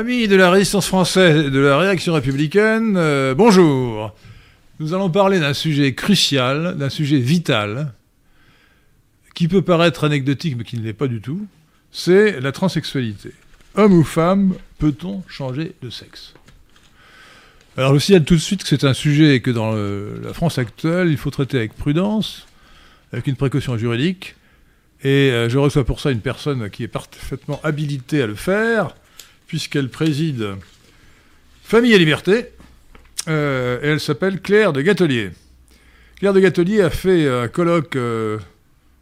Amis de la résistance française et de la réaction républicaine, euh, bonjour. Nous allons parler d'un sujet crucial, d'un sujet vital, qui peut paraître anecdotique mais qui ne l'est pas du tout, c'est la transsexualité. Homme ou femme, peut-on changer de sexe? Alors je signale tout de suite que c'est un sujet que dans la France actuelle, il faut traiter avec prudence, avec une précaution juridique, et euh, je reçois pour ça une personne qui est parfaitement habilitée à le faire, puisqu'elle préside Famille et Liberté, euh, et elle s'appelle Claire de Gatelier. Claire de Gatelier a fait un colloque euh,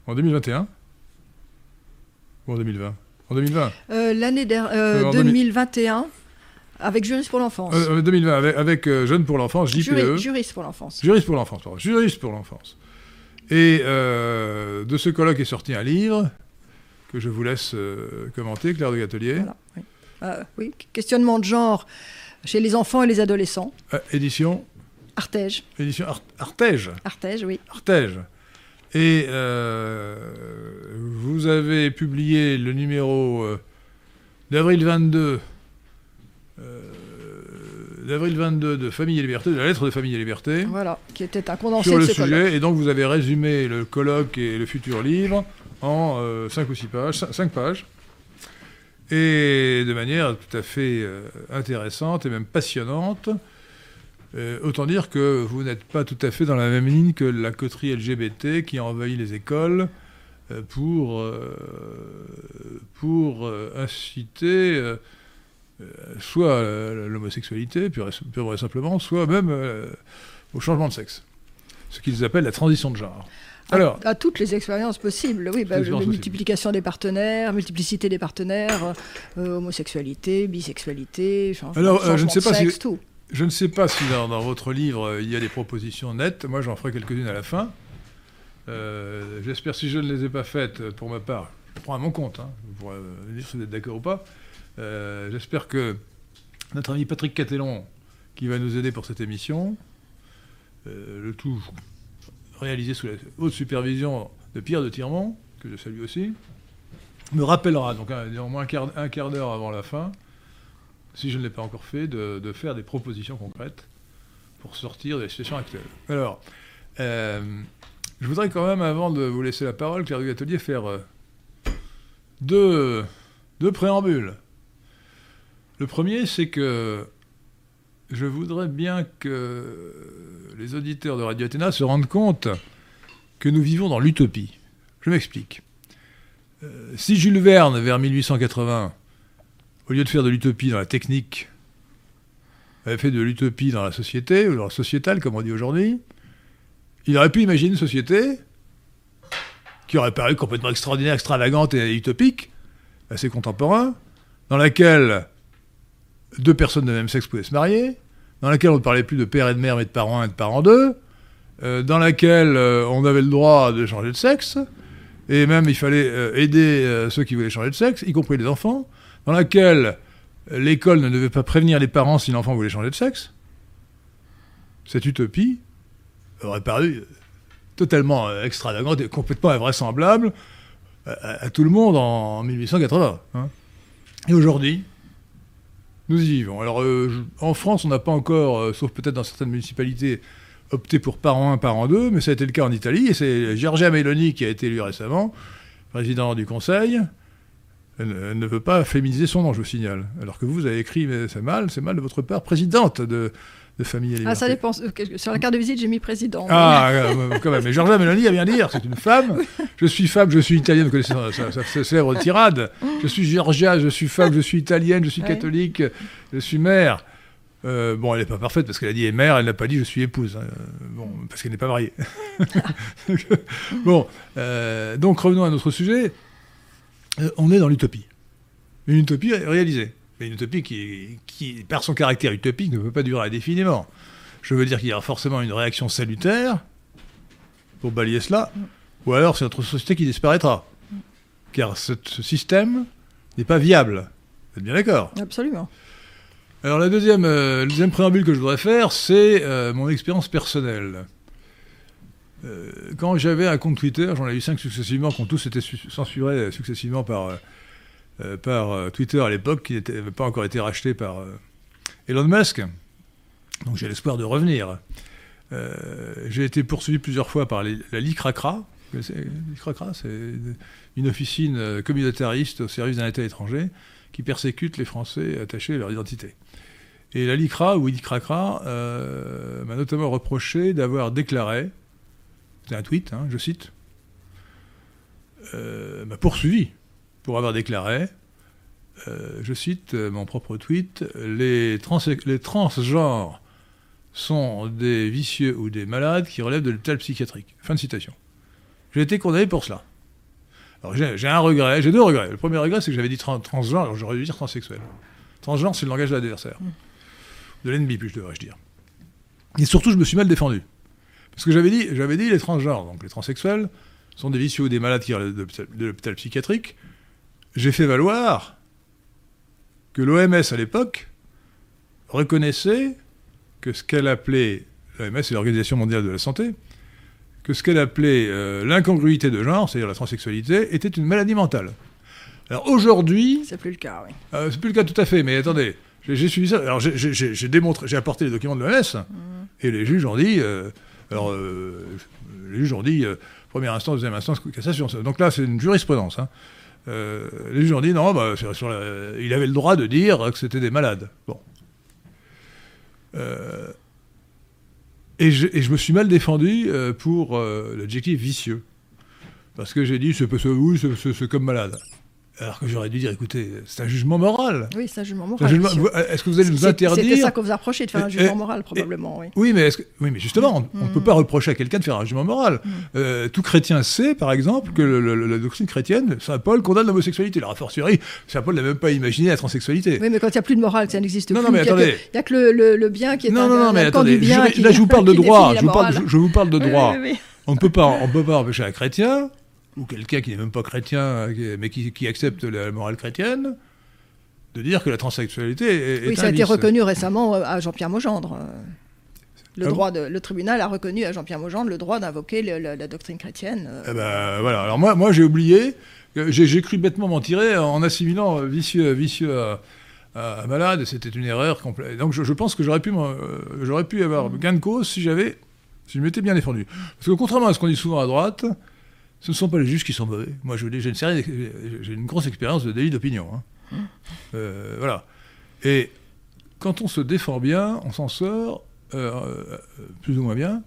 en 2021 ou en 2020 En 2020 Euh, L'année dernière, Euh, en 2021, avec Juriste pour l'enfance. Euh, 2020, avec, avec, euh, Jeunes pour l'enfance, JPE. Juri- Juriste pour l'enfance. Juriste pour l'enfance, pardon. Juriste pour l'enfance. Et euh, de ce colloque est sorti un livre que je vous laisse euh, commenter, Claire de Gatelier. Voilà, oui. Euh, oui, questionnement de genre chez les enfants et les adolescents. Euh, édition, Artege. édition Ar- Artege. Artege, oui. Artege. Et euh, vous avez publié le numéro euh, d'avril 22, euh, d'avril 22 de Famille et Liberté, de la lettre de Famille et Liberté, Voilà, qui était un condensé sur de le ce sujet. colloque. Et donc vous avez résumé le colloque et le futur livre en 5 ou 6 pages, 5 pages. Et de manière tout à fait euh, intéressante et même passionnante. Euh, autant dire que vous n'êtes pas tout à fait dans la même ligne que la coterie LGBT qui a envahi les écoles pour, inciter soit l'homosexualité, pure et simplement, soit même euh, au changement de sexe. Ce qu'ils appellent la transition de genre. Alors, À, à toutes les expériences possibles, oui. bah, multiplication des partenaires, multiplicité des partenaires, euh, homosexualité, bisexualité, changement, Alors, euh, je ne sais pas si- tout. Je ne sais pas si dans, dans votre livre euh, il y a des propositions nettes. Moi, j'en ferai quelques-unes à la fin. Euh, J'espère, si je ne les ai pas faites, euh, pour ma part, je prends à mon compte. hein. Vous pourrez euh, dire si vous êtes d'accord ou pas. Euh, J'espère que notre ami Patrick Catellon, qui va nous aider pour cette émission, euh, le tout réalisé sous la haute supervision de Pierre de Tirmont, que je salue aussi, me rappellera, donc un, quart, d'heure avant la fin, si je ne l'ai pas encore fait, de, faire des propositions concrètes pour sortir de la situation actuelle. Alors, euh, je voudrais quand même, avant de vous laisser la parole, Claire du Atelier, faire euh, deux préambules. Le premier, c'est que je voudrais bien que les auditeurs de Radio Athéna se rendent compte que nous vivons dans l'utopie. Je m'explique. Euh, si Jules Verne, vers 1880, au lieu de faire de l'utopie dans la technique, avait fait de l'utopie dans la société, ou dans la sociétale, comme on dit aujourd'hui, il aurait pu imaginer une société qui aurait paru complètement extraordinaire, extravagante et utopique, à ses contemporains, dans laquelle deux personnes de même sexe pouvaient se marier, dans laquelle on ne parlait plus de père et de mère, mais de parents un et de parents deux, euh, dans laquelle euh, on avait le droit de changer de sexe, et même il fallait euh, aider ceux qui voulaient changer de sexe, y compris les enfants, dans laquelle l'école ne devait pas prévenir les parents si l'enfant voulait changer de sexe, cette utopie aurait paru totalement extravagante et complètement invraisemblable à tout le monde en, 1880. hein. Et aujourd'hui, nous y vivons. Alors, euh, en France, on n'a pas encore, euh, sauf peut-être dans certaines municipalités, opté pour parent 1, parent 2, mais ça a été le cas en Italie, et c'est Giorgia Meloni qui a été élue récemment, président du Conseil. Elle, ne- elle ne veut pas féminiser son nom, je vous signale. Alors que vous, vous avez écrit, mais c'est mal, c'est mal de votre part, présidente de, de Famille Ah, ça dépend. Sur la carte de visite, j'ai mis président. Ah, euh, quand même. Mais Giorgia Meloni a bien dire, c'est une femme. Je suis femme, je suis italienne, vous connaissez sa, sa- sa- célèbre tirade. Je suis Georgia, je suis femme, je suis italienne, je suis Ouais. catholique, je suis mère. Euh, bon, elle n'est pas parfaite parce qu'elle a dit mère, elle n'a pas dit je suis épouse. hein. Bon, parce qu'elle n'est pas mariée. Bon, euh, donc revenons à notre sujet. Euh, on est dans l'utopie. Une utopie réalisée. Mais une utopie qui, qui, par son caractère utopique, ne peut pas durer indéfiniment. Je veux dire qu'il y aura forcément une réaction salutaire pour balayer cela, ou alors c'est notre société qui disparaîtra. Car ce, ce système n'est pas viable. Vous êtes bien d'accord Absolument. Alors la deuxième, euh, le deuxième préambule que je voudrais faire, c'est euh, mon expérience personnelle. Euh, quand j'avais un compte Twitter, j'en ai eu cinq successivement, qui ont tous été su- censurés successivement par par Twitter à l'époque, qui n'avait pas encore été racheté par Elon Musk. Donc j'ai l'espoir de revenir. j'ai été poursuivi plusieurs fois par la LICRACRA. LICRACRA, c'est une officine communautariste au service d'un État étranger qui persécute les Français attachés à leur identité. Et la LICRA, ou LICRACRA, euh, m'a notamment reproché d'avoir déclaré, c'est un tweet, hein, je cite, euh, m'a poursuivi pour avoir déclaré, euh, je cite mon propre tweet, les, trans les transgenres sont des vicieux ou des malades qui relèvent de l'état psychiatrique. Fin de citation. J'ai été condamné pour cela. Alors j'ai un regret, j'ai deux regrets. Le premier regret, c'est que j'avais dit transgenre, alors j'aurais dû dire transsexuel. Transgenre, c'est le langage de l'adversaire. Mm de l'ennemi, plus devrais-je dire. Et surtout, je me suis mal défendu. Parce que j'avais dit, j'avais dit les transgenres, donc les transsexuels, sont des vicieux ou des malades qui relèvent de l'hôpital psychiatrique. J'ai fait valoir que l'OMS à l'époque reconnaissait que ce qu'elle appelait, l'OMS c'est l'Organisation mondiale de la santé, que ce qu'elle appelait euh, l'incongruité de genre, c'est-à-dire la transsexualité, était une maladie mentale. Alors aujourd'hui. C'est plus le cas, oui. Euh, c'est plus le cas tout à fait, mais attendez. J'ai suivi ça. Alors j'ai démontré, j'ai apporté les documents de l'OMS mmh. et les juges ont dit. Euh, alors euh, les juges ont dit première instance, deuxième instance, cassation. Donc là c'est une jurisprudence. Hein. Les juges ont dit non, bah, il avait le droit de dire que c'était des malades. Bon. Et je, me suis mal défendu pour l'adjectif vicieux. Parce que j'ai dit, c'est oui, c'est comme malade. Alors que j'aurais dû dire, écoutez, c'est un jugement moral. Oui, c'est un jugement moral. Est-ce que vous allez nous interdire C'était ça qu'on vous a reproché, de faire un jugement moral, probablement. oui. oui, mais, oui, mais justement, on ne peut mm. pas reprocher à quelqu'un de faire un jugement moral. Mm. Euh, tout chrétien sait, par exemple, que la doctrine chrétienne, Saint Paul condamne l'homosexualité. La fortiori, Saint Paul n'a même pas imaginé la transsexualité. Oui, mais quand il n'y a plus de morale, ça n'existe plus. Non, mais attendez. Il n'y a que le, bien qui est non, un, non, non, mais attendez. Bien là, je vous parle de droit. Je vous parle, je vous parle de droit. On ne peut pas empêcher un chrétien ou quelqu'un qui n'est même pas chrétien, mais qui, accepte la morale chrétienne, de dire que la transsexualité est, Oui, ça a été reconnu récemment euh, à Jean-Pierre Maugendre. Euh, le, ah droit de, le tribunal a reconnu à Jean-Pierre Maugendre le droit d'invoquer la, doctrine chrétienne. Euh. Eh ben, voilà. Alors moi, moi j'ai oublié, j'ai cru bêtement m'en tirer en assimilant vicieux, vicieux à, malade, c'était une erreur complète. Donc je, pense que j'aurais pu, j'aurais pu avoir gain de cause si j'avais, si je m'étais bien défendu. Parce que contrairement à ce qu'on dit souvent à droite, ce ne sont pas les juges qui sont mauvais. Moi, je vous dis, j'ai une, j'ai une grosse expérience de délit d'opinion. Hein. Euh, voilà. Et quand on se défend bien, on s'en sort euh, euh, plus ou moins bien.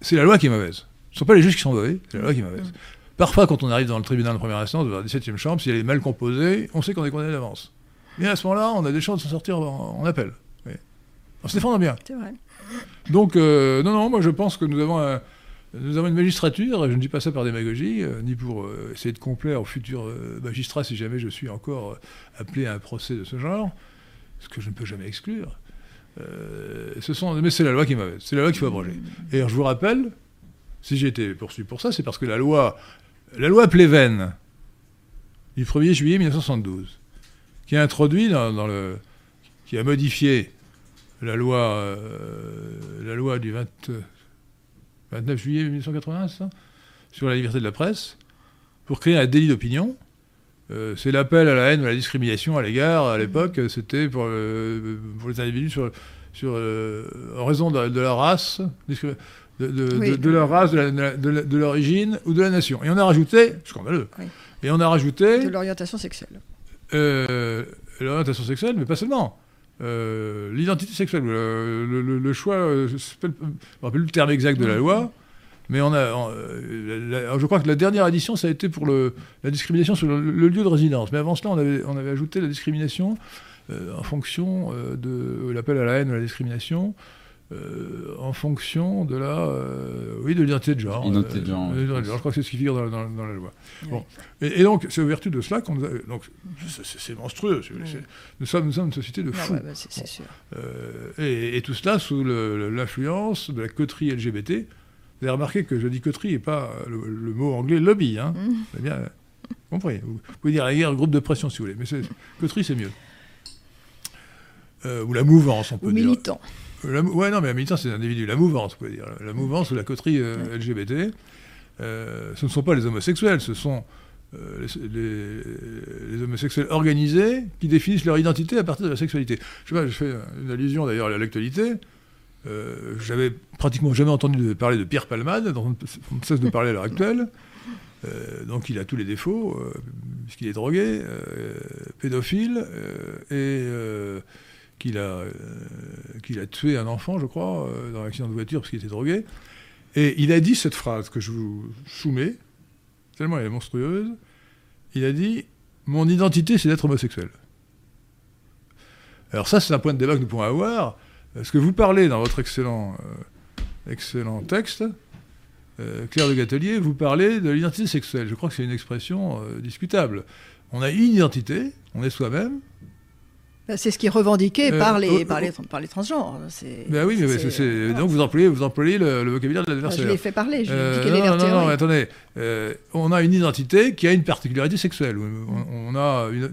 c'est la loi qui est mauvaise. Ce ne sont pas les juges qui sont mauvais, c'est la loi qui est mauvaise. Parfois, quand on arrive dans le tribunal de première instance, dans la 17e chambre, si elle est mal composée, on sait qu'on est condamné d'avance. Mais à ce moment-là, on a des chances de s'en sortir en, appel. En se défendant bien. C'est vrai. Donc, non, non, moi je pense que nous avons un, nous avons une magistrature, je ne dis pas ça par démagogie, euh, ni pour euh, essayer de complaire au futur euh, magistrat si jamais je suis encore appelé à un procès de ce genre, ce que je ne peux jamais exclure. mais c'est la loi qui m'a c'est la loi qu'il faut abroger. Et je vous rappelle, si j'ai été poursuivi pour ça, c'est parce que la loi, la loi Pleven du 1er juillet 1972, qui a introduit dans, le, qui a modifié la loi, la loi du 20 29 juillet 1980, ça? Sur la liberté de la presse, pour créer un délit d'opinion. Euh, c'est l'appel à la haine ou à la discrimination à l'égard, à l'époque, c'était pour, euh, pour, les individus sur, sur, euh, en raison de, leur race, de, leur race, de l'origine ou de la nation. Et on a rajouté, scandaleux, et on a rajouté... De l'orientation sexuelle. l'orientation sexuelle, mais pas seulement. Euh, l'identité sexuelle, le, choix, euh, je ne me rappelle le terme exact de la loi, mais on a, euh, je crois que la dernière édition, ça a été pour le, la discrimination sur le, lieu de résidence. Mais avant cela, on avait, on avait ajouté la discrimination en fonction de l'appel à la haine ou à la discrimination euh, en fonction de la, euh, oui, de l'identité de genre. Identité de genre. Euh, je crois que c'est ce qui figure dans, la loi. Bon. Et, donc, c'est au vertu de cela qu'on donc c'est monstrueux. Nous sommes, nous sommes une société de fous. Bah, c'est sûr. Et, tout cela sous l'influence de la coterie LGBT. Vous avez remarqué que je dis coterie et pas le, mot anglais lobby. Hein. Mmh. bien compris. Vous, pouvez dire la guerre, groupe de pression si vous voulez, mais coterie c'est mieux. ou la mouvance, on peut ou dire. militant. La, ouais, non, mais un militant, c'est un individu. La mouvance, vous pouvez dire. La mouvance ou la coterie euh, LGBT, euh, ce ne sont pas les homosexuels, ce sont euh, les, homosexuels organisés qui définissent leur identité à partir de la sexualité. Je, sais pas, je fais une allusion d'ailleurs à l'actualité. J'avais pratiquement jamais entendu parler de Pierre Palmade, dont on ne cesse de parler à l'heure actuelle. Donc il a tous les défauts, puisqu'il est drogué, pédophile, et qu'il a, qu'il a tué un enfant, je crois, dans un accident de voiture parce qu'il était drogué. Et il a dit cette phrase que je vous soumets, tellement elle est monstrueuse. Il a dit Mon identité, c'est d'être homosexuel. Alors, ça, c'est un point de débat que nous pouvons avoir. Parce que vous parlez dans votre excellent, euh, excellent texte, euh, Claire de Gatelier, vous parlez de l'identité sexuelle. Je crois que c'est une expression euh, discutable. On a une identité, on est soi-même, c'est ce qui est revendiqué euh, par, les, oh, par, les, oh. par les transgenres. Ben oui, mais donc vous employez, vous employez le, vocabulaire de l'adversaire. je l'ai fait parler, je euh, dit non, non, non, attendez. Euh, on a une identité qui a une particularité sexuelle. On, a une...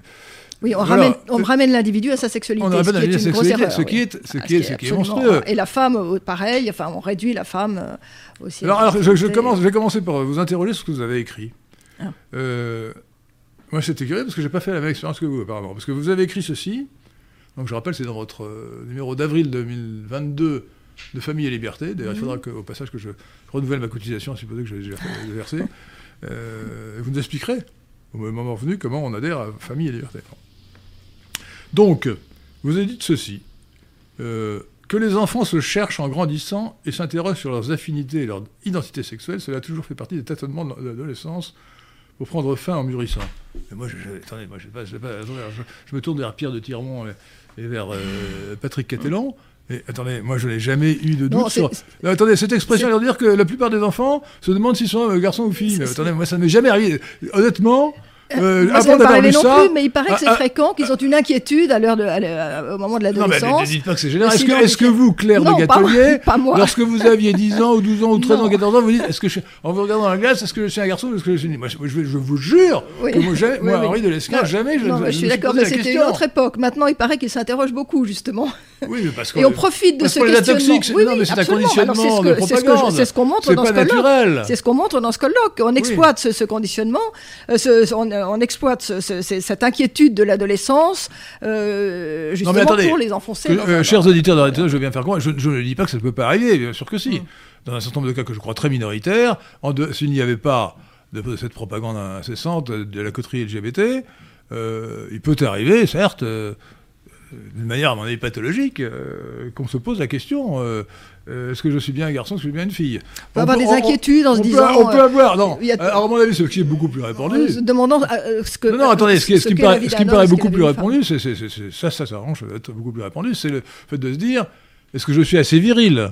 Oui, on ramène, on ramène l'individu à sa sexualité. On ramène l'individu à sa sexualité, ce qui est, ce qui est, ce qui est monstrueux. Et la femme, pareil, enfin, on réduit la femme aussi. Alors, alors je, commence, je vais commencer par vous interroger sur ce que vous avez écrit. Ah. moi, c'était curieux parce que je n'ai pas fait la même expérience que vous, apparemment. Parce que vous avez écrit ceci. Donc je rappelle, c'est dans votre euh, numéro d'avril 2022 de Famille et Liberté. D'ailleurs, il faudra mhm. au passage que je, renouvelle ma cotisation, à supposer que je l'ai versée. Euh, vous nous expliquerez, au moment venu, comment on adhère à Famille et Liberté. Donc, vous avez dit ceci. Euh, que les enfants se cherchent en grandissant et s'interrogent sur leurs affinités et leur identité sexuelle, cela a toujours fait partie des tâtonnements de l'adolescence pour prendre fin en mûrissant. Mais moi, je, attendez, moi, je, pas, je, je, me tourne vers Pierre de Tirmont et vers euh, Patrick Catelan. Et, attendez, moi je n'ai jamais eu de doute sur. attendez, cette expression veut dire que la plupart des enfants se demandent s'ils sont euh, garçons ou filles. Mais attendez, moi ça ne m'est jamais arrivé. Honnêtement, euh, Moi, ça pas non plus, mais il paraît que c'est ah, ah. fréquent, qu'ils ont une inquiétude à l'heure de, au moment de l'adolescence. Non, mais ne dites pas que c'est général. Est-ce que, est que, vous, Claire de Gâtelier, lorsque vous aviez 10 ans ou 12 ans ou 13 ans, 14 ans, vous dites, est-ce que je, en vous regardant dans la glace, est-ce que je suis un garçon ou est-ce que je suis une Moi, je, je, vous jure que moi, jamais, moi Henri de Lescar, jamais je, non, je, je suis d'accord, mais c'était une autre époque. Maintenant, il paraît qu'il s'interroge beaucoup, justement. Oui, parce que. Et on profite de ce questionnement. Oui, non, mais c'est un conditionnement de propagande. C'est ce qu'on montre dans ce colloque. C'est ce qu'on montre dans ce colloque. On exploite ce conditionnement, on exploite cette inquiétude de l'adolescence, euh, justement pour les enfoncer. Euh, chers auditeurs de je bien faire quoi je, ne dis pas que ça ne peut pas arriver, bien sûr que si. Mm. Dans un certain nombre de cas que je crois très minoritaires, s'il n'y avait pas de, cette propagande incessante de la coterie LGBT, euh, il peut arriver, certes, d'une manière à mon avis pathologique, qu'on se pose la question euh, est-ce que je suis bien un garçon, est-ce que je suis bien une fille On peut avoir des inquiétudes en se disant. on peut avoir, non. Alors, à mon avis, ce qui est beaucoup plus répandu. demandant euh, ce que. Non, non attendez, ce, qui, ce qui, me paraît, ce qui me paraît beaucoup plus répandu, c'est, ça, ça s'arrange, ça être beaucoup plus répandu, c'est le fait de se dire est-ce que je suis assez viril?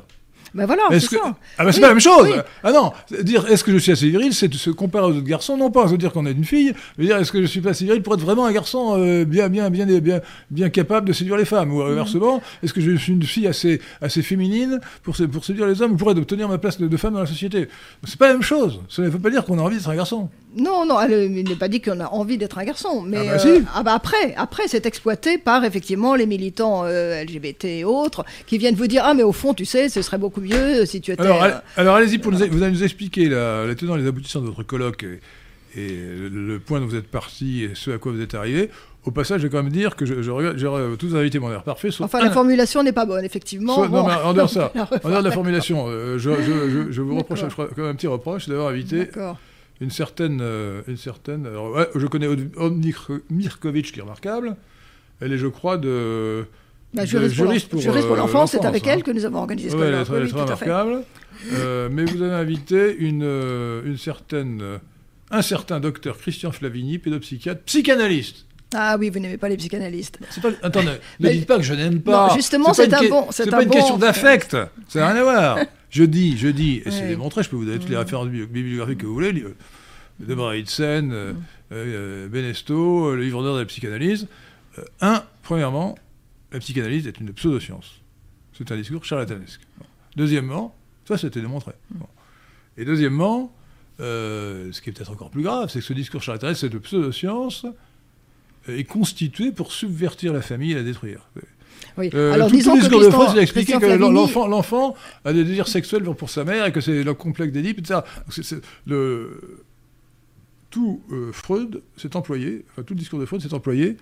Ben voilà, c'est ça. Ah ben c'est pas la même chose. Ah non, dire est-ce que je suis assez viril, c'est de se comparer aux autres garçons, non pas à se dire qu'on est une fille, mais dire est-ce que je suis pas assez viril pour être vraiment un garçon euh, bien, bien, bien, bien, bien capable de séduire les femmes, ou inversement, est-ce que je suis une fille assez, assez féminine pour, pour séduire les hommes, ou pour obtenir ma place de, femme dans la société? C'est pas la même chose. Ça ne veut pas dire qu'on a envie d'être un garçon. Non, non, il n'est pas dit qu'on a envie d'être un garçon, mais ah bah, euh, ah bah après, après c'est exploité par effectivement les militants euh, LGBT et autres qui viennent vous dire ah mais au fond tu sais ce serait beaucoup mieux si tu étais. Alors, alors allez-y pour nous, vous allez nous expliquer la, les tenants et les aboutissants de votre colloque et, le point dont vous êtes parti et ce à quoi vous êtes arrivé. Au passage, je vais quand même dire que j'aurais tous invité mon air parfait. enfin, la formulation n'est pas bonne, effectivement. non, mais en dehors de ça, en dehors de la formulation, euh, je, je, je, vous reproche, je crois, comme un petit reproche d'avoir invité une certaine. Euh, une certaine je connais Od Mirkovic, qui est remarquable. Elle est, je crois, de. Bah, juriste, pour, pour, euh, l'enfance, c'est avec elle hein. que nous avons organisé ce colloque. elle est très, remarquable. Euh, mais vous avez invité une, une certaine, un certain docteur Christian Flavigny, pédopsychiatre, psychanalyste. Ah oui, vous n'aimez pas les psychanalystes. Pas, attendez, ne dites pas que je n'aime pas. Non, justement, c'est un bon. C'est pas une question d'affect. Ça n'a rien à voir. Je dis, je dis, et c'est démontré, je peux vous donner toutes les références bibliographiques que vous voulez, Deborah Hitzen, euh, euh, Benesto, le livre d'or de la psychanalyse. Euh, un, premièrement, la psychanalyse est une pseudo-science. C'est un discours charlatanesque. Deuxièmement, ça c'était démontré. Et deuxièmement, ce qui est peut-être encore plus grave, c'est que ce discours charlatanesque, cette pseudo-science, est constitué pour subvertir la famille et la détruire. Oui. Euh, Alors, tout, disons tout que Christian, il expliqué que l'enfant, l'enfant a des désirs sexuels pour sa mère et que c'est le complexe d'Édipe, etc. Le... tout Freud s'est employé, enfin tout le discours de Freud s'est employé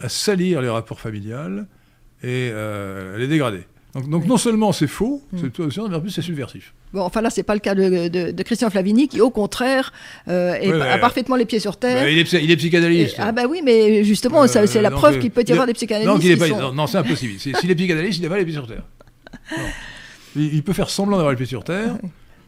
à salir les rapports familiales et à les dégrader. Donc, non seulement c'est faux, mm. c'est mais en plus c'est subversif. Bon, enfin là, c'est pas le cas de, Christian Flavini, qui au contraire euh, a parfaitement les pieds sur terre. il, est, il, est, psychanalyste. ah bah oui, mais justement, c'est la preuve qu'il peut y avoir des psychanalystes. Non, non, c'est impossible. S'il est psychanalyste, il n'a pas les pieds sur terre. Il, peut faire semblant d'avoir les pieds sur terre.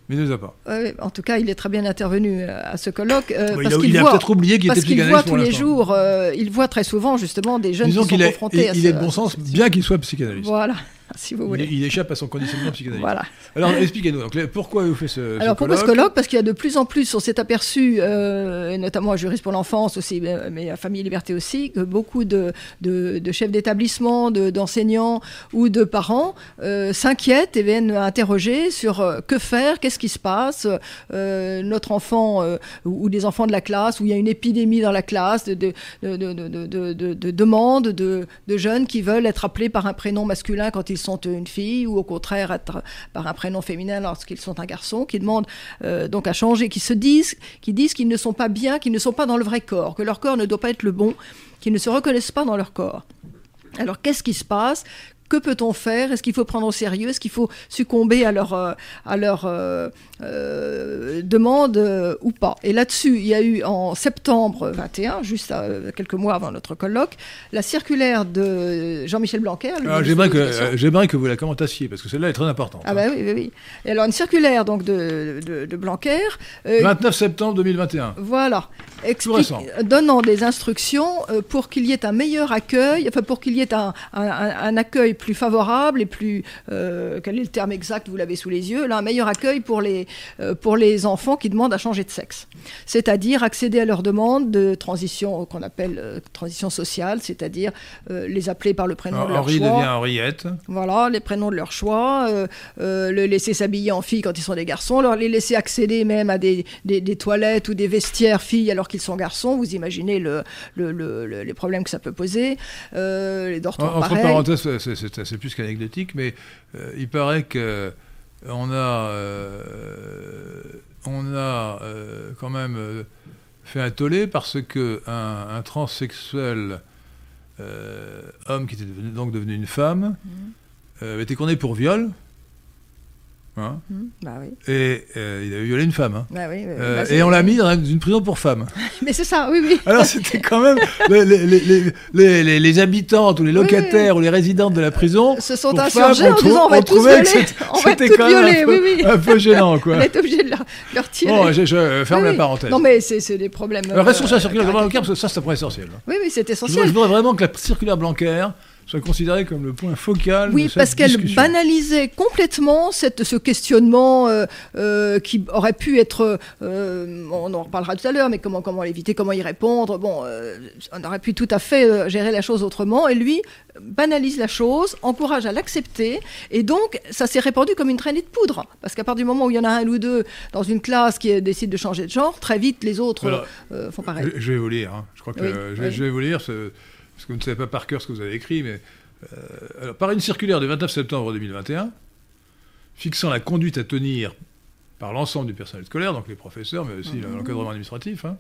Mais il ne les a pas. en tout cas, il est très bien intervenu euh, à ce colloque. Euh, parce il, a, a peut-être oublié qu'il était psychanalyste. Parce qu'il voit tous les jours, il voit très souvent justement des jeunes qui sont confrontés à Il est de bon sens, bien qu'il soit psychanalyste. Voilà. Si vous voulez. Il, échappe à son conditionnement psychanalytique. Voilà. Alors expliquez-nous, pourquoi vous faites ce, Alors pourquoi ce colloque Parce qu'il y a de plus en plus, on s'est aperçu, euh, et notamment à Juriste pour l'enfance aussi, mais à Famille et Liberté aussi, que beaucoup de, de, chefs d'établissement, d'enseignants ou de parents euh, s'inquiètent et viennent interroger sur euh, que faire, qu'est-ce qui se passe, notre enfant ou des enfants de la classe, où il y a une épidémie dans la classe de, de demandes de, jeunes qui veulent être appelés par un prénom masculin quand ils sont une fille, ou au contraire être par un prénom féminin lorsqu'ils sont un garçon, qui demandent euh, donc à changer, qui se disent, qui disent qu'ils ne sont pas bien, qu'ils ne sont pas dans le vrai corps, que leur corps ne doit pas être le bon, qu'ils ne se reconnaissent pas dans leur corps. Alors qu'est-ce qui se passe que peut-on faire? Est-ce qu'il faut prendre au sérieux? Est-ce qu'il faut succomber à leur, euh, à leur euh, euh, demande ou pas? Et là-dessus, il y a eu en septembre 21, juste quelques mois avant notre colloque, la circulaire de Jean-Michel Blanquer. Ah, j'aimerais, que, que vous la commentassiez, parce que celle-là est très importante. Ah, bah oui, oui, oui. Et alors, une circulaire donc, de, de, Blanquer. 29 septembre 2021. Voilà. Explique, donnant des instructions pour qu'il y ait un meilleur accueil, enfin, pour qu'il y ait un, un, un accueil plus favorable et plus, euh, quel est le terme exact, vous l'avez sous les yeux, là, un meilleur accueil pour les, euh, pour les enfants qui demandent à changer de sexe. C'est-à-dire accéder à leurs demandes de transition qu'on appelle euh, transition sociale, c'est-à-dire les appeler par le prénom de leur Henri choix. devient Henriette. Voilà, les prénoms de leur choix, le laisser s'habiller en fille quand ils sont des garçons, leur les laisser accéder même à des, des, toilettes ou des vestiaires filles alors qu'ils sont garçons. Vous imaginez le, le, les problèmes que ça peut poser. les dortoirs, Entre parenthèses, c'est c'est plus qu'anecdotique, mais euh, il paraît que on a, euh, on a euh, quand même fait un tollé parce que un, transsexuel homme qui était donc devenu une femme mmh. était condamné pour viol Hein mmh, bah oui. Et euh, il avait violé une femme. Hein. Bah oui, euh, bah et on l'a mis dans une prison pour femmes. Mais c'est ça, oui, oui. Alors c'était quand même les, les, les, les, habitantes ou les locataires ou les résidentes de la prison se sont insurgés en disant on va tous violer, c'était quand même un, peu, oui, un peu gênant. Quoi. on est obligé de leur, leur tirer. Bon, je, je ferme la parenthèse. Non mais c'est des problèmes. Alors restons sur la circulaire euh, Blanquer parce que ça c'est un point essentiel. Oui, oui, c'est essentiel. Je voudrais vraiment que la circulaire Blanquer soit considérée comme le point focal. Oui, parce qu'elle banalisait complètement cette, ce questionnement euh, euh, qui aurait pu être, euh, on en reparlera tout à l'heure, mais comment, comment l'éviter, comment y répondre. Bon, on aurait pu tout à fait gérer la chose autrement. Et lui banalise la chose, encourage à l'accepter, et donc ça s'est répandu comme une traînée de poudre. Parce qu'à partir du moment où il y en a un ou deux dans une classe qui décide de changer de genre, très vite les autres font pareil. Je, vais vous lire, hein. je crois que je, je, vais vous lire. Ce parce que vous ne savez pas par cœur ce que vous avez écrit, mais euh, par une circulaire du 29 septembre 2021, fixant la conduite à tenir par l'ensemble du personnel scolaire, donc les professeurs, mais aussi mmh. l'encadrement administratif, hein,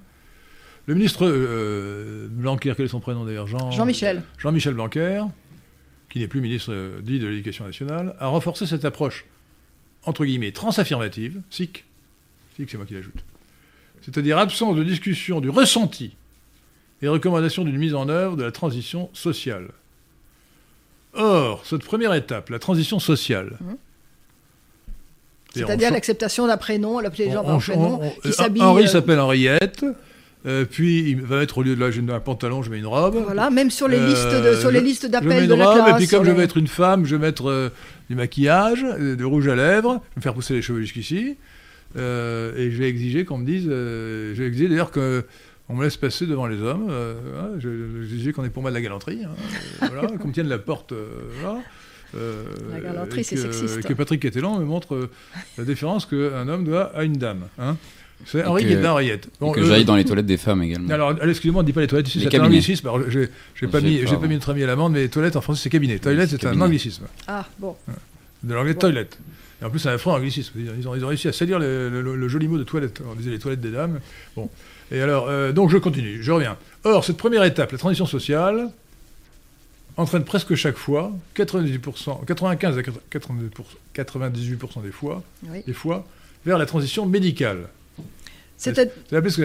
le ministre euh, Blanquer, quel est son prénom d'ailleurs? Jean, michel Jean-Michel Blanquer, qui n'est plus ministre euh, dit de l'Éducation nationale, a renforcé cette approche, entre guillemets, transaffirmative, SIC, SIC c'est moi qui l'ajoute, c'est-à-dire absence de discussion du ressenti et recommandations d'une mise en œuvre de la transition sociale. Or, cette première étape, la transition sociale, mmh. c'est-à-dire l'acceptation d'un prénom, l'appeler les gens par prénom, qui Henri euh, s'appelle Henriette. Euh, puis il va être au lieu de là, j'ai un pantalon, je mets une robe. Voilà, même sur les listes de, sur les listes d'appels de la robe, Et puis comme je vais être une femme, je vais mettre euh, du maquillage, du rouge à lèvres, je vais me faire pousser les cheveux jusqu'ici, et je vais exiger qu'on me dise, je vais exiger d'ailleurs que on me laisse passer devant les hommes. Euh, hein, je, disais qu'on est pour moi de la galanterie. Hein, euh, voilà, qu'on me tienne la porte. Euh, la galanterie, c'est sexiste. Que Patrick Catellan me montre la déférence qu'un homme doit à une dame. Hein. C'est Henri qui est Henriette. Bon, que j'aille dans les toilettes des femmes également. Alors, excusez-moi, on ne dit pas les toilettes ici, c'est un anglicisme. J'ai pas, mis, pas mis notre ami à l'amende, mais toilettes en français, c'est cabinet. Toilette, c'est un anglicisme. Ah, bon. De l'anglais toilette. Et en plus, c'est un affreux anglicisme. Ils ont, ils ont réussi à salir le, le, joli mot de toilette. On disait les toilettes des dames. Bon. Et alors, euh, donc je continue, je reviens. Or, cette première étape, la transition sociale, entraîne presque chaque fois, 98%, 95 à 98% des fois, des fois, vers la transition médicale.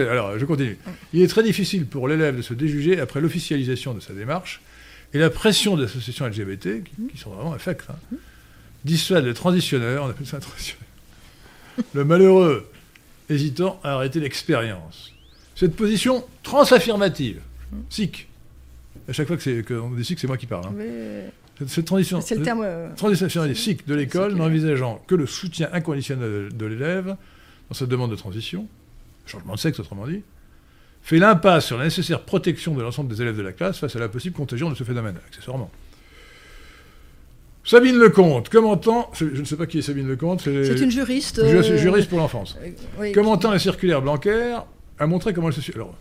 alors, je continue. Il est très difficile pour l'élève de se déjuger après l'officialisation de sa démarche et la pression des associations LGBT, qui, sont vraiment affectes, hein, dissuade le transitionneur, on appelle ça un transitionneur, le malheureux hésitant à arrêter l'expérience. Cette position transaffirmative, SIC, à chaque fois qu'on dit SIC, c'est moi qui parle. Hein. Cette, transition, c'est le terme, euh, transition SIC de l'école, n'envisageant que le soutien inconditionnel de l'élève dans sa demande de transition, changement de sexe autrement dit, fait l'impasse sur la nécessaire protection de l'ensemble des élèves de la classe face à la possible contagion de ce phénomène, accessoirement. Sabine Lecomte, commentant, je ne sais pas qui est Sabine Lecomte, c'est une juriste. Euh, juriste pour l'enfance. Euh, commentant la circulaire Blanquer, a montré comment elle se situe. Alors,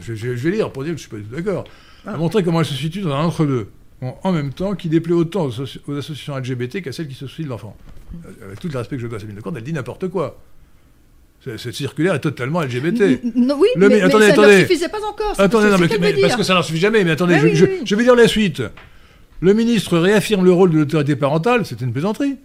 je, vais lire pour dire que je ne suis pas d'accord. A montré comment elle se situe dans un entre-deux, en, même temps, qui déplaît autant aux, associations LGBT qu'à celles qui se soucient de l'enfant. Euh, avec tout le respect que je dois à Sabine Lecomte, elle dit n'importe quoi. Cette circulaire est totalement LGBT. Non, oui, mais, attendez, ça ne suffisait pas encore. Attendez, non, mais, parce que ça n'en suffit jamais. Mais attendez, je, je, vais dire la suite. Le ministre réaffirme le rôle de l'autorité parentale, c'était une plaisanterie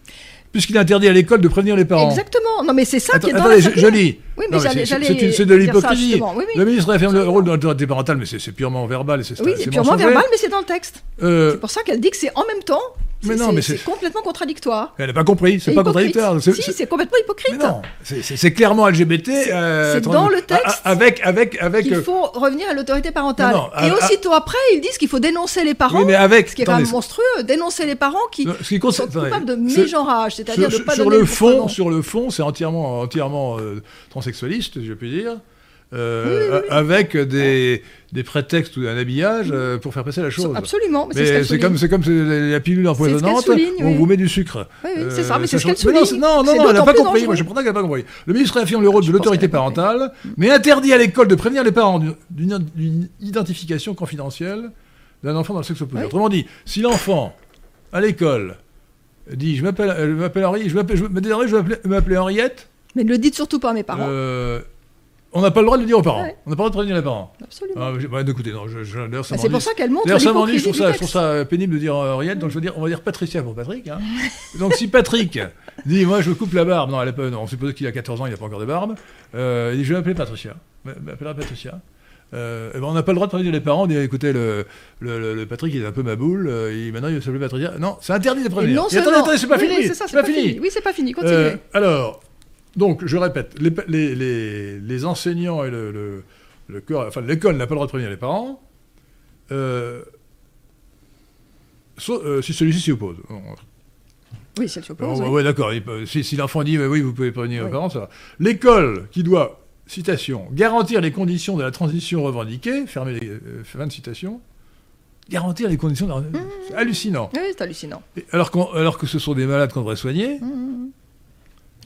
puisqu'il interdit à l'école de prévenir les parents. Exactement. Non, mais c'est ça qui est dans attendez, la je, je lis. Oui, mais C'est de l'hypocrisie. le ministre réaffirme le rôle de l'autorité parentale, mais c'est purement verbal. oui, c'est purement verbal, mais c'est dans le texte. Euh, c'est pour ça qu'elle dit que c'est en même temps mais non, mais c'est complètement contradictoire. Elle n'a pas compris, c'est pas contradictoire. Si, c'est complètement hypocrite. Mais non, c'est clairement LGBT. Euh, c'est dans le texte. Avec, avec, avec. Il faut revenir à l'autorité parentale. et aussitôt après, ils disent qu'il faut dénoncer les parents. mais avec. Ce qui est quand même monstrueux, dénoncer les parents qui, sont coupables de mégenrage, c'est-à-dire de pas sur le fond, Sur le fond, c'est entièrement, entièrement euh, transsexualiste, je peux dire. Euh, avec des, des, prétextes ou un habillage euh, pour faire passer la chose. Absolument. Mais c'est comme, comme la pilule empoisonnante, on vous met du sucre. Oui, c'est ça, mais c'est ce qu'elle souligne. Non, non, non, elle n'a pas compris. Moi, je comprends qu'elle n'a pas compris. Le ministre affirme le rôle de l'autorité parentale, mais interdit à l'école de prévenir les parents d'une identification confidentielle d'un enfant dans le sexe opposé. Autrement dit, si l'enfant, à l'école, dit Je m'appelle Henriette, je vais m'appeler Henriette. Mais ne le dites surtout pas à mes parents. Euh, on n'a pas le droit de le dire aux parents. On n'a pas le droit de prévenir les parents. Absolument. Ah, bah, écoutez, non, je, je, bah, c'est pour ça qu'elle montre D'ailleurs, ça m'ennuie, je, je, trouve ça pénible de dire euh, donc je veux dire, on va dire Patricia pour Patrick. Hein. donc si Patrick dit, moi je coupe la barbe, non, elle a pas, non on suppose qu'il a 14 ans, il n'a pas encore de barbe, euh, il dit, je vais m'appeler Patricia. m'appellera Patricia. Euh, eh ben, on n'a pas le droit de prévenir les parents, on dit écoutez, le, le, le, Patrick il est un peu ma boule, euh, maintenant il va s'appeler Patricia. Non, c'est interdit de prévenir. Non, attendez, attendez, c'est pas fini. C'est pas, pas fini. Oui, c'est pas fini, continuez. Euh, alors, donc, je répète, les, enseignants et le, corps, enfin l'école n'a pas le droit de prévenir les parents, euh, euh, si celui-ci s'y oppose. Oui, si elle s'y oppose. oui, d'accord. Si, l'enfant dit oui, vous pouvez prévenir les parents, ça va. L'école qui doit, citation, garantir les conditions de la transition revendiquée, fermez les, euh, fin de citation, garantir les conditions de la... Mmh. C'est hallucinant. Oui, c'est hallucinant. alors, alors, que ce sont des malades qu'on devrait soigner. Mmh.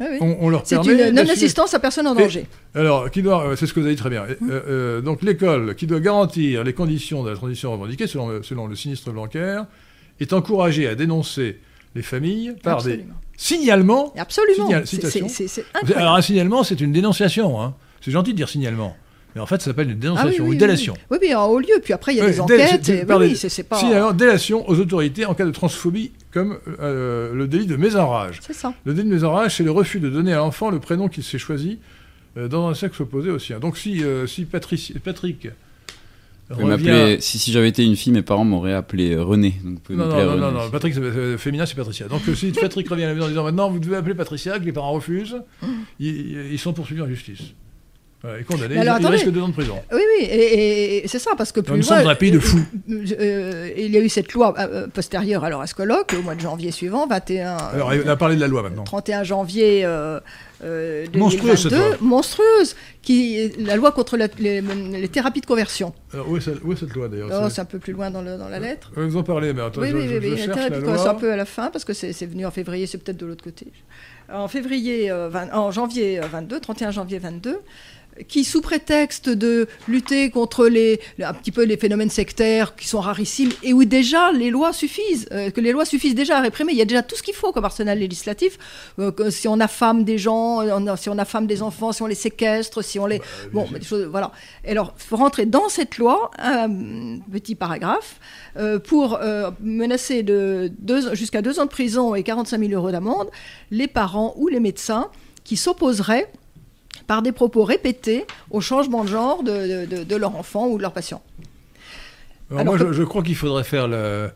Ah c'est une non-assistance à personne en danger. alors, qui doit, euh, c'est ce que vous avez dit très bien. Mmh. Euh, euh, donc l'école, qui doit garantir les conditions de la transition revendiquée, selon, selon le sinistre bancaire, est encouragée à dénoncer les familles par des signalements. Absolument. alors un signalement, c'est une dénonciation. Hein. C'est gentil de dire signalement. Mais en fait, ça s'appelle une dénonciation, ah oui, une délation. Oui, mais en haut lieu, puis après, il y a des enquêtes. Et, oui, c'est pas... Signalement, délation aux autorités en cas de transphobie, comme euh, le délit de mésenrage. C'est ça. Le délit de mésenrage, c'est le refus de donner à l'enfant le prénom qu'il s'est choisi euh, dans un sexe opposé au sien. Donc si, euh, si Patrick... Revient... Si, si j'avais été une fille, mes parents m'auraient appelé René. Donc non, non, non, non, Patrick, féminin, c'est Patricia. Donc si Patrick revient à la maison en disant maintenant vous devez appeler Patricia, que les parents refusent, ils, ils sont poursuivis en justice. Ouais, condamné, alors, il, risque deux ans de prison. Oui, oui, et, c'est ça, parce que plus Nous sommes un pays de fous. Euh, euh, il y a eu cette loi euh, postérieure alors à ce colloque, au mois de janvier suivant, 21... Alors, on a parlé de la loi maintenant. 31 janvier 2022, monstrueuse, cette loi. monstrueuse, qui, la loi contre les, thérapies de conversion. Alors, où, est cette, loi d'ailleurs oh, C'est un peu plus loin dans, le, dans la lettre. Vous en parlez, mais attends, oui, je, oui, je, oui, je cherche la un peu à la fin, parce que c'est venu en février, c'est peut-être de l'autre côté. En février, en janvier 22, 31 janvier 22, qui, sous prétexte de lutter contre les, un petit peu les phénomènes sectaires qui sont rarissimes et où déjà les lois suffisent, euh, que les lois suffisent déjà à réprimer. Il y a déjà tout ce qu'il faut comme arsenal législatif. Euh, si on affame des gens, enfants, si on affame des enfants, si on les séquestre, si on les... Bah, bon, des choses, voilà. Et alors, il faut rentrer dans cette loi, un petit paragraphe, euh, pour euh, menacer de jusqu'à deux ans de prison et 45 000 euros d'amende les parents ou les médecins qui s'opposeraient par des propos répétés au changement de genre de, leur enfant ou de leur patient. Alors, moi, je, crois qu'il faudrait faire la...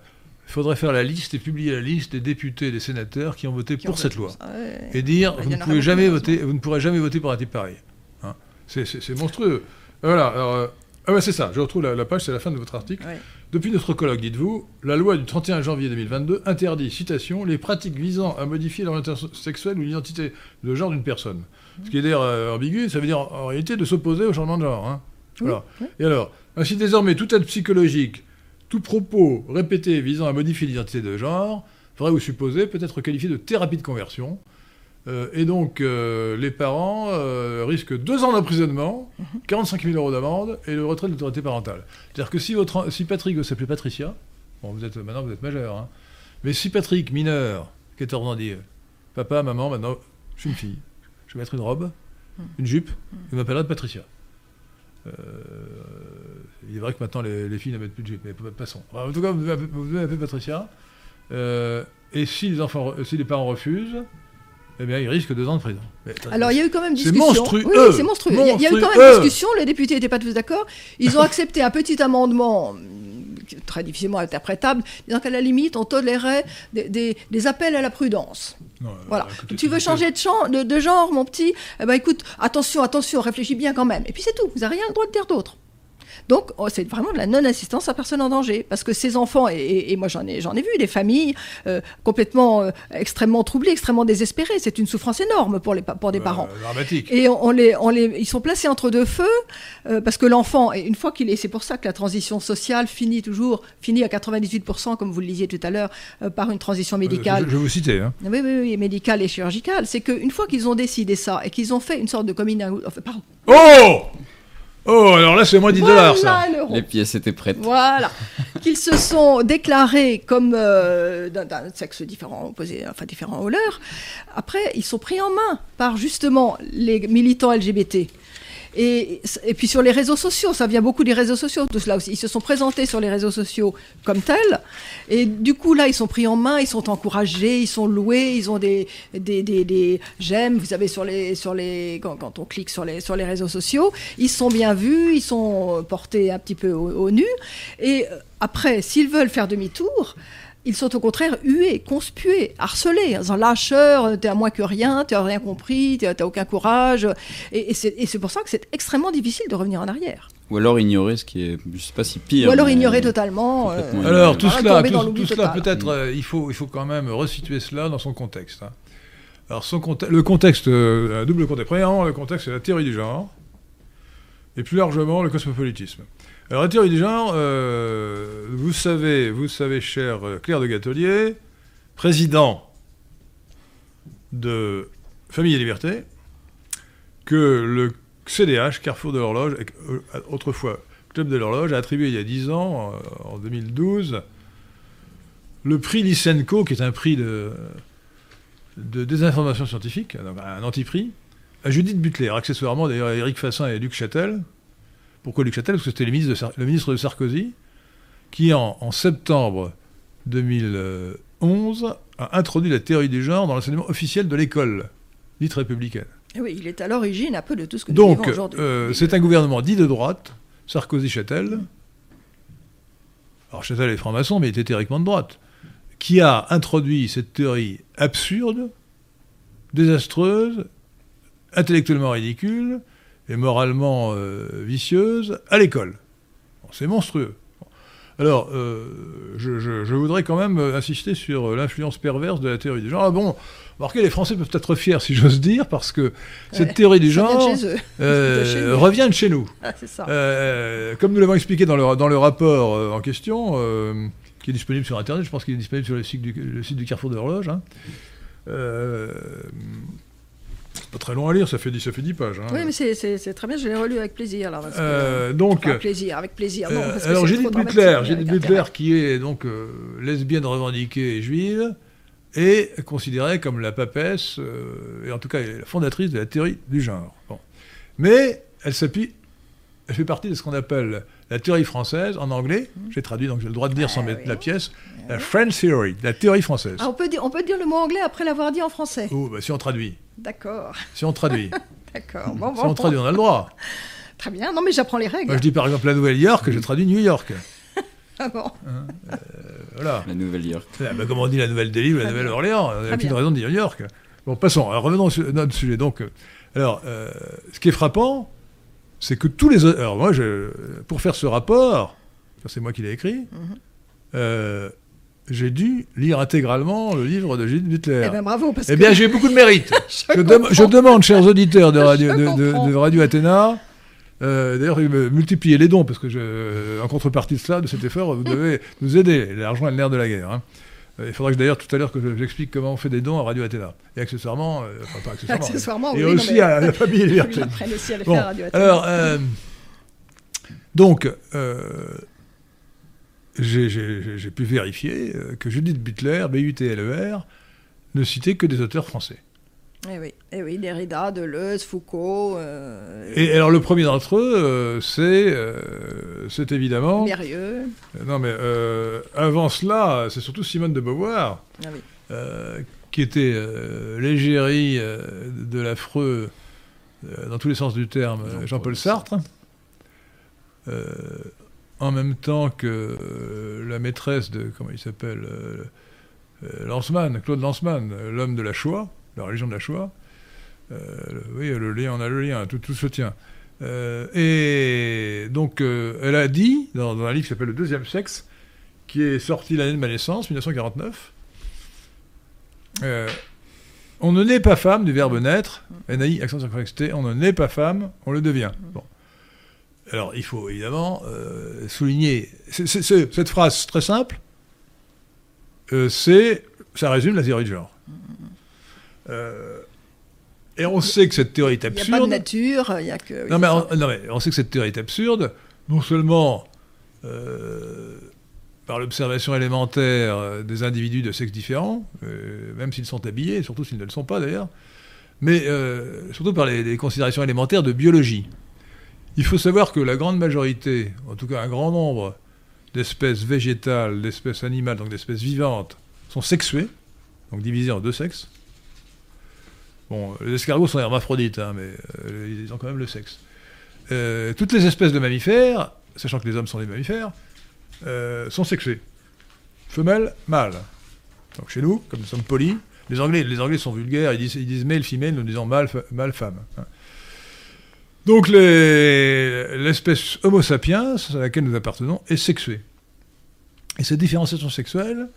Il faudrait faire la liste et publier la liste des députés et des sénateurs qui ont voté pour cette loi. Et dire, vous ne, pouvez jamais voter, vous ne pourrez jamais voter pour un type pareil. Hein. c'est monstrueux. Voilà, alors, ah c'est ça, je retrouve la, page, c'est la fin de votre article. Depuis notre colloque, dites-vous, la loi du 31 janvier 2022 interdit, citation, les pratiques visant à modifier l'orientation sexuelle ou l'identité de genre d'une personne. Ce qui est d'ailleurs euh, ambigu, ça veut dire en, réalité de s'opposer au changement de genre. Hein. Et alors, ainsi désormais, toute aide psychologique, tout propos répété visant à modifier l'identité de genre, vrai ou supposé, peut être qualifié de thérapie de conversion. Euh, et donc, euh, les parents risquent deux ans d'emprisonnement, 45 000 euros d'amende et le retrait de l'autorité parentale. C'est-à-dire que si, votre, si Patrick s'appelait Patricia, bon, vous êtes, maintenant vous êtes majeur, hein, mais si Patrick, mineur, 14 ans, dit Papa, maman, maintenant, je suis une fille, je vais mettre une robe, une jupe, il m'appellera Patricia. Euh, il est vrai que maintenant les, filles ne mettent plus de jupe, mais passons. en tout cas, vous devez appeler Patricia. Euh, et si les, enfants, si les parents refusent, eh bien, ils risquent deux ans de prison. Alors, il y a eu quand même discussion. C'est monstrueux. Oui, c'est monstrueux. Il y, a eu quand même discussion. Les députés n'étaient pas tous d'accord. Ils ont accepté un petit amendement très difficilement interprétable, disant qu'à la limite, on tolérait des, appels à la prudence. voilà. tu veux changer de, de, genre, mon petit? Eh ben, écoute, attention, attention, réfléchis bien quand même. Et puis c'est tout. Vous n'avez rien le droit de dire d'autre. Donc, oh, c'est vraiment de la non-assistance à personne en danger. Parce que ces enfants, et, moi j'en ai, j'en ai vu, des familles euh, complètement, euh, extrêmement troublées, extrêmement désespérées. C'est une souffrance énorme pour, les, pour des parents. Dramatique. Et on, les, on les, ils sont placés entre deux feux, euh, parce que l'enfant, et une fois qu'il est, c'est pour ça que la transition sociale finit toujours, finit à 98%, comme vous le disiez tout à l'heure, par une transition médicale. Je, vais vous citer. Hein. Oui, oui, oui, médicale et chirurgicale. C'est qu'une fois qu'ils ont décidé ça, et qu'ils ont fait une sorte de coming out, pardon. Oh Oh, alors là, c'est moins 10 dollars, ça. Les pièces étaient prêtes. Voilà. Qu'ils se sont déclarés comme euh, d'un sexe différent, opposé, enfin différent au leur. Après, ils sont pris en main par justement les militants LGBT. Et, puis sur les réseaux sociaux, ça vient beaucoup des réseaux sociaux, tout cela aussi. Ils se sont présentés sur les réseaux sociaux comme tels. Et du coup, là, ils sont pris en main, ils sont encouragés, ils sont loués, ils ont des, des, des, j'aime, vous savez, sur les, sur les, quand, on clique sur les, sur les réseaux sociaux, ils sont bien vus, ils sont portés un petit peu au, au nu. Et euh, après, s'ils veulent faire demi-tour, ils sont au contraire hués, conspués, harcelés, en lâcheur, t'es à moins que rien, t'as rien compris, t'as aucun courage. Et, c'est pour ça que c'est extrêmement difficile de revenir en arrière. Ou alors ignorer ce qui est, je sais pas si pire. Ou alors ignorer totalement. Euh, alors tout cela, tout, cela peut-être, euh, il, faut, il faut quand même resituer cela dans son contexte. Hein. Alors son le contexte, euh, un double contexte. Premièrement, le contexte, c'est la théorie du genre, et plus largement le cosmopolitisme. Alors, la théorie du genre, euh, vous savez, vous savez, cher euh, Claire de Gatelier, président de Famille et Liberté, que le CDH, Carrefour de l'Horloge, euh, autrefois Club de l'Horloge, a attribué il y a 10 ans, en 2012, le prix Lysenko, qui est un prix de, désinformation scientifique, un anti-prix, à Judith Butler, accessoirement d'ailleurs à Éric Fassin et Luc Châtel, pourquoi Luc Châtel? Parce que c'était le ministre, de, le ministre de Sarkozy qui, en, septembre 2011, a introduit la théorie du genre dans l'enseignement officiel de l'école dite républicaine. oui, il est à l'origine un peu de tout ce que nous Donc, aujourd'hui. Euh, c'est un gouvernement dit de droite, Sarkozy-Châtel. Alors Châtel est franc-maçon, mais il était théoriquement de droite. Qui a introduit cette théorie absurde, désastreuse, intellectuellement ridicule, et moralement euh, vicieuse à l'école. c'est monstrueux. Alors, euh, je, voudrais quand même insister sur l'influence perverse de la théorie du genre. Ah bon, remarquez, les Français peuvent être fiers, si j'ose dire, parce que cette théorie du genre euh, revient de chez nous. Ah, comme nous l'avons expliqué dans le, dans le rapport en question, qui est disponible sur Internet, je pense qu'il est disponible sur le site du, le site du Carrefour de l'Horloge. Hein, c'est pas très long à lire, ça fait 10, ça fait 10 pages. Hein. Oui, mais c'est très bien, je l'ai relu avec plaisir. Alors, euh, donc, avec plaisir, avec plaisir. Non, euh, alors, Judith Butler, Judith Butler qui est donc euh, lesbienne revendiquée et juive, est considérée comme la papesse, et en tout cas la fondatrice de la théorie du genre. Bon. Mais elle s'appuie, elle fait partie de ce qu'on appelle la théorie française en anglais. Mmh. J'ai traduit, donc j'ai le droit de dire sans ah mettre la pièce. Ah la French Theory, la théorie française. Ah, on, peut dire, on peut dire le mot anglais après l'avoir dit en français. Oh, bah, si on traduit. D'accord. Si on traduit. D'accord. Bon, si on traduit, on a le droit. Très bien. Non, mais j'apprends les règles. Moi, je dis par exemple la Nouvelle-York, je traduis New York. ah bon hein, euh, Voilà. La Nouvelle-York. Bah, comme on dit la Nouvelle-Delhi ou la Nouvelle-Orléans. On n'a aucune raison de dire New York. Bon, passons. Alors, revenons à notre sujet. Donc, euh, alors, euh, ce qui est frappant, c'est que tous les. Alors, moi, je, pour faire ce rapport, c'est moi qui l'ai écrit, mhm. j'ai dû lire intégralement le livre de Gilles Butler. Eh bien, bravo. Parce eh bien, j'ai beaucoup de mérite. je, demande, chers auditeurs de Radio, de, de Radio Athéna, euh, d'ailleurs, multipliez les dons, parce que je, en contrepartie de cela, de cet effort, vous devez nous aider. L'argent est le nerf de la guerre. Hein. Il faudra que d'ailleurs tout à l'heure que j'explique comment on fait des dons à Radio Athéna. Et accessoirement, euh, enfin pas accessoirement, accessoirement et aussi à la famille Liberté. aussi à les bon, faire à Radio Athéna. Alors, euh, donc, j'ai pu vérifier que Judith Butler, B-U-T-L-E-R, ne citait que des auteurs français. Eh oui, eh oui, Derrida, Deleuze, Foucault. Euh, et alors le premier d'entre eux, euh, c'est, euh, c'est évidemment. Mérieux. non mais avant cela, c'est surtout Simone de Beauvoir, ah qui était l'égérie de l'affreux, dans tous les sens du terme, Jean-Paul Sartre. en même temps que la maîtresse de, comment il s'appelle, Lanzmann, Claude Lanzmann, l'homme de la Shoah la religion de la Shoah. Euh, oui, le lien, on a le lien, tout, se tient. Euh, et donc, euh, elle a dit, dans, un livre qui s'appelle Le deuxième sexe, qui est sorti l'année de ma naissance, 1949, on ne naît pas femme du verbe naître, NAI, accent sur on ne naît pas femme, on le devient. Alors, il faut évidemment souligner cette phrase très simple, c'est, ça résume la théorie du genre. Euh, et on sait que cette théorie est absurde. Il n'y a pas de nature, il y a que. Non mais, on, non mais, on, sait que cette théorie est absurde, non seulement euh, par l'observation élémentaire euh, des individus de sexe différents, même s'ils sont habillés, surtout s'ils ne le sont pas d'ailleurs, mais surtout par les, considérations élémentaires de biologie. Il faut savoir que la grande majorité, en tout cas un grand nombre d'espèces végétales, d'espèces animales, donc d'espèces vivantes, sont sexuées, donc divisées en deux sexes. Bon, les escargots sont hermaphrodites, hein, mais euh, ils ont quand même le sexe. Euh, toutes les espèces de mammifères, sachant que les hommes sont des mammifères, euh, sont sexuées. Femelle, mâle. Donc chez nous, comme nous sommes polis, les Anglais, les Anglais sont vulgaires, ils disent, ils disent male, female, nous disons mâle femme. Hein. Donc l'espèce Homo sapiens, à laquelle nous appartenons, est sexuée. Et cette différenciation sexuelle,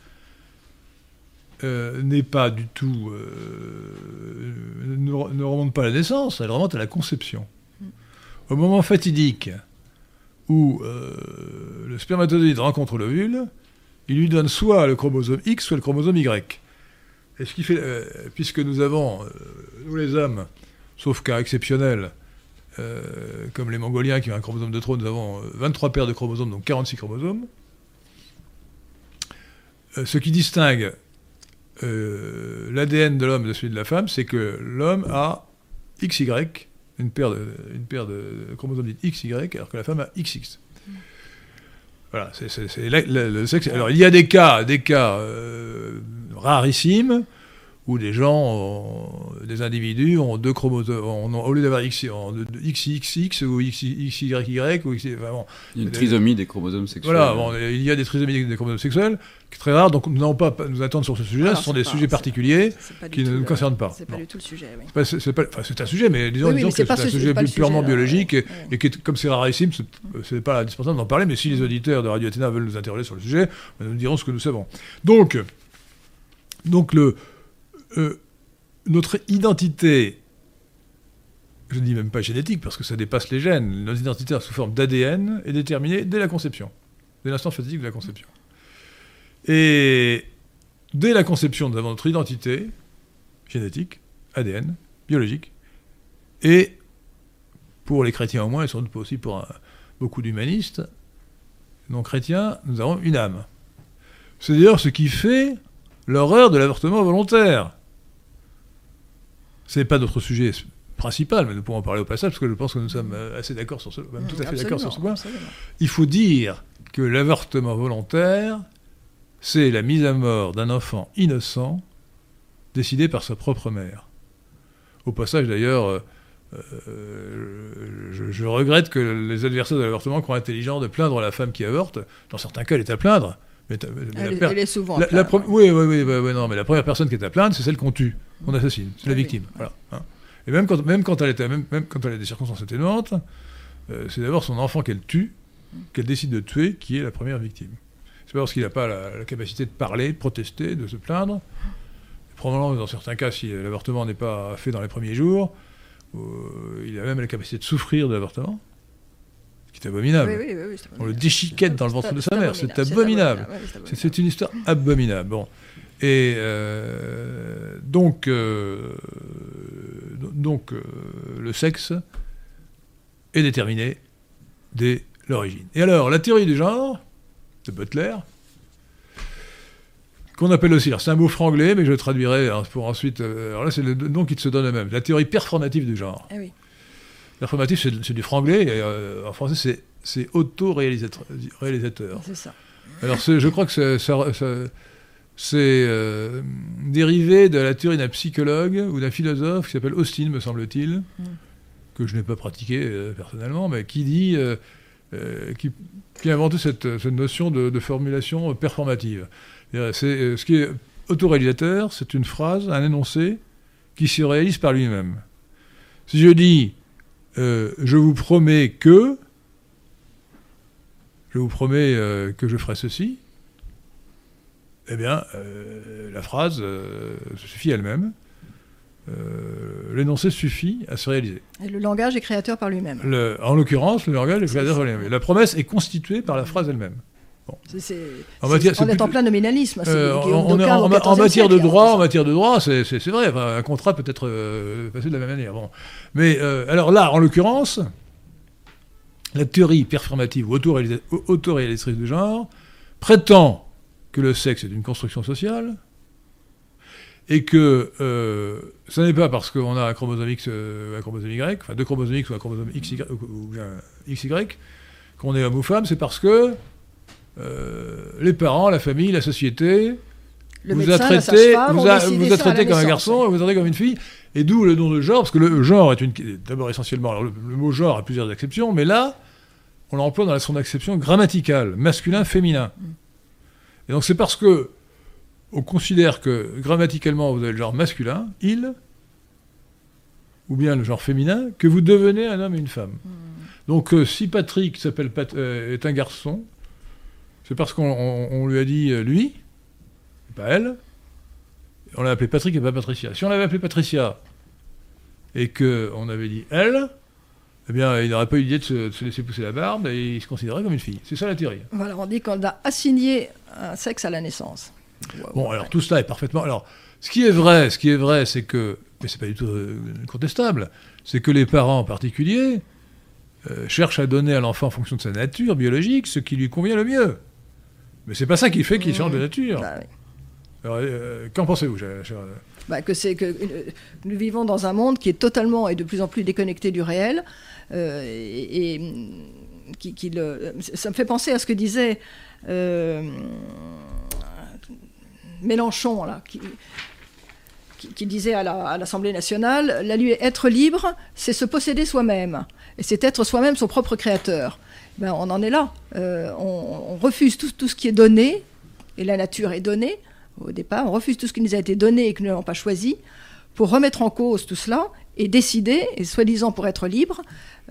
euh, n'est pas du tout. Euh, ne, remonte pas à la naissance, elle remonte à la conception. Au moment fatidique où euh, le spermatozoïde rencontre l'ovule, il lui donne soit le chromosome X, soit le chromosome Y. Et ce qui fait, puisque nous avons, nous les hommes, sauf cas exceptionnel, comme les Mongoliens qui ont un chromosome de trop, nous avons 23 paires de chromosomes, donc 46 chromosomes. ce qui distingue euh, l'ADN de l'homme de celui de la femme, c'est que l'homme a XY, une paire de, une paire de chromosomes dits XY, alors que la femme a XX. Voilà, c'est le sexe. Alors il y a des cas, des cas euh, rarissimes où des gens, des individus ont deux chromosomes, au lieu d'avoir XXX ou XYY, ou X, enfin il y a une trisomie des chromosomes sexuels. Voilà, il y a des trisomies des chromosomes sexuels, très rare, donc nous n'allons pas nous attendre sur ce sujet-là, ce sont des sujets particuliers qui ne nous concernent pas. C'est pas du tout le sujet, oui. C'est un sujet, mais disons, que c'est un sujet purement biologique, et, qui, comme c'est rarissime, c'est pas indispensable d'en parler, mais si les auditeurs de Radio Athéna veulent nous interroger sur le sujet, nous dirons ce que nous savons. Donc, donc le euh, notre identité, je ne dis même pas génétique parce que ça dépasse les gènes, notre identité sous forme d'ADN est déterminée dès la conception, dès l'instant fatidique de la conception. Et dès la conception, nous avons notre identité génétique, ADN, biologique, et pour les chrétiens au moins, et sans doute aussi pour beaucoup d'humanistes non chrétiens, nous avons une âme. C'est d'ailleurs ce qui fait l'horreur de l'avortement volontaire. Ce n'est pas notre sujet principal, mais nous pourrons en parler au passage, parce que je pense que nous sommes euh, assez d'accord sur ce, même tout à fait d'accord sur ce point. Il faut dire que l'avortement volontaire, c'est la mise à mort d'un enfant innocent décidé par sa propre mère. Au passage, d'ailleurs, euh, euh, je, regrette que les adversaires de l'avortement croient intelligent de plaindre la femme qui avorte. Dans certains cas, elle est à plaindre. Mais, elle, est souvent. La, oui, oui, oui, non, mais la première personne qui est à plaindre, c'est celle qu'on tue, qu'on assassine, c'est la victime. Voilà. Et même quand, même quand elle était, même, même quand elle a des circonstances atténuantes, euh, c'est d'abord son enfant qu'elle tue, qu'elle décide de tuer, qui est la première victime. C'est pas parce qu'il n'a pas la, capacité de parler, de protester, de se plaindre. Probablement, dans certains cas, si l'avortement n'est pas fait dans les premiers jours, euh, il a même la capacité de souffrir de l'avortement. Ce qui est abominable. On le déchiquette dans le ventre de sa mère. C'est abominable. C'est une histoire abominable. Bon. Et euh, donc, donc euh, le sexe est déterminé dès l'origine. Et alors, la théorie du genre de Butler, qu'on appelle aussi, alors c'est un mot franglais, mais je le traduirai hein, pour ensuite. Euh, alors là, c'est le nom qui se donne le même. La théorie performative du genre. Ah oui. Performatif, c'est du franglais, et euh, en français, c'est auto-réalisateur. C'est ça. Alors, je crois que ça, c'est euh, dérivé de la théorie d'un psychologue ou d'un philosophe qui s'appelle Austin, me semble-t-il, mm. que je n'ai pas pratiqué euh, personnellement, mais qui dit, euh, qui, a inventé cette, notion de, formulation performative. C'est ce qui est autoréalisateur, c'est une phrase, un énoncé qui se réalise par lui-même. Si je dis, je vous promets que, je vous promets que je ferai ceci, eh bien, euh, la phrase euh, suffit elle-même. Euh, l'énoncé suffit à se réaliser. Et le langage est créateur par lui-même. en l'occurrence, le langage est créateur par lui-même. La promesse est constituée par la phrase elle-même. en matière, on est, en plein nominalisme. en, matière de droit, en matière de droit, c'est vrai. un contrat peut être passé de la même manière. Bon. Mais alors là, en l'occurrence, la théorie performative ou autoréalisatrice du genre prétend que le sexe est une construction sociale, et que euh, ce n'est pas parce qu'on a un chromosome X euh, ou un chromosome Y, enfin deux chromosomes X ou un chromosome XY, ou, XY qu'on est homme ou femme, c'est parce que euh, les parents, la famille, la société vous, a traité, vous, a, vous a traité comme un garçon et vous a traité comme une fille, et d'où le nom de genre, parce que le genre est une d'abord essentiellement, alors le, mot genre a plusieurs acceptions, mais là, on l'emploie dans son acception grammaticale, masculin-féminin. Mm. Et donc c'est parce que on considère que grammaticalement vous avez le genre masculin, il, ou bien le genre féminin, que vous devenez un homme et une femme. Hmm. Donc euh, si Patrick s'appelle euh, est un garçon, c'est parce qu'on lui a dit euh, lui, pas elle. On l'a appelé Patrick et pas Patricia. Si on l'avait appelé Patricia et qu'on avait dit elle, eh bien, il n'aurait pas eu l'idée de, se, laisser pousser la barbe et il se considérait comme une fille. C'est ça la théorie. Voilà, on dit qu'on a assigné un sexe à la naissance. Bon, alors tout cela est parfaitement. Alors, ce qui est vrai, ce qui est vrai, c'est que, mais c'est pas du tout euh, contestable, c'est que les parents en particulier euh, cherchent à donner à l'enfant en fonction de sa nature biologique ce qui lui convient le mieux. Mais c'est pas ça qui fait qu'il change de nature. Bah alors, euh, qu'en pensez-vous, bah, que c'est que nous vivons dans un monde qui est totalement et de plus en plus déconnecté du réel, et, qui, ça me fait penser à ce que disait Mélenchon, là, qui, qui, disait à l'Assemblée nationale, la, être libre, c'est se posséder soi-même, et c'est être soi-même son propre créateur. Ben, on en est là. Euh, on, refuse tout, tout, ce qui est donné, et la nature est donnée au départ, on refuse tout ce qui nous a été donné et que nous n'avons pas choisi, pour remettre en cause tout cela et décider, et soi-disant pour être libre,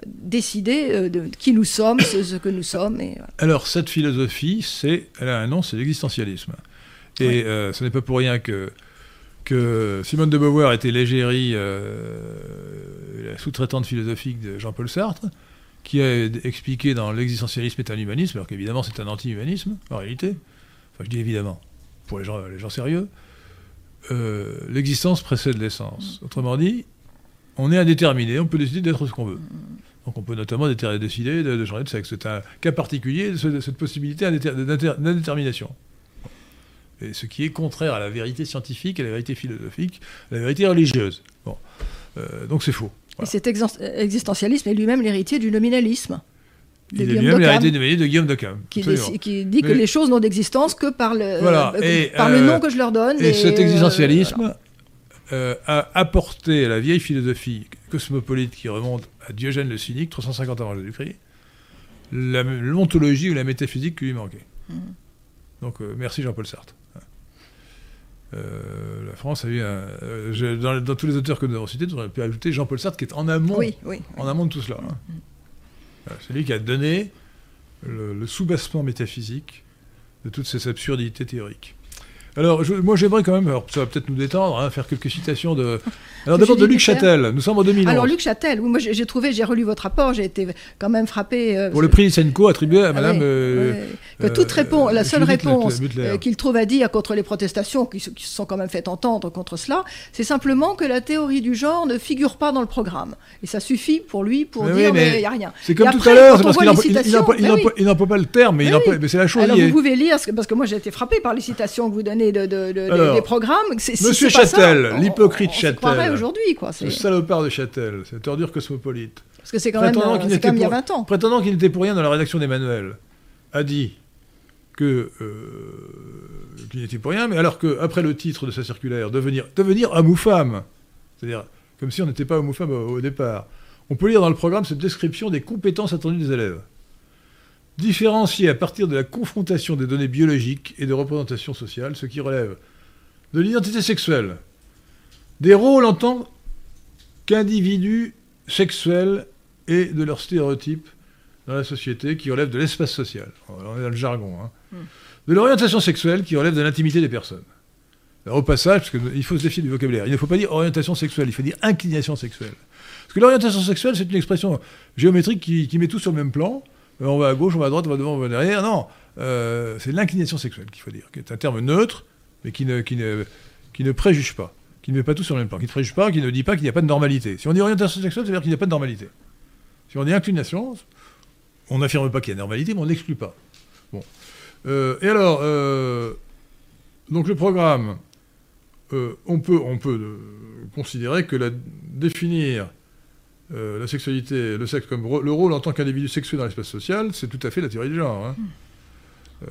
décider euh, de qui nous sommes, ce, que nous sommes. Et Alors cette philosophie, c'est, elle a un nom, c'est l'existentialisme. Et euh, ce n'est pas pour rien que, que Simone de Beauvoir était l'égérie, euh, la sous-traitante philosophique de Jean-Paul Sartre, qui a expliqué dans l'existentialisme est un humanisme, alors qu'évidemment c'est un anti-humanisme, en réalité. Enfin je dis évidemment, pour les gens, les gens sérieux, l'existence précède l'essence. Autrement dit, on est indéterminé, on peut décider d'être ce qu'on veut. Donc on peut notamment décider de, changer de sexe. C'est un cas particulier de, cette possibilité d'indétermination. Et ce qui est contraire à la vérité scientifique, à la vérité philosophique, à la vérité religieuse. Bon. donc c'est faux. Et cet existentialisme est lui-même l'héritier du nominalisme. Il est lui-même l'héritier de Guillaume de Cam. Qui, dit que les choses n'ont d'existence que par le, par le nom que je leur donne. Et, cet existentialisme a apporté à la vieille philosophie cosmopolite qui remonte à Diogène le Cynique, 350 avant Jésus-Christ, l'ontologie ou la métaphysique qui lui manquait. Mm. Donc euh, merci Jean-Paul Sartre. Euh, la France a eu un. Euh, dans, tous les auteurs que nous avons cités, on aurait pu ajouter Jean-Paul Sartre qui est en amont, en amont de tout cela. Hein. Mm. C'est lui qui a donné le, le soubassement métaphysique de toutes ces absurdités théoriques. Alors, moi, j'aimerais quand même, alors, ça va peut-être nous détendre, hein, faire quelques citations de. Alors, d'abord de Luc Châtel. Nous sommes en 2011. Alors, Luc Châtel, moi, j'ai trouvé, j'ai relu votre rapport, j'ai été quand même frappé. Euh, Pour le prix Senko attribué à ah Madame. Euh, que toute réponse, la seule réponse euh, qu'il trouve à dire contre les protestations qui, se sont quand même fait entendre contre cela, c'est simplement que la théorie du genre ne figure pas dans le programme. Et ça suffit pour lui pour dire, mais il n'y a rien. C'est comme tout à l'heure, parce qu'il n'emploie pas le terme, mais, c'est la chose. Alors, vous pouvez lire, parce que moi, j'ai été frappé par les citations que vous donnez de, des programmes. Monsieur Châtel, l'hypocrite Châtel. aujourd'hui, quoi. Ce salopard de Châtel, cette ordure cosmopolite. Parce que c'est quand, même, euh, il y a 20 ans. Prétendant qu'il n'était pour rien dans la rédaction d'Emmanuel, a dit que euh, qu'il n'était pour rien, mais alors qu'après le titre de sa circulaire, devenir, devenir homme ou femme, c'est-à-dire comme si on n'était pas homme ou femme au, départ, on peut lire dans le programme cette description des compétences attendues des élèves. Différencier à partir de la confrontation des données biologiques et de représentation sociale, ce qui relève de l'identité sexuelle, des rôles en tant qu'individus sexuels et de leurs stéréotypes dans la société qui relèvent de l'espace social. On est dans le jargon. Hein. Hmm. De l'orientation sexuelle qui relève de l'intimité des personnes. au passage, parce qu'il faut se défier du vocabulaire, il ne faut pas dire orientation sexuelle, il faut dire inclination sexuelle. Parce que l'orientation sexuelle, c'est une expression géométrique qui, met tout sur le même plan. Euh, on va à gauche, on va à droite, on va devant, on va derrière. Non, euh, c'est l'inclination sexuelle qu'il faut dire, qui est un terme neutre, mais qui ne, qui ne, qui ne préjuge pas, qui ne met pas tout sur le même plan, qui ne préjuge pas, qui ne dit pas qu'il n'y a pas de normalité. Si on dit orientation sexuelle, ça veut dire qu'il n'y a pas de normalité. Si on dit inclination, on n'affirme pas qu'il y a normalité, mais on n'exclut pas. Bon. Euh, et alors, donc le programme, on peut, on peut considérer que la, définir la sexualité, le sexe comme le rôle en tant qu'individu sexué dans l'espace social, c'est tout à fait la théorie du genre. Hein. Hmm.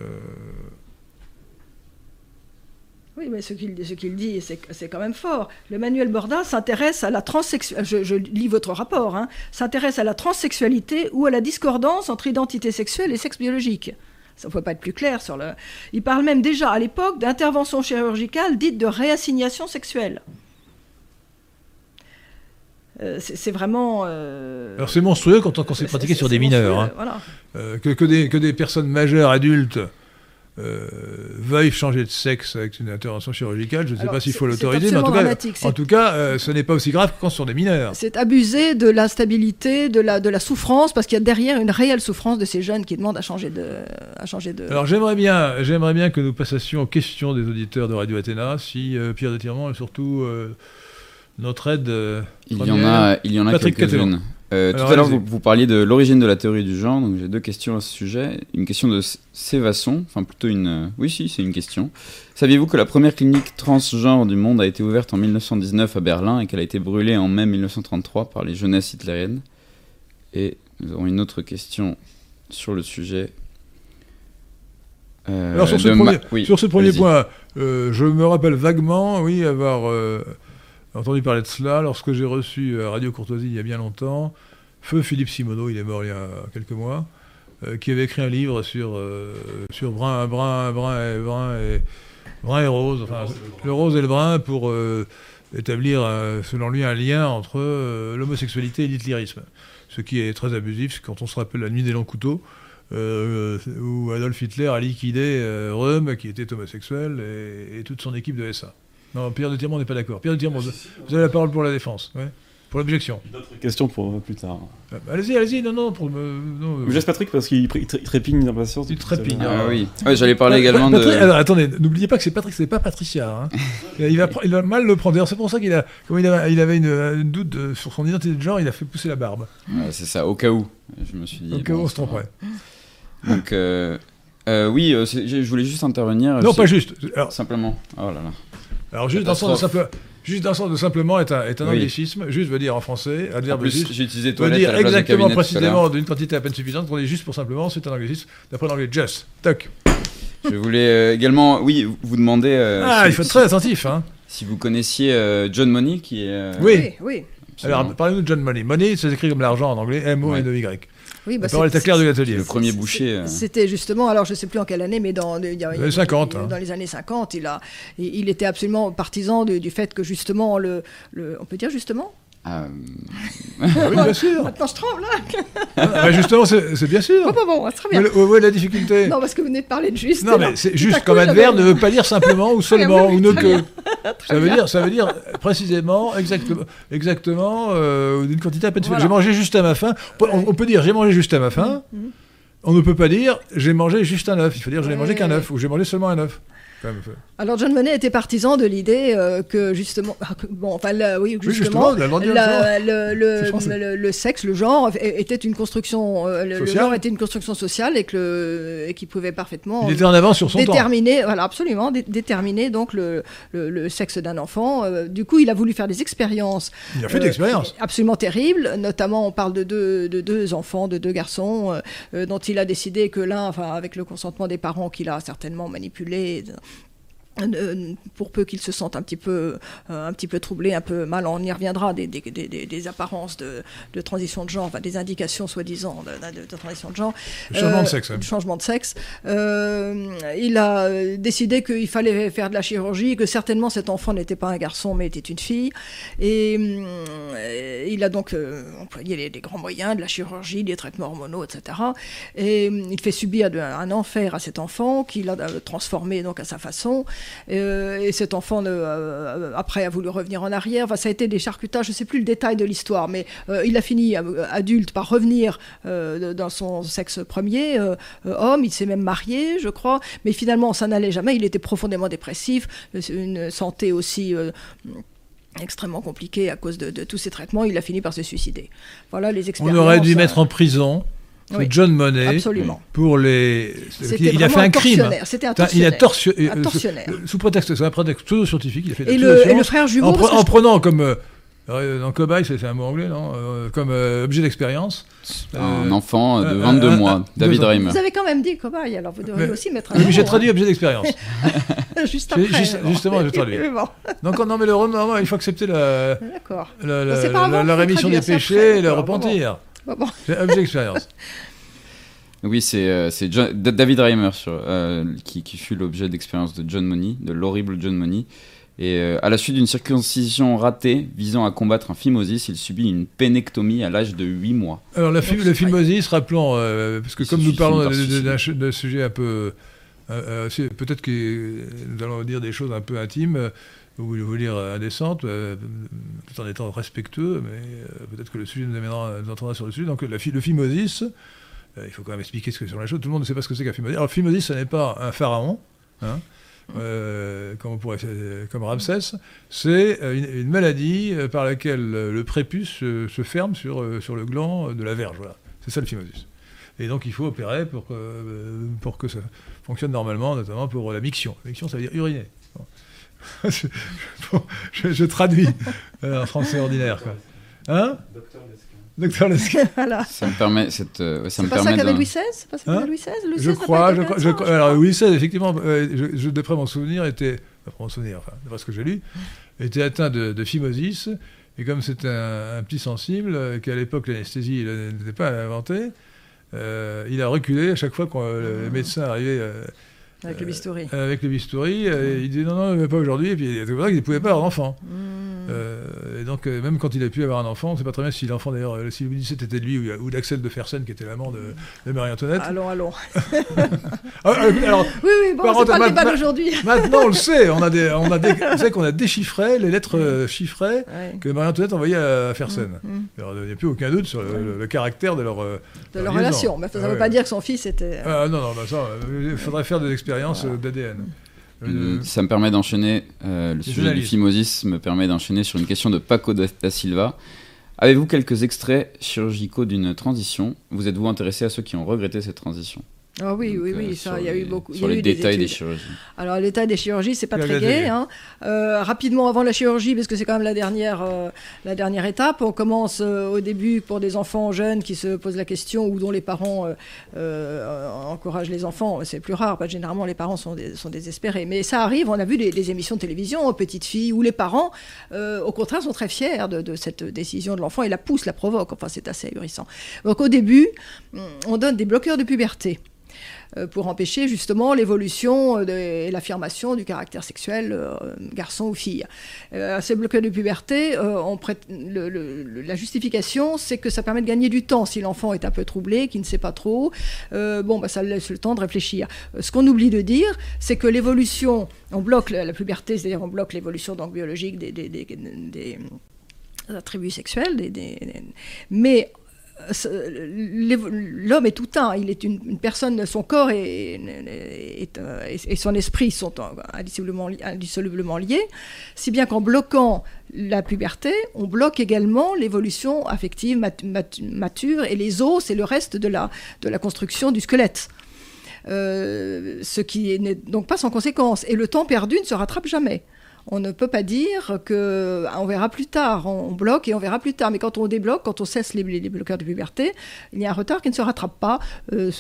Oui, mais ce qu'il dit, c'est quand même fort. Le manuel Borda s'intéresse à la transsexualité, je, lis votre rapport, hein, s'intéresse à la transsexualité ou à la discordance entre identité sexuelle et sexe biologique. Ça ne peut pas être plus clair sur le. Il parle même déjà à l'époque d'intervention chirurgicale dite de réassignation sexuelle. Euh, c'est vraiment. Euh, Alors c'est monstrueux quand on, s'est pratiqué sur des mineurs. Hein. Euh, que, des, que, des, personnes majeures, adultes, euh, veuille changer de sexe avec une intervention chirurgicale, je ne sais pas s'il faut l'autoriser, mais en tout cas, en tout cas ce n'est pas aussi grave que quand ce sont des mineurs. C'est abuser de l'instabilité, de la, de la souffrance, parce qu'il y a derrière une réelle souffrance de ces jeunes qui demandent à changer de... À changer de... Alors j'aimerais bien, j'aimerais bien que nous passions aux questions des auditeurs de Radio Athéna, si Pierre de Tirement et surtout notre aide... il, y en a, il y en a quelques-unes. Euh, tout à l'heure, vous, parliez de l'origine de la théorie du genre, donc j'ai deux questions à ce sujet. Une question de Sévasson, enfin plutôt une... Euh, oui, si, c'est une question. Saviez-vous que la première clinique transgenre du monde a été ouverte en 1919 à Berlin et qu'elle a été brûlée en mai 1933 par les jeunesses hitlériennes? Et nous avons une autre question sur le sujet. Euh, Alors sur ce, premier, sur ce premier point, je me rappelle vaguement, oui, avoir entendu parler de cela lorsque j'ai reçu à Radio Courtoisie il y a bien longtemps Feu Philippe Simoneau, il est mort il y a quelques mois, euh, qui avait écrit un livre sur, euh, sur brun, brun, brun, et, brun, et, brun et rose, enfin, le rose et le brun pour euh, établir, selon lui, un lien entre l'homosexualité et l'hitlérisme. Ce qui est très abusif, quand on se rappelle la nuit des longs couteaux, où Adolf Hitler a liquidé Röhm, qui était homosexuel, et, et toute son équipe de SA. Non, Pierre de Tirmont n'est pas d'accord. Pierre de Tirmont, vous, avez la parole pour la défense. Pour l'objection. Une autre question pour plus tard. Ah, bah, allez-y, allez-y, non, non. Pour, non euh... Patrick parce qu'il trépigne d'impatience. Il trépigne. Ah, oui. J'allais parler également de. attendez, n'oubliez pas que c'est Patrick, c'est pas Patricia. Hein. il, va, il va mal le prendre. c'est pour ça qu'il a, comme il, avait, il avait une, doute sur son identité de genre, il a fait pousser la barbe. c'est ça, au cas où. Je me suis dit. Au cas où on se tromperait. Donc. Euh, Oui, je voulais juste intervenir. Non, pas juste. Simplement. Oh là là. Alors, juste dans le sens de simple. Juste dans le sens de simplement est un, est un anglicisme. Juste veut dire en français, adverbe juste. J'ai utilisé veut dire exactement, précisément, d'une quantité à peine suffisante. On dit juste pour simplement, c'est un anglicisme. D'après l'anglais, just. Toc. Je voulais euh, également, oui, vous demander. Euh, ah, il faut être très attentif. Hein. Si vous connaissiez euh, John Money, qui est. oui, oui. Alors, parlez-nous de John Money. Money, c'est écrit comme l'argent en anglais, M-O-N-E-Y. Oui, bah c'est clair de l'atelier. Le premier boucher. C'était justement, alors je ne sais plus en quelle année, mais dans, il y a, les 50, hein. dans les années 50, il, a, il était absolument partisan du fait que justement, le, le, on peut dire justement euh... Ah oui, bien sûr. Maintenant, je tremble. Hein. Ah, bah, justement, c'est bien sûr. Bon, bon, bon, très bien. Où, est la difficulté? Non, parce que vous venez de parler de juste. Non, mais c'est juste comme adverbe ne veut pas dire simplement ou seulement ou ne que. ça veut dire, ça veut dire précisément, exactement, exactement euh, d'une quantité à peine suffisante. J'ai mangé juste à ma faim. On, peut dire j'ai mangé juste à ma faim. Mm, mm. On ne peut pas dire j'ai mangé juste un œuf. Il faut dire je n'ai mangé qu'un œuf ou j'ai mangé seulement un œuf. Alors John Monnet était partisan de l'idée euh, que justement, ah, bon, enfin oui, justement, le, sexe, le genre était une construction, euh, le, genre était une construction sociale et que et qui pouvait parfaitement. Il était en avance sur son déterminer, Voilà, absolument, déterminer donc le, sexe d'un enfant. Euh, du coup, il a voulu faire des expériences. Il a fait des expériences. Absolument terribles. Notamment, on parle de deux, de deux enfants, de deux garçons, dont il a décidé que l'un, enfin, avec le consentement des parents qu'il a certainement manipulé pour peu qu'ils se sentent un petit peu, euh, un petit peu troublés, un peu mal, on y reviendra, des, des, des, apparences de, de, transition de genre, enfin, des indications soi-disant de, transition de genre. changement de sexe. Changement de sexe. Euh, il a décidé qu'il fallait faire de la chirurgie, que certainement cet enfant n'était pas un garçon, mais était une fille. Et il a donc employé les, les, grands moyens, de la chirurgie, des traitements hormonaux, etc. Et il fait subir un enfer à cet enfant, qu'il a transformé donc à sa façon. Euh, et cet enfant, euh, après, a voulu revenir en arrière. Enfin, ça a été des charcutages, je ne sais plus le détail de l'histoire, mais euh, il a fini adulte par revenir dans son sexe premier, homme. Il s'est même marié, je crois. Mais finalement, ça n'allait jamais. Il était profondément dépressif, une santé aussi extrêmement compliquée à cause de, tous ces traitements, il a fini par se suicider. Voilà les expériences. On aurait dû mettre en prison John Monet Absolument. pour les. Il a fait un crime. C'était un tortionnaire. Il a tortionné. Euh, sous prétexte, c'est un prétexte pseudo-scientifique. Il a fait et, le, et le frère jumeau. En, prenant comme. Euh, dans cobaye, c'est un mot anglais, non euh, Comme objet d'expérience. Un enfant de 22 mois, David Reimer. Vous avez quand même dit cobaye, alors vous devriez aussi mettre un. Oui, j'ai traduit objet d'expérience. Juste après. justement, j'ai traduit. Donc, non, mais le il faut accepter la, la, la rémission des péchés et le repentir. C'est objet d'expérience. Oui, c'est euh, David Reimer sur, euh, qui, qui, fut l'objet d'expérience de John Money, de l'horrible John Money. Et euh, à la suite d'une circoncision ratée visant à combattre un phimosis, il subit une pénectomie à l'âge de 8 mois. Alors la le phimosis, rappelons, parce que comme nous parlons d'un sujet un peu... Peut-être que nous allons dire des choses un peu intimes, ou je veux dire indécentes, tout en étant respectueux, mais peut-être que le sujet nous amènera, entraînera sur le sujet. Donc la, le phimosis, euh, il faut quand même expliquer ce que sur la chose. Tout le monde ne sait pas ce que c'est qu'un phimosis. Alors, phimosis, ce n'est pas un pharaon. Hein, euh, comme, Ramsès, c'est euh, une, maladie par laquelle le prépuce se, ferme sur, le gland de la verge. Voilà. C'est ça le phimosis. Et donc il faut opérer pour que, pour que ça fonctionne normalement, notamment pour la miction. Miction, ça veut dire uriner. je, traduis en français ordinaire. Quoi. Hein? Docteur voilà. Ça me permet. Cette, euh, ça me pas permet ça qu'avait Louis XVI C'est pas ça qu'avait hein? Louis XVI Louis Je crois. Je, je, alors Louis XVI, effectivement, euh, je, d'après mon souvenir, était. D'après mon souvenir, enfin, d'après ce que j'ai lu, était atteint de, de phimosis. Et comme c'était un, petit sensible, euh, qu'à l'époque l'anesthésie n'était pas inventée, euh, il a reculé à chaque fois que le médecin arrivait. Avec le bistouri. avec le bistouri, il dit non, non, pas aujourd'hui, et puis c'est pour ça qu'il ne pouvait pas avoir d'enfant. Mmh. Euh, et donc, euh, même quand il a pu avoir un enfant, on ne sait pas très bien si l'enfant, d'ailleurs, euh, si Louis XVII était de lui ou, d'Axel de Fersen, qui était l'amant de, Marie-Antoinette. Allons, allons. Ah, alors, oui, oui, bon, c'est pas le débat d'aujourd'hui. maintenant, on le sait. On, a des, on, a des, on sait qu'on a déchiffré les lettres chiffrées que Marie-Antoinette envoyait à Fersen. Mm, mm. il n'y a plus aucun doute sur le, caractère de leur, de leur relation. Mais ça ne veut pas dire que son fils était. Ah, non, non, bah, ça, il faudrait faire des expériences d'ADN. Euh, ça me permet d'enchaîner, euh, le sujet du phimosis me permet d'enchaîner sur une question de Paco da Silva. Avez-vous quelques extraits chirurgicaux d'une transition? Vous êtes-vous intéressé à ceux qui ont regretté cette transition? Ah oui, oui, oui, ça, il y a eu beaucoup. Sur les détails des, chirurgies. Alors, les détails des chirurgies, c'est pas très gai. Hein. rapidement, avant la chirurgie, parce que c'est quand même la dernière, la dernière étape, on commence au début pour des enfants jeunes qui se posent la question ou dont les parents encouragent les enfants. C'est plus rare, parce que généralement, les parents sont, sont désespérés. Mais ça arrive, on a vu des, émissions de télévision, petites filles, où les parents, au contraire, sont très fiers de, de cette décision de l'enfant et la poussent, la provoquent. Enfin, c'est assez ahurissant. Donc, au début, on donne des bloqueurs de puberté. Euh, pour empêcher justement l'évolution et l'affirmation du caractère sexuel euh, garçon ou fille. Euh, ces bloqueurs de puberté, on la justification, c'est que ça permet de gagner du temps si l'enfant est un peu troublé, qui ne sait pas trop. bon, bah, ça laisse le temps de réfléchir. Ce qu'on oublie de dire, c'est que l'évolution, on bloque la, puberté, c'est-à-dire on bloque l'évolution donc biologique des, des, attributs sexuels, mais l'homme est tout un, il est une, personne, son corps et, son esprit sont indissolublement, indissolublement, liés, si bien qu'en bloquant la puberté, on bloque également l'évolution affective mature et les os, c'est le reste de la, de la construction du squelette. Euh, ce qui n'est donc pas sans conséquence. Et le temps perdu ne se rattrape jamais on ne peut pas dire que ah, on verra plus tard, on bloque et on verra plus tard. Mais quand on débloque, quand on cesse les, bloqueurs de puberté, il y a un retard qui ne se rattrape pas, euh,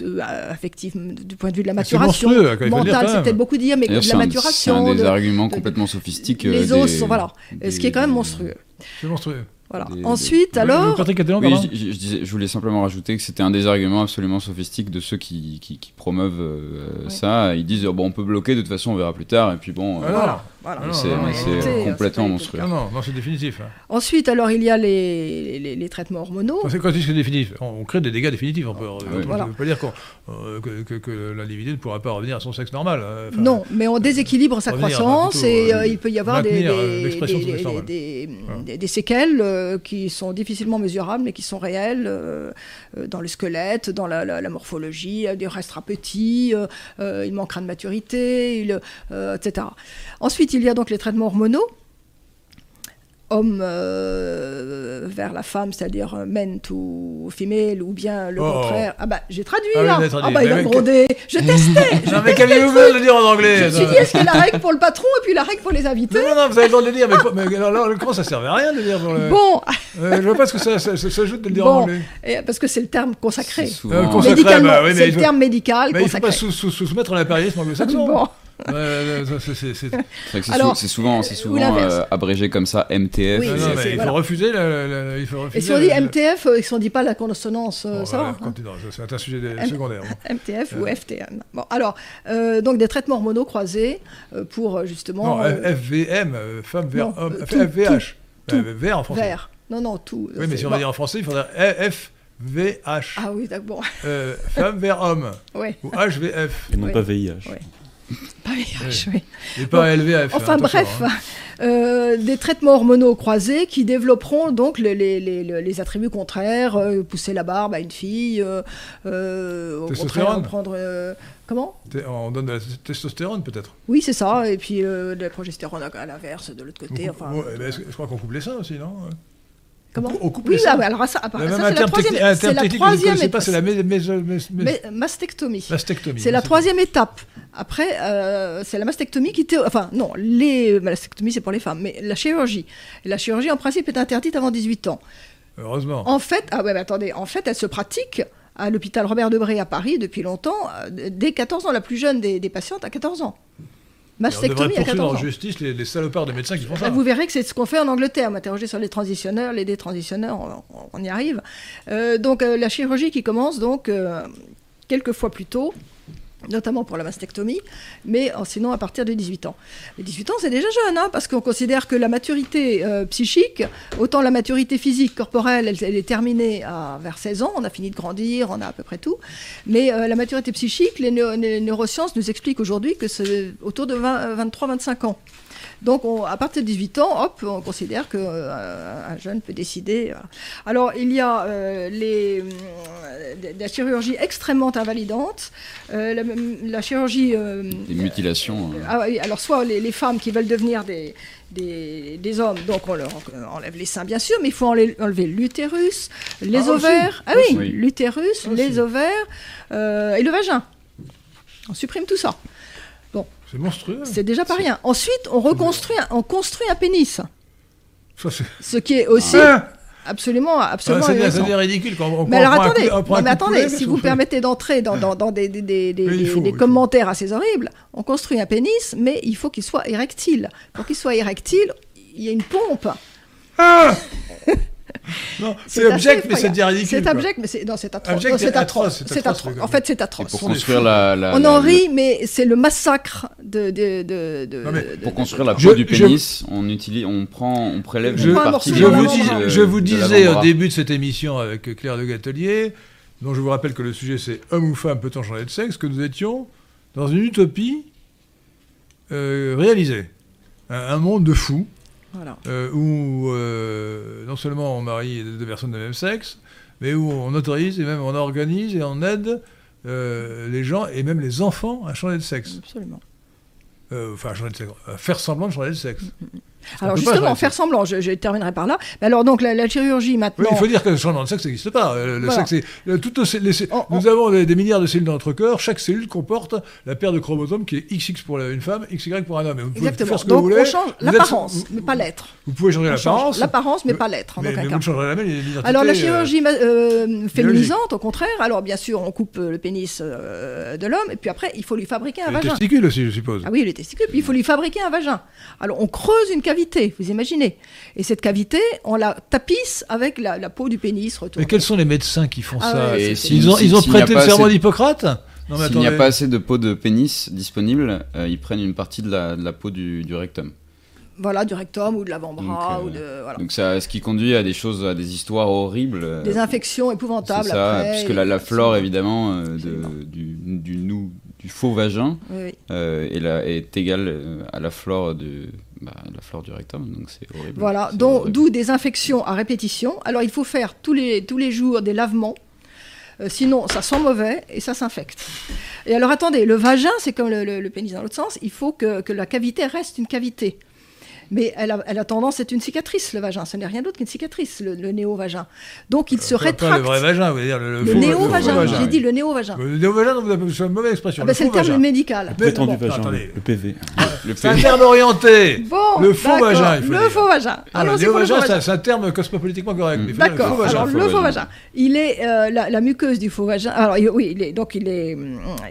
effectivement, du point de vue de la maturation mentale. C'est peut-être beaucoup dire, mais de la maturation. C'est un des arguments complètement sophistiques. Les os sont, voilà, ce qui est quand même monstrueux. C'est monstrueux. Voilà. Ensuite, alors. je, voulais simplement rajouter que c'était un des arguments absolument sophistiques de ceux qui, qui, promeuvent euh, ça. Ils disent bon, on peut bloquer, de toute façon, on verra plus tard. Et puis bon. Euh, voilà. C'est complètement monstrueux. Non, non, c'est définitif. Hein. Ensuite, alors, il y a les, les, traitements hormonaux. C'est quand c'est définitif? On crée des dégâts définitifs. On peut, ne peut pas dire euh, que, que, l'individu ne pourra pas revenir à son sexe normal. Hein. non, mais on déséquilibre sa croissance et il peut y avoir des, des, des, séquelles euh, qui sont difficilement mesurables, mais qui sont réelles euh, euh, dans le squelette, dans la, morphologie. Il restera petit, il manquera de maturité, etc. Ensuite, il y a donc les traitements hormonaux homme euh, vers la femme, c'est-à-dire euh, men to female, ou bien le oh. contraire. Ah bah j'ai traduit ah là. ah bah il a grondé. Je testais. J'avais qu'à le dire en anglais. Je me suis dit est-ce qu'il y a la règle pour le patron et puis la règle pour les invités Non, non, non, vous avez le droit de le dire, mais, mais alors, comment ça servait à rien de le dire pour le. Bon. Euh, je vois pas ce que ça, s'ajoute de le dire bon. en anglais. Et, parce que c'est le terme consacré. C'est bah, oui, c'est le terme médical mais consacré. il faut pas sous, sous, soumettre l'impérialisme anglo-saxon. Bon. C'est souvent, souvent euh, abrégé comme ça, MTF. Oui, il, faut refuser il faut refuser Et si on dit MTF, euh, si on ne dit pas la consonance, euh, ça va hein. C'est un sujet secondaire. MTF ou FTM. Bon, alors, donc des traitements hormonaux croisés pour justement. Non, FVM, femme vers homme. FVH. Vert en français. Vert. Non, non, tout. Oui, mais si on va dire en français, il faudrait FVH. Ah oui, d'accord. femme vers homme. Ou HVF. Et non pas VIH. Oui. Pas VIH, oui. Et pas LVF. Enfin bref, hein. euh, des traitements hormonaux croisés qui développeront donc les, les, les, les attributs contraires, euh, pousser la barbe à une fille, euh, au contraire prendre... comment? On donne de la testostérone peut-être Oui, c'est ça, et puis de la progestérone à l'inverse, de l'autre côté. Enfin, je crois qu'on coupe les seins aussi, non? Comment on coupe oui, ah, alors ça, c'est la troisième, c'est la troisième étape. C'est la mastectomie. C'est la troisième étape. Après, euh, c'est la mastectomie qui était, enfin non, les mastectomies c'est pour les femmes, mais la chirurgie. la chirurgie en principe est interdite avant 18 ans. Heureusement. En fait, ah ouais, mais attendez, en fait, elle se pratique à l'hôpital Robert Debré à Paris depuis longtemps, euh, dès 14 ans. La plus jeune des, des patientes à 14 ans. Mastectomie à 14 ans. en justice les, salopards de médecins qui font ça. Vous verrez que c'est ce qu'on fait en Angleterre. M'interroger sur les transitionneurs, les détransitionneurs, on, y arrive. Euh, donc euh, la chirurgie qui commence donc euh, quelques fois plus tôt, notamment pour la mastectomie, mais sinon à partir de 18 ans. Les 18 ans, c'est déjà jeune, hein, parce qu'on considère que la maturité euh, psychique, autant la maturité physique, corporelle, elle, est terminée à, vers 16 ans, on a fini de grandir, on a à peu près tout, mais euh, la maturité psychique, les, neurosciences nous expliquent aujourd'hui que c'est autour de 23-25 ans. Donc, à partir de 18 ans, hop, on considère qu'un euh, jeune peut décider. Euh. Alors, il y a euh, les, la chirurgie extrêmement invalidante, la, chirurgie. des mutilations. Ah, oui, alors, soit les, femmes qui veulent devenir des, des, hommes, donc on leur enlève les seins bien sûr, mais il faut enlever l'utérus, les ah, ovaires, ah oui, l'utérus, ah, les ovaires et le vagin. On supprime tout ça. C'est monstrueux. C'est déjà pas rien. Ensuite, on reconstruit, on construit un pénis. Ce qui est aussi ah absolument, absolument. Ah, c'est ridicule quand on Mais alors attendez, mais attendez, si vous permettez d'entrer dans, dans, dans, des, des, des, des commentaires assez horribles, on construit un pénis, mais il faut qu'il soit érectile. Pour qu'il soit érectile, il y a une pompe. Ah c'est abject, mais c'est ridicule. C'est abject, mais c'est non, c'est atroce. C'est atroce. En fait, c'est atroce. pour construire la, on en rit, mais c'est le massacre de. de, de, de pour construire la peau du pénis, on utilise, on prend, on prélève je, une partie. Je vous, dis, je vous disais au début de cette émission avec Claire de Gatelier, dont je vous rappelle que le sujet c'est homme ou femme peut-on changer de sexe, que nous étions dans une utopie euh, réalisée, un monde de fous euh, où euh, non seulement on marie deux personnes de même sexe, mais où on autorise et même on organise et on aide euh, les gens et même les enfants à changer de sexe. Absolument. enfin, changer de sexe, faire semblant de changer de sexe. Mm, mm, mm. Alors justement, faire semblant, je, terminerai par là. Mais alors donc la, chirurgie maintenant. il faut dire que le changement de sexe n'existe pas. Euh, le sexe nous avons des, milliards de cellules dans notre corps. Chaque cellule comporte la paire de chromosomes qui est XX pour une femme, XY pour un homme. vous Exactement. Faire ce que donc vous voulez. on change l'apparence, mais pas l'être. Vous pouvez changer l'apparence. L'apparence, mais pas l'être. Mais, mais vous changerez la même Alors la euh, chirurgie euh, féminisante, au contraire. Alors bien sûr, on coupe le pénis de l'homme, et puis après, il faut lui fabriquer un vagin. Les testicules aussi, je suppose. Ah oui, les testicules. Puis il faut lui fabriquer un vagin. Alors on creuse une cavité. Vous imaginez et cette cavité, on la tapisse avec la, peau du pénis Mais quels sont les médecins qui font ah ça ils, ont, ils ont prêté le serment d'Hippocrate S'il n'y a pas assez de peau de pénis disponible, euh, ils prennent une partie de la, peau du, rectum. Voilà, du rectum ou de l'avant-bras. Donc, euh, donc ça, ce qui conduit à des choses, à des histoires horribles. Euh, des infections épouvantables. Ça, puisque la, la flore, évidemment, de, du, du, du, faux vagin est, la, est, égale à la flore de, bah, la flore du rectum, donc c'est horrible. Voilà, d'où des infections à répétition. Alors il faut faire tous les, tous les jours des lavements, euh, sinon ça sent mauvais et ça s'infecte. Et alors attendez, le vagin, c'est comme le, pénis dans l'autre sens, il faut que, que la cavité reste une cavité mais elle a, elle a tendance, c'est une cicatrice, le vagin. Ce n'est rien d'autre qu'une cicatrice, le, néo-vagin. Donc il se rétracte. Pas le vrai vagin, vous dire le, le néo-vagin. J'ai dit le néo-vagin. Le néo-vagin, c'est une mauvaise expression. Ah ben, c'est le terme médical. Le prétendu vagin, le PV. C'est un terme orienté. Bon, le faux vagin. Il le faux vagin. Alors, le néo-vagin, c'est un terme cosmopolitiquement correct. D'accord. Alors le faux vagin. Il est euh, la muqueuse du faux vagin. Alors oui, donc il est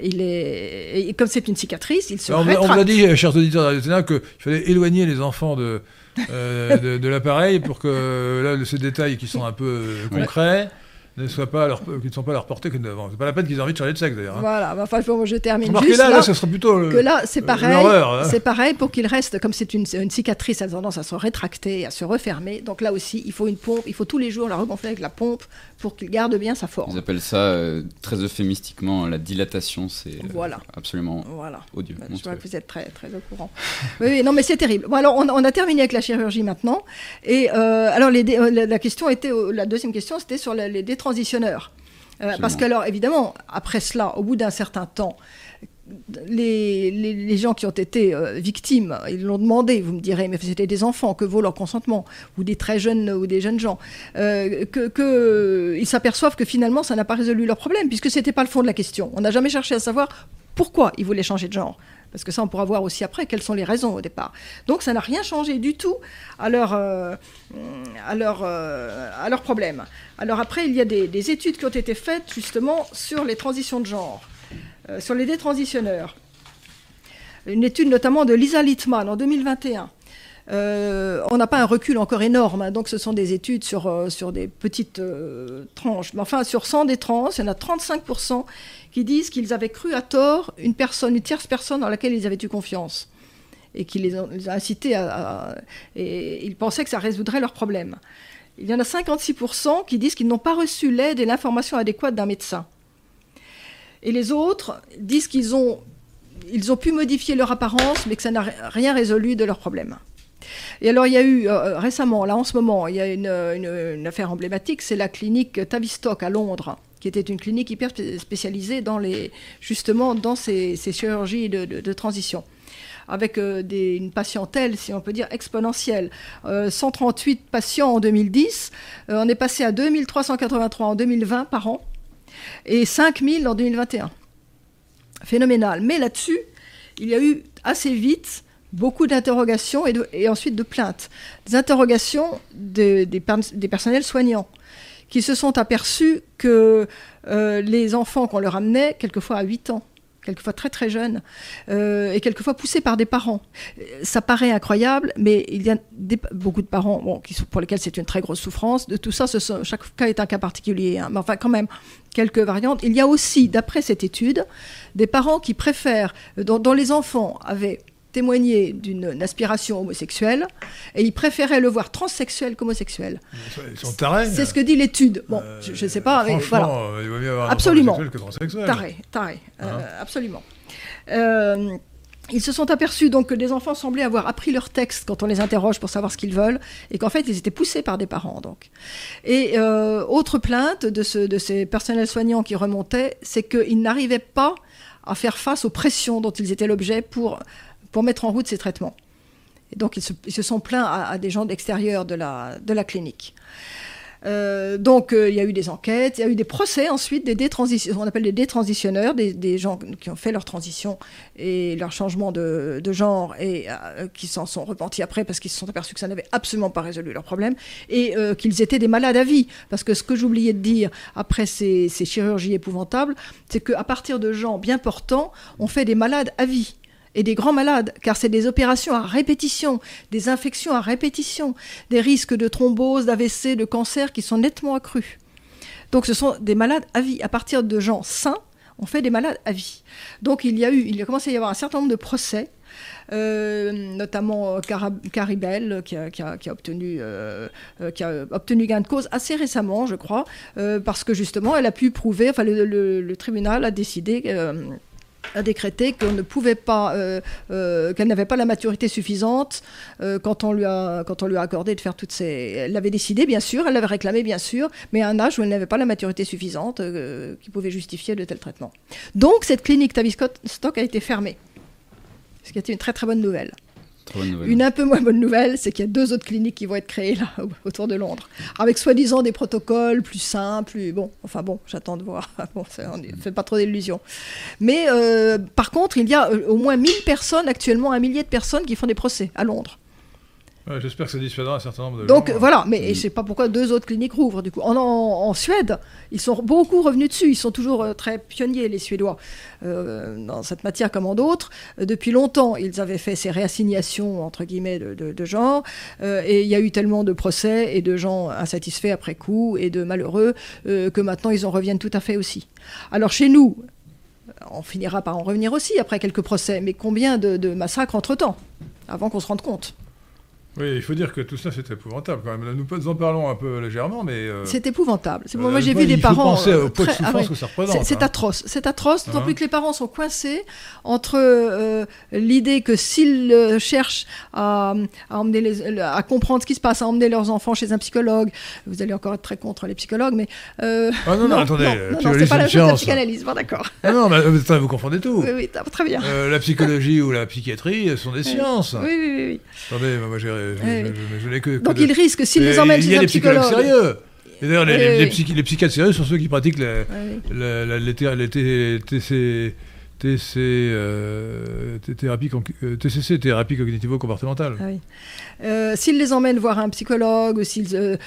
il est comme c'est une cicatrice, il se rétracte. On vous a dit, chers auditeurs de qu'il fallait éloigner les enfants de euh, de, l'appareil pour que là, ces détails qui sont un peu euh, concrets ne soient pas leur, qui ne sont pas leur portée que devant. C'est pas la peine qu'ils aient envie de changer de sexe d'ailleurs. Hein. Voilà, enfin je termine juste là, là, ce serait plutôt que là c'est pareil. Hein. C'est pareil pour qu'il reste comme c'est une, une, cicatrice, elle a tendance à se rétracter, à se refermer. Donc là aussi, il faut une pompe, il faut tous les jours la regonfler avec la pompe pour qu'il garde bien sa forme. Ils appellent ça euh, très euphémistiquement la dilatation, c'est euh, voilà. absolument voilà. odieux. je vois que vous êtes très très au courant. oui, non mais c'est terrible. Bon alors on, a terminé avec la chirurgie maintenant et euh, alors les, la, question était la deuxième question c'était sur les détransitionneurs transitionneurs. Euh, parce que, alors, évidemment, après cela, au bout d'un certain temps, les, les, gens qui ont été euh, victimes, ils l'ont demandé, vous me direz, mais c'était des enfants, que vaut leur consentement, ou des très jeunes ou des jeunes gens, euh, qu'ils que s'aperçoivent que finalement, ça n'a pas résolu leur problème, puisque ce n'était pas le fond de la question. On n'a jamais cherché à savoir pourquoi ils voulaient changer de genre. Parce que ça, on pourra voir aussi après quelles sont les raisons au départ. Donc ça n'a rien changé du tout à leur, euh, à leur, euh, à leur problème. Alors après, il y a des, études qui ont été faites justement sur les transitions de genre, euh, sur les détransitionneurs. Une étude notamment de Lisa Littman en 2021. on n'a pas un recul encore énorme, hein, donc ce sont des études sur, sur des petites tranches. Mais enfin, sur 100 des trans, il y en a 35% qui disent qu'ils avaient cru à tort une personne, une tierce personne dans laquelle ils avaient eu confiance et qui les, a, incités à, et ils pensaient que ça résoudrait leurs problèmes. Il y en a 56% qui disent qu'ils n'ont pas reçu l'aide et l'information adéquate d'un médecin. Et les autres disent qu'ils ont, ils ont pu modifier leur apparence, mais que ça n'a rien résolu de leurs problèmes. Et alors, il y a eu euh, récemment, là en ce moment, il y a une, une affaire emblématique, c'est la clinique Tavistock à Londres, qui était une clinique hyper spécialisée dans les, justement dans ces, chirurgies de, transition avec euh, une patientèle, si on peut dire, exponentielle. 138 euh, patients en 2010, euh, on est passé à 2383 en 2020 par an et 5000 en 2021. phénoménal. Mais là-dessus, il y a eu assez vite beaucoup d'interrogations et, ensuite de plaintes. Des interrogations des, personnels soignants qui se sont aperçus que euh, les enfants qu'on leur amenait, quelquefois à 8 ans, quelquefois très très jeunes, euh, et quelquefois poussés par des parents. Ça paraît incroyable, mais il y a beaucoup de parents pour lesquels c'est une très grosse souffrance. De tout ça, chaque cas est un cas particulier, hein. mais enfin quand même quelques variantes. Il y a aussi, d'après cette étude, des parents qui préfèrent, dont les enfants avaient témoigner d'une aspiration homosexuelle et ils préféraient le voir transsexuel qu'homosexuel. Ils sont tarés. C'est ce que dit l'étude. Bon, je ne sais pas, voilà. Il vaut mieux avoir absolument. que transsexuel. Taré, taré, euh, hein absolument. Euh, ils se sont aperçus donc que les enfants semblaient avoir appris leur texte quand on les interroge pour savoir ce qu'ils veulent et qu'en fait ils étaient poussés par des parents donc. Et euh, autre plainte de, ce, de ces personnels soignants qui remontaient, c'est qu'ils n'arrivaient pas à faire face aux pressions dont ils étaient l'objet pour pour mettre en route ces traitements. Et donc, ils se, sont plaints à, des gens d'extérieur de la, de la clinique. Euh, donc, euh, il y a eu des enquêtes, il y a eu des procès ensuite, des on appelle des détransitionneurs, des, gens qui ont fait leur transition et leur changement de, de genre et euh, qui s'en sont repentis après parce qu'ils se sont aperçus que ça n'avait absolument pas résolu leur problème et qu'ils étaient des malades à vie. Parce que ce que j'oubliais de dire après ces, ces chirurgies épouvantables, c'est qu'à partir de gens bien portants, on fait des malades à vie et des grands malades, car c'est des opérations à répétition, des infections à répétition, des risques de thrombose, d'AVC, de cancer qui sont nettement accrus. Donc ce sont des malades à vie. À partir de gens sains, on fait des malades à vie. Donc il y a eu, il a commencé à y avoir un certain nombre de procès. Euh, notamment euh, Caribel, qui a, obtenu, euh, qui a obtenu gain de cause assez récemment, je crois, parce que justement, elle a pu prouver, enfin, le tribunal a décidé a décrété ne pouvait pas, euh, euh, qu'elle n'avait pas la maturité suffisante euh, quand, on lui a, quand on lui a accordé de faire toutes ces. Elle l'avait décidé, bien sûr, elle l'avait réclamé, bien sûr, mais à un âge où elle n'avait pas la maturité suffisante qui pouvait justifier de tels traitements. Donc cette clinique Tavistock a été fermée, ce qui était une très très bonne nouvelle. Une un peu moins bonne nouvelle, c'est qu'il y a deux autres cliniques qui vont être créées là autour de Londres, avec soi-disant des protocoles plus simples, plus bon. Enfin bon, j'attends de voir. On ne fait pas trop d'illusions. Mais euh, par contre, il y a euh, au moins 1000 personnes actuellement, un millier de personnes qui font des procès à Londres. J'espère que ça dissuadera un certain nombre de Donc voilà, mais je ne sais pas pourquoi deux autres cliniques rouvrent du coup. En, Suède, ils sont beaucoup revenus dessus. Ils sont toujours euh, très pionniers, les Suédois, euh, dans cette matière comme en d'autres. Euh, depuis longtemps, ils avaient fait ces réassignations, entre guillemets, de, de, genre. et il y a eu tellement de procès et de gens insatisfaits après coup et de malheureux que maintenant, ils en reviennent tout à fait aussi. Alors chez nous, on finira par en revenir aussi après quelques procès, mais combien de massacres entre-temps, avant qu'on se rende compte? Oui, il faut dire que tout ça, c'est épouvantable quand même. Nous en parlons un peu légèrement, mais... Euh, c'est épouvantable. moi, moi j'ai vu des parents... Penser au poids de ah souffrance que ça représente. C'est hein. atroce. C'est atroce, d'autant hein plus que les parents sont coincés entre euh, l'idée que s'ils euh, cherchent à, à, emmener les, à comprendre ce qui se passe, à emmener leurs enfants chez un psychologue, vous allez encore être très contre les psychologues, mais... ah non, non, attendez, non, non, c'est pas la chose de la psychanalyse, bon, d'accord. Ah non, mais vous confondez tout. Oui, oui, très bien. la psychologie ou la psychiatrie sont des sciences. Oui, oui, oui. Attendez, moi j'ai donc il risque, s'il les emmène chez un psychologue. sérieux. Et d'ailleurs, les, les, les, psychiatres sérieux sont ceux qui pratiquent les, les, TC, TC, euh, thérapie, euh, TCC, thérapie cognitivo-comportementale. Ah euh, s'ils les emmènent voir un psychologue ou s'ils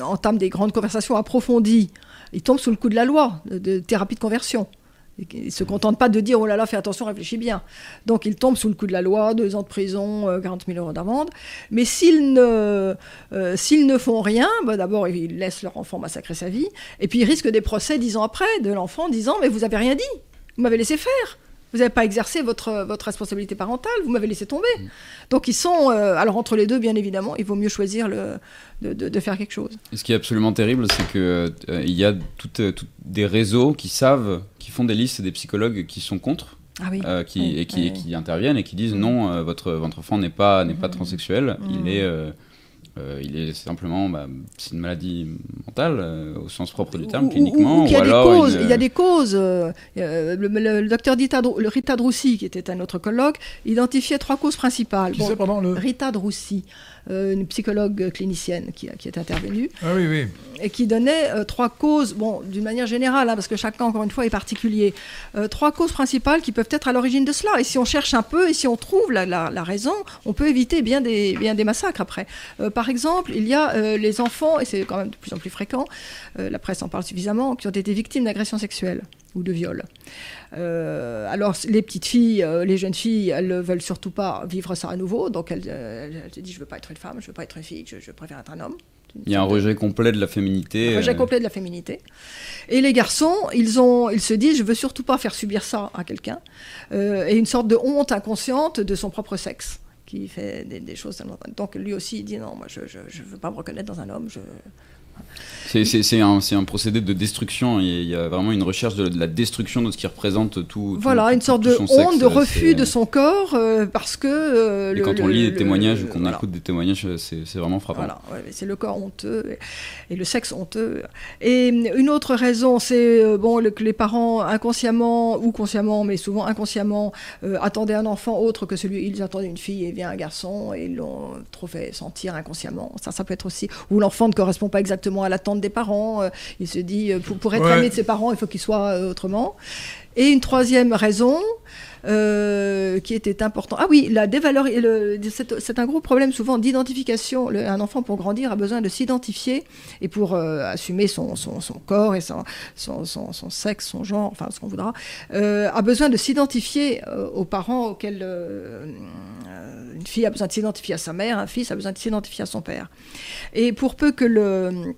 entament des grandes conversations approfondies, ils tombent sous le coup de la loi de thérapie de conversion. Il ne se contente pas de dire oh là là, fais attention, réfléchis bien. Donc il tombe sous le coup de la loi, deux ans de prison, 40 euh, 000 euros d'amende. Mais s'ils ne, euh, s'ils ne font rien, bah, d'abord ils laissent leur enfant massacrer sa vie, et puis ils risquent des procès dix ans après de l'enfant disant mais vous avez rien dit, vous m'avez laissé faire. Vous n'avez pas exercé votre, votre responsabilité parentale, vous m'avez laissé tomber. Donc ils sont... Euh, alors entre les deux, bien évidemment, il vaut mieux choisir le, de, de, faire quelque chose. Et ce qui est absolument terrible, c'est qu'il euh, y a toutes, des réseaux qui savent, qui font des listes des psychologues qui sont contre. Ah oui. Euh, qui, et qui, qui, interviennent et qui disent non, votre, votre enfant n'est pas, n'est pas mm-hmm. transsexuel, il, mm-hmm. est, euh, il est simplement, bah, c'est une maladie mentale euh, au sens propre du terme, cliniquement. Ou, il, y a des causes, il y a des causes. le, docteur Rita, le Rita Droussi, qui était un autre colloque, identifiait trois causes principales. Qui bon, le... Rita Droussi. Euh, une psychologue clinicienne qui, qui, est intervenue. Ah oui, oui. Et qui donnait euh, trois causes, bon, d'une manière générale, hein, parce que chacun, encore une fois, est particulier, euh, trois causes principales qui peuvent être à l'origine de cela. Et si on cherche un peu et si on trouve la, la, raison, on peut éviter bien des, bien des massacres après. par exemple, il y a les enfants, et c'est quand même de plus en plus fréquent, la presse en parle suffisamment, qui ont été victimes d'agressions sexuelles ou de viol. Euh, alors, les petites filles, euh, les jeunes filles, elles ne veulent surtout pas vivre ça à nouveau. Donc, elles, se disent Je ne veux pas être une femme, je ne veux pas être une fille, je, préfère être un homme. Il y a un rejet complet de la féminité. Un rejet euh. complet de la féminité. Et les garçons, ils, ont, ils se disent Je veux surtout pas faire subir ça à quelqu'un. et une sorte de honte inconsciente de son propre sexe qui fait des, choses Donc lui aussi, il dit non, moi je ne veux pas me reconnaître dans un homme. Je... C'est un, un, procédé de destruction. Il y a vraiment une recherche de, la destruction de ce qui représente tout. Voilà, une sorte de honte, de refus de son corps, euh, parce que. Euh, et quand on lit des témoignages ou qu'on écoute des témoignages, c'est vraiment frappant. Voilà, c'est le corps honteux et, le sexe honteux. Et une autre raison, c'est euh, bon, que les parents inconsciemment ou consciemment, mais souvent inconsciemment, attendaient un enfant autre que celui. Ils attendaient une fille et vient un garçon et ils l'ont trop fait sentir inconsciemment. Ça, ça peut être aussi. Ou l'enfant ne correspond pas exactement à l'attente des parents. Euh, il se dit, euh, pour, être aimé de ses parents, il faut qu'il soit euh, autrement. Et une troisième raison, qui était important. Ah oui, la c'est un gros problème souvent d'identification. Un enfant, pour grandir, a besoin de s'identifier et pour assumer son, son, corps et son, son, son, sexe, son genre, enfin ce qu'on voudra, a besoin de s'identifier aux parents auxquels une fille a besoin de s'identifier à sa mère, un fils a besoin de s'identifier à son père. Et pour peu que le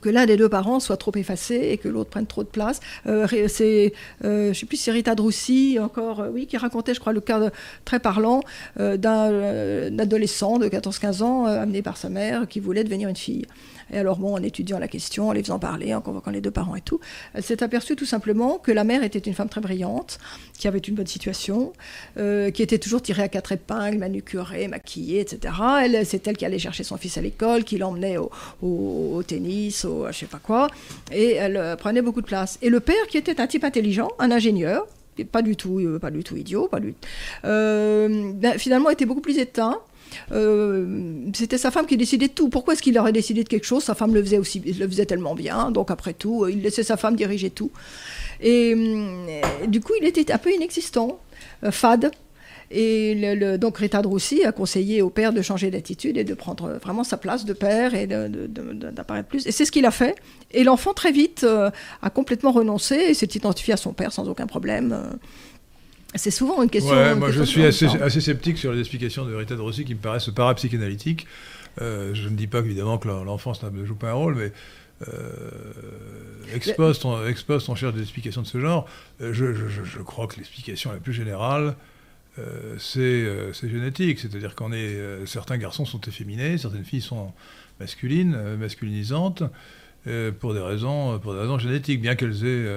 que l'un des deux parents soit trop effacé et que l'autre prenne trop de place. Euh, c'est, euh, je ne sais plus si Rita Droussi, encore, euh, oui, qui racontait, je crois, le cas très parlant d'un adolescent de 14-15 ans amené par sa mère qui voulait devenir une fille. Et alors, bon, en étudiant la question, en les faisant parler, en convoquant les deux parents et tout, elle s'est aperçue tout simplement que la mère était une femme très brillante, qui avait une bonne situation, euh, qui était toujours tirée à quatre épingles, manucurée, maquillée, etc. Elle, c'est elle qui allait chercher son fils à l'école, qui l'emmenait au, tennis, au je sais pas quoi, et elle euh, prenait beaucoup de place. Et le père, qui était un type intelligent, un ingénieur, pas du tout, euh, pas du tout idiot, pas du, ben, finalement était beaucoup plus éteint euh, c'était sa femme qui décidait de tout. Pourquoi est-ce qu'il aurait décidé de quelque chose? Sa femme le faisait aussi, le faisait tellement bien. Donc après tout, il laissait sa femme diriger tout. Et, euh, du coup, il était un peu inexistant, euh, fade. Et le, donc Rita Droussi a conseillé au père de changer d'attitude et de prendre vraiment sa place de père et d'apparaître plus. Et c'est ce qu'il a fait. Et l'enfant très vite a complètement renoncé et s'est identifié à son père sans aucun problème. C'est souvent une question. Ouais, moi je suis assez, assez, sceptique sur les explications de Rita de Rossi qui me paraissent parapsychanalytiques. Euh, je ne dis pas évidemment que l'enfance ne joue pas un rôle, mais euh, ex post, on, cherche des explications de ce genre. Euh, je, je, je, crois que l'explication la plus générale, euh, c'est génétique. C'est-à-dire qu'on est, certains garçons sont efféminés, certaines filles sont masculines, masculinisantes, pour des raisons, pour des raisons génétiques, bien qu'elles aient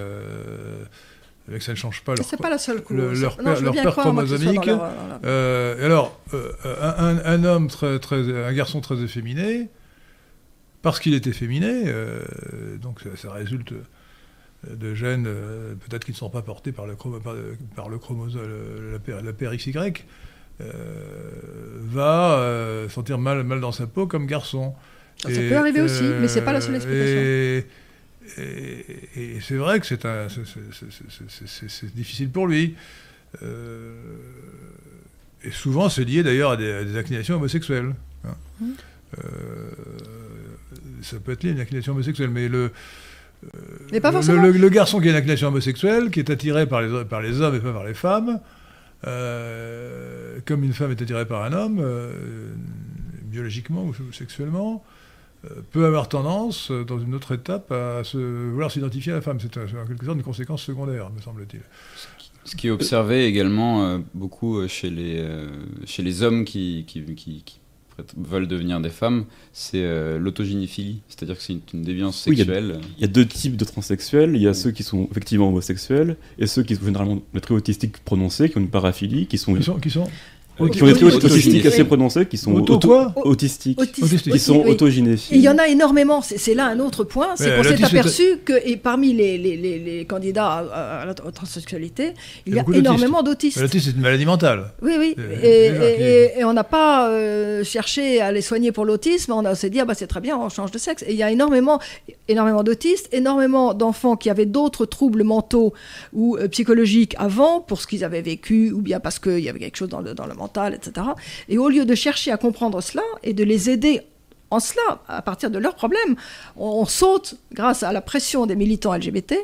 que ça ne change pas leur, pas la seule leur, père, chromosomique. Euh, alors, euh, un, homme très, très, un garçon très efféminé, parce qu'il est efféminé, euh, donc ça, résulte de gènes peut-être qui ne sont pas portés par le, par, le chromosome, la, la paire XY, va sentir mal, mal dans sa peau comme garçon. Ça, peut arriver aussi, mais c'est pas la seule explication. Et, c'est vrai que c'est difficile pour lui. Euh, et souvent, c'est lié d'ailleurs à, des, inclinations homosexuelles. Hein. Mmh. Euh, ça peut être lié à une inclination homosexuelle, mais le, euh, le, garçon qui a une inclination homosexuelle, qui est attiré par les, par les hommes et pas par les femmes, comme une femme est attirée par un homme, biologiquement ou sexuellement, peut avoir tendance, euh, dans une autre étape, à se, vouloir s'identifier à la femme. C'est en quelque sorte une conséquence secondaire, me semble-t-il. Ce qui est observé également euh, beaucoup chez les, chez les hommes qui, qui, qui, veulent devenir des femmes, c'est l'autogénéphilie, c'est-à-dire que c'est une, déviance sexuelle. il, y a, deux types de transsexuels, il y a ceux qui sont effectivement homosexuels et ceux qui sont généralement le trait autistique prononcé, qui ont une paraphilie, qui sont... Qui sont, qui sont qui ont été autistiques assez prononcés, qui sont autistiques, qui sont autogynéphiles. Il y en a énormément. C'est là un autre point. C'est qu'on s'est aperçu que et parmi les, les, les, candidats à, la transsexualité, il y a énormément d'autistes. L'autisme, c'est une maladie mentale. Oui, oui. Et, on n'a pas euh, cherché à les soigner pour l'autisme. On a s'est dit, ah bah, c'est très bien, on change de sexe. Et il y a énormément, énormément d'autistes, énormément d'enfants qui avaient d'autres troubles mentaux ou euh, psychologiques avant, pour ce qu'ils avaient vécu, ou bien parce qu'il y avait quelque chose dans le, dans le mental, Et au lieu de chercher à comprendre cela et de les aider en cela, à partir de leurs problèmes, on, saute, grâce à la pression des militants LGBT,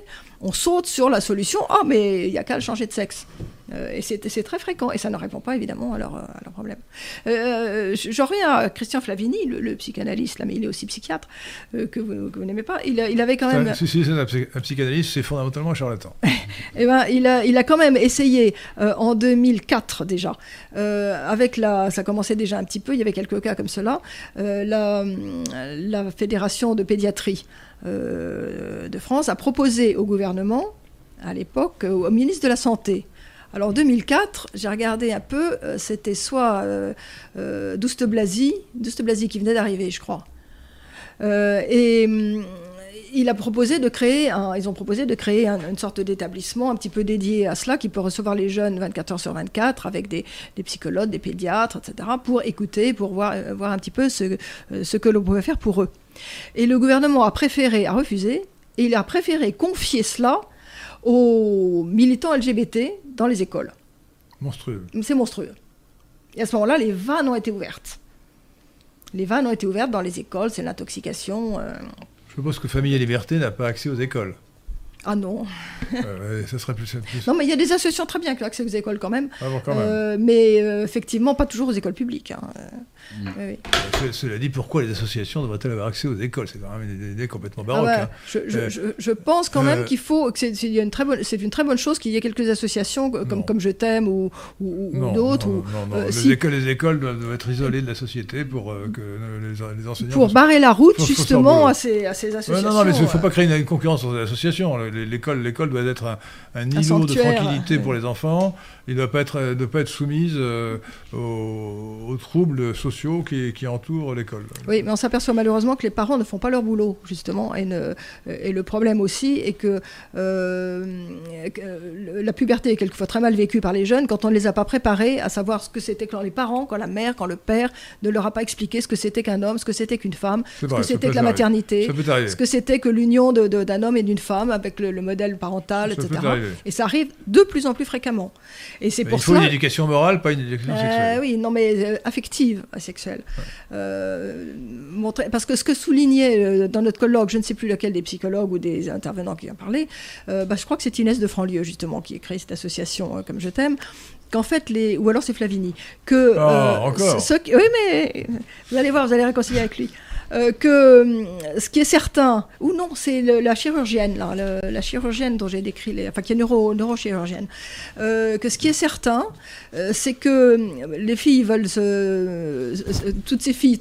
on saute sur la solution Ah, mais il n'y a qu'à changer de sexe. Euh, et c'est très fréquent, et ça ne répond pas évidemment à leurs leur problèmes. Euh, J'en reviens à Christian Flavini, le, psychanalyste, là, mais il est aussi psychiatre, euh, que vous, n'aimez pas. Il, il, avait quand même. si, si c'est un, psychanalyste, c'est fondamentalement charlatan. eh ben, il, a, il a quand même essayé en 2004 déjà, avec la. Ça commençait déjà un petit peu, il y avait quelques cas comme cela, la, la Fédération de pédiatrie de France a proposé au gouvernement à l'époque, au ministre de la Santé, alors en 2004, j'ai regardé un peu, euh, c'était soit euh, euh, Douste Blasi, qui venait d'arriver, je crois. et mm, il a proposé de créer, ils ont proposé de créer une sorte d'établissement un petit peu dédié à cela, qui peut recevoir les jeunes 24 heures sur 24, avec des, psychologues, des pédiatres, etc., pour écouter, pour voir, voir un petit peu ce, ce que l'on pouvait faire pour eux. Et le gouvernement a préféré, a refusé, et il a préféré confier cela aux militants LGBT dans les écoles. Monstrueux. C'est monstrueux. Et à ce moment-là, les vannes ont été ouvertes. Les vannes ont été ouvertes dans les écoles, c'est l'intoxication. Euh. Je suppose que Famille et Liberté n'a pas accès aux écoles. Ah non. euh, ça serait plus, plus, Non, mais il y a des associations très bien qui ont accès aux écoles quand même. Ah bon, quand même. Euh, mais euh, effectivement, pas toujours aux écoles publiques. Hein. Mm. Oui. Cela dit, pourquoi les associations devraient-elles avoir accès aux écoles? C'est quand même une idée complètement baroque. Ah bah, hein. euh, je, je, pense quand même qu'il faut, c'est une, très bonne, une très bonne chose qu'il y ait quelques associations comme, comme Je t'aime ou, ou, d'autres. Non, non, non, les, écoles, les écoles doivent être isolées de la société pour que les, enseignants. Pour barrer la route justement à ces, à ces associations. non, non, mais il ne faut pas créer une, concurrence entre les associations. L'école, l'école doit être un, un îlot de tranquillité pour les enfants. Il ne doit pas être, pas être soumise euh, aux, troubles sociaux qui, qui entourent l'école. Oui, mais on s'aperçoit malheureusement que les parents ne font pas leur boulot, justement. Et, et le problème aussi est que, euh, la puberté est quelquefois très mal vécue par les jeunes quand on ne les a pas préparés à savoir ce que c'était quand les parents, quand la mère, quand le père ne leur a pas expliqué ce que c'était qu'un homme, ce que c'était qu'une femme, ce que c'était que la maternité, ce que c'était que l'union d'un homme et d'une femme avec le, le modèle parental, etc. Et ça arrive de plus en plus fréquemment. Et c'est pour il faut une éducation morale, pas une éducation euh, sexuelle. Oui, non, mais euh, affective, sexuelle. Euh, parce que ce que soulignait dans notre colloque, je ne sais plus lequel des psychologues ou des intervenants qui en parlaient, bah, je crois que c'est Inès de Franlieu, justement, qui a créé cette association Comme je t'aime, qu'en fait, les, ou alors c'est Flavini, que... Oh, encore Oui, mais vous allez voir, vous allez réconcilier avec lui. Euh, que hum, ce qui est certain, ou non, c'est la chirurgienne, là, la chirurgienne dont j'ai décrit, les, enfin qui est neuro, neurochirurgienne, euh, que ce qui est certain, euh, c'est que les filles veulent se, toutes ces filles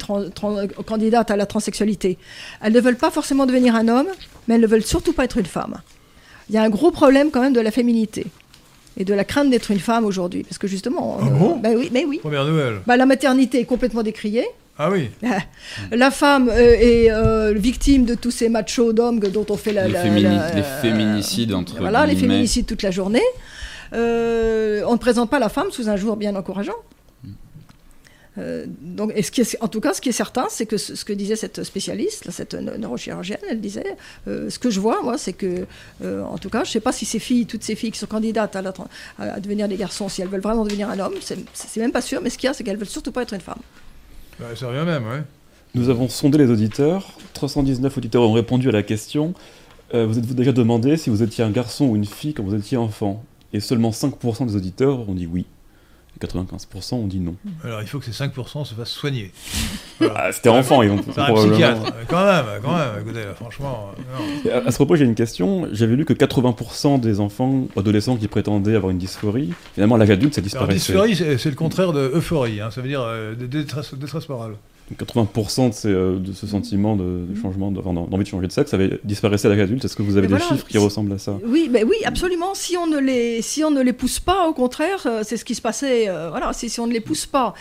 candidates à la transsexualité, elles ne veulent pas forcément devenir un homme, mais elles ne veulent surtout pas être une femme. Il y a un gros problème quand même de la féminité et de la crainte d'être une femme aujourd'hui. Parce que justement. Ah bon? ben oui, mais oui. Première nouvelle. Bah, la maternité est complètement décriée. Ah oui. La femme euh, est euh, victime de tous ces machos d'hommes dont on fait la, les, les féminicides entre voilà les féminicides toute la journée. Euh, on ne présente pas la femme sous un jour bien encourageant. donc, et ce qui est, en tout cas, ce qui est certain, c'est que ce, que disait cette spécialiste, cette neurochirurgienne, elle disait, ce que je vois, moi, c'est que, en tout cas, je ne sais pas si ces filles, toutes ces filles qui sont candidates à, à, devenir des garçons, si elles veulent vraiment devenir un homme, c'est même pas sûr, mais ce qu'il y a, c'est qu'elles veulent surtout pas être une femme. Bah, ça revient même. Nous avons sondé les auditeurs. 319 auditeurs ont répondu à la question. Euh, vous êtes-vous déjà demandé si vous étiez un garçon ou une fille quand vous étiez enfant? Et seulement 5% des auditeurs ont dit oui. 95% ont dit non. Alors il faut que ces 5% se fassent soigner. Ah, c'était enfant, ils vont C'est un psychiatre. Quand même, quand même, écoutez, franchement. À, ce propos, j'ai une question. J'avais lu que 80% des enfants, adolescents qui prétendaient avoir une dysphorie, finalement, à l'âge adulte, ça disparaissait. dysphorie, c'est le contraire de euphorie. Hein. Ça veut dire euh, détresse, détresse morale. 80% de, de, ce sentiment de, de changement, d'envie de changer de sexe, avait disparaissait à l'âge adulte. Est-ce que vous avez des chiffres qui ressemblent à ça? Oui, ben oui, absolument. Si on ne les, si on ne les pousse pas, au contraire, c'est ce qui se passait. voilà, si, si, on ne les pousse pas,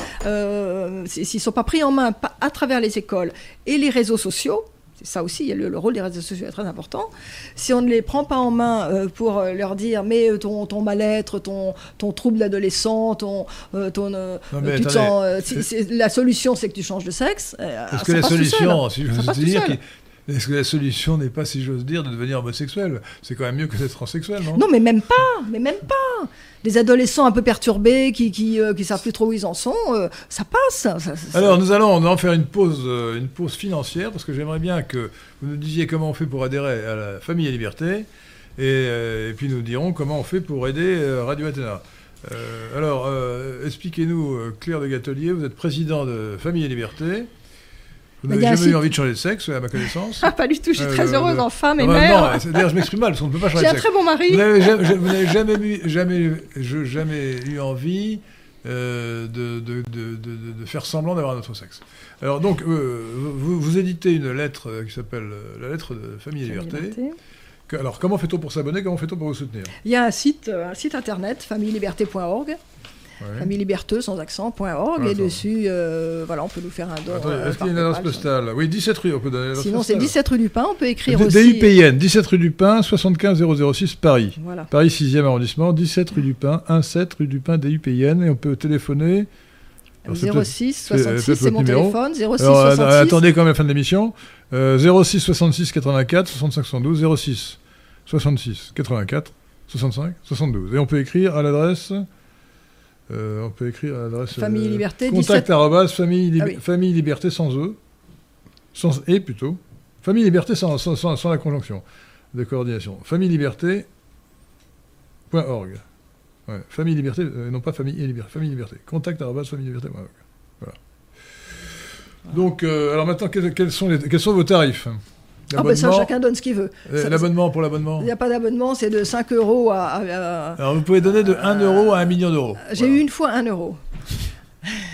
s'ils ne sont pas pris en main à travers les écoles et les réseaux sociaux, ça aussi, le, rôle des réseaux sociaux est très important. Si on ne les prend pas en main euh, pour euh, leur dire, mais euh, ton, ton mal-être, ton, ton trouble d'adolescent, ton, ton tu te sens, la solution, c'est que tu changes de sexe. Est-ce que la solution, si je veux dire, est-ce que la solution n'est pas, si j'ose dire, de devenir homosexuel? C'est quand même mieux que d'être transsexuel, non? Non, mais même pas, mais même pas. Des adolescents un peu perturbés qui qui, euh, qui savent plus trop où ils en sont, euh, ça passe. Alors nous allons en faire une pause, euh, une pause financière parce que j'aimerais bien que vous nous disiez comment on fait pour adhérer à la Famille et Liberté et, puis nous dirons comment on fait pour aider Radio Athéna. alors, expliquez-nous, Claire de Gatelier, vous êtes président de Famille et Liberté. Vous n'avez jamais eu envie de changer de sexe, à ma connaissance ah, Pas du tout, je suis euh, très heureuse en femme et mère. Non, d'ailleurs, je m'exprime mal, parce qu'on ne peut pas changer de sexe. J'ai un très bon mari. Vous n'avez jamais, eu, jamais, jamais eu envie euh, de, de, de, de, faire semblant d'avoir un autre sexe. Alors, donc, euh, vous, vous, éditez une lettre qui s'appelle La lettre de Famille et Liberté. Alors, comment fait-on pour s'abonner? Comment fait-on pour vous soutenir? Il y a un site, un site internet, familleliberté.org ouais. famille liberteuse sans accent.org et dessus, euh, voilà, on peut nous faire un don. Euh, est-ce qu'il y a une adresse postale Oui, 17 rue, on peut donner Sinon, c'est 17 rue du Pin, on peut écrire D aussi. DUPN, 17 rue du Pin, 75 006 Paris. Voilà. Paris 6e arrondissement, 17 rue du Pin, 17 rue du Pin, DUPN, et on peut téléphoner. 06 66, c'est mon téléphone. 06 Alors, 66. Attendez quand même la fin de l'émission. Euh, 06 66 84 65 72 06 66 84 65 72. Et on peut écrire à l'adresse euh, on peut écrire à l'adresse. Famille euh, Liberté. Contact 17... famille, ah famille Liberté sans E. Sans E plutôt. Famille Liberté sans, sans, sans, la conjonction de coordination. Famille Liberté. .org. Ouais, famille Liberté, euh, non pas famille et liberté. Famille Liberté. Contact famille liberté.org. Voilà. Donc, alors maintenant, quels, quels, sont les, quels sont vos tarifs? Ah ben ça, chacun donne ce qu'il veut. L'abonnement pour l'abonnement Il n'y a pas d'abonnement, c'est de 5 euros à, Alors vous pouvez donner de 1 euro à 1 million d'euros. J'ai eu une fois 1 euro.